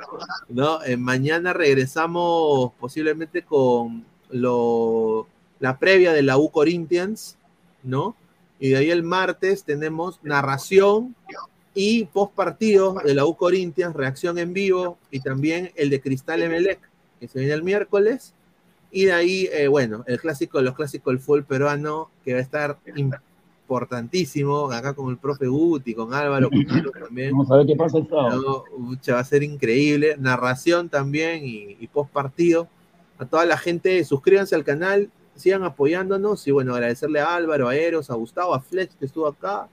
H: ¿no? Eh, mañana regresamos posiblemente con lo, la previa de la U Corinthians, ¿no? Y de ahí el martes tenemos narración y post partido de la U Corinthians, reacción en vivo y también el de Cristal Emelec, que se viene el miércoles. Y de ahí, eh, bueno, el clásico de los clásicos del fútbol peruano, que va a estar importantísimo, acá con el profe Guti, con Álvaro, con Carlos también.
K: Vamos a ver qué pasa el sábado.
H: No, pucha, va a ser increíble. Narración también y, y post partido. A toda la gente, suscríbanse al canal, sigan apoyándonos. Y bueno, agradecerle a Álvaro, a Eros, a Gustavo, a Fletch que estuvo acá.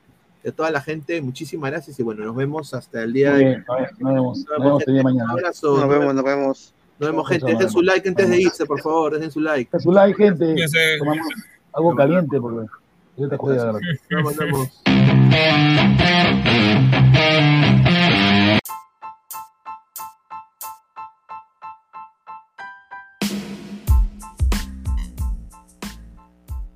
H: Y a toda la gente, muchísimas gracias. Y bueno, nos vemos hasta el día
K: Muy
H: de
K: bien, a ver, nos vemos, nos vemos el día de mañana.
H: Un abrazo.
N: Nos vemos, nos vemos.
H: Nos vemos, gente. Dejen su like antes de irse, por favor. Dejen su like.
K: Dejen su like, gente. Tomamos algo caliente porque Yo te jodí.
H: Nos mandamos.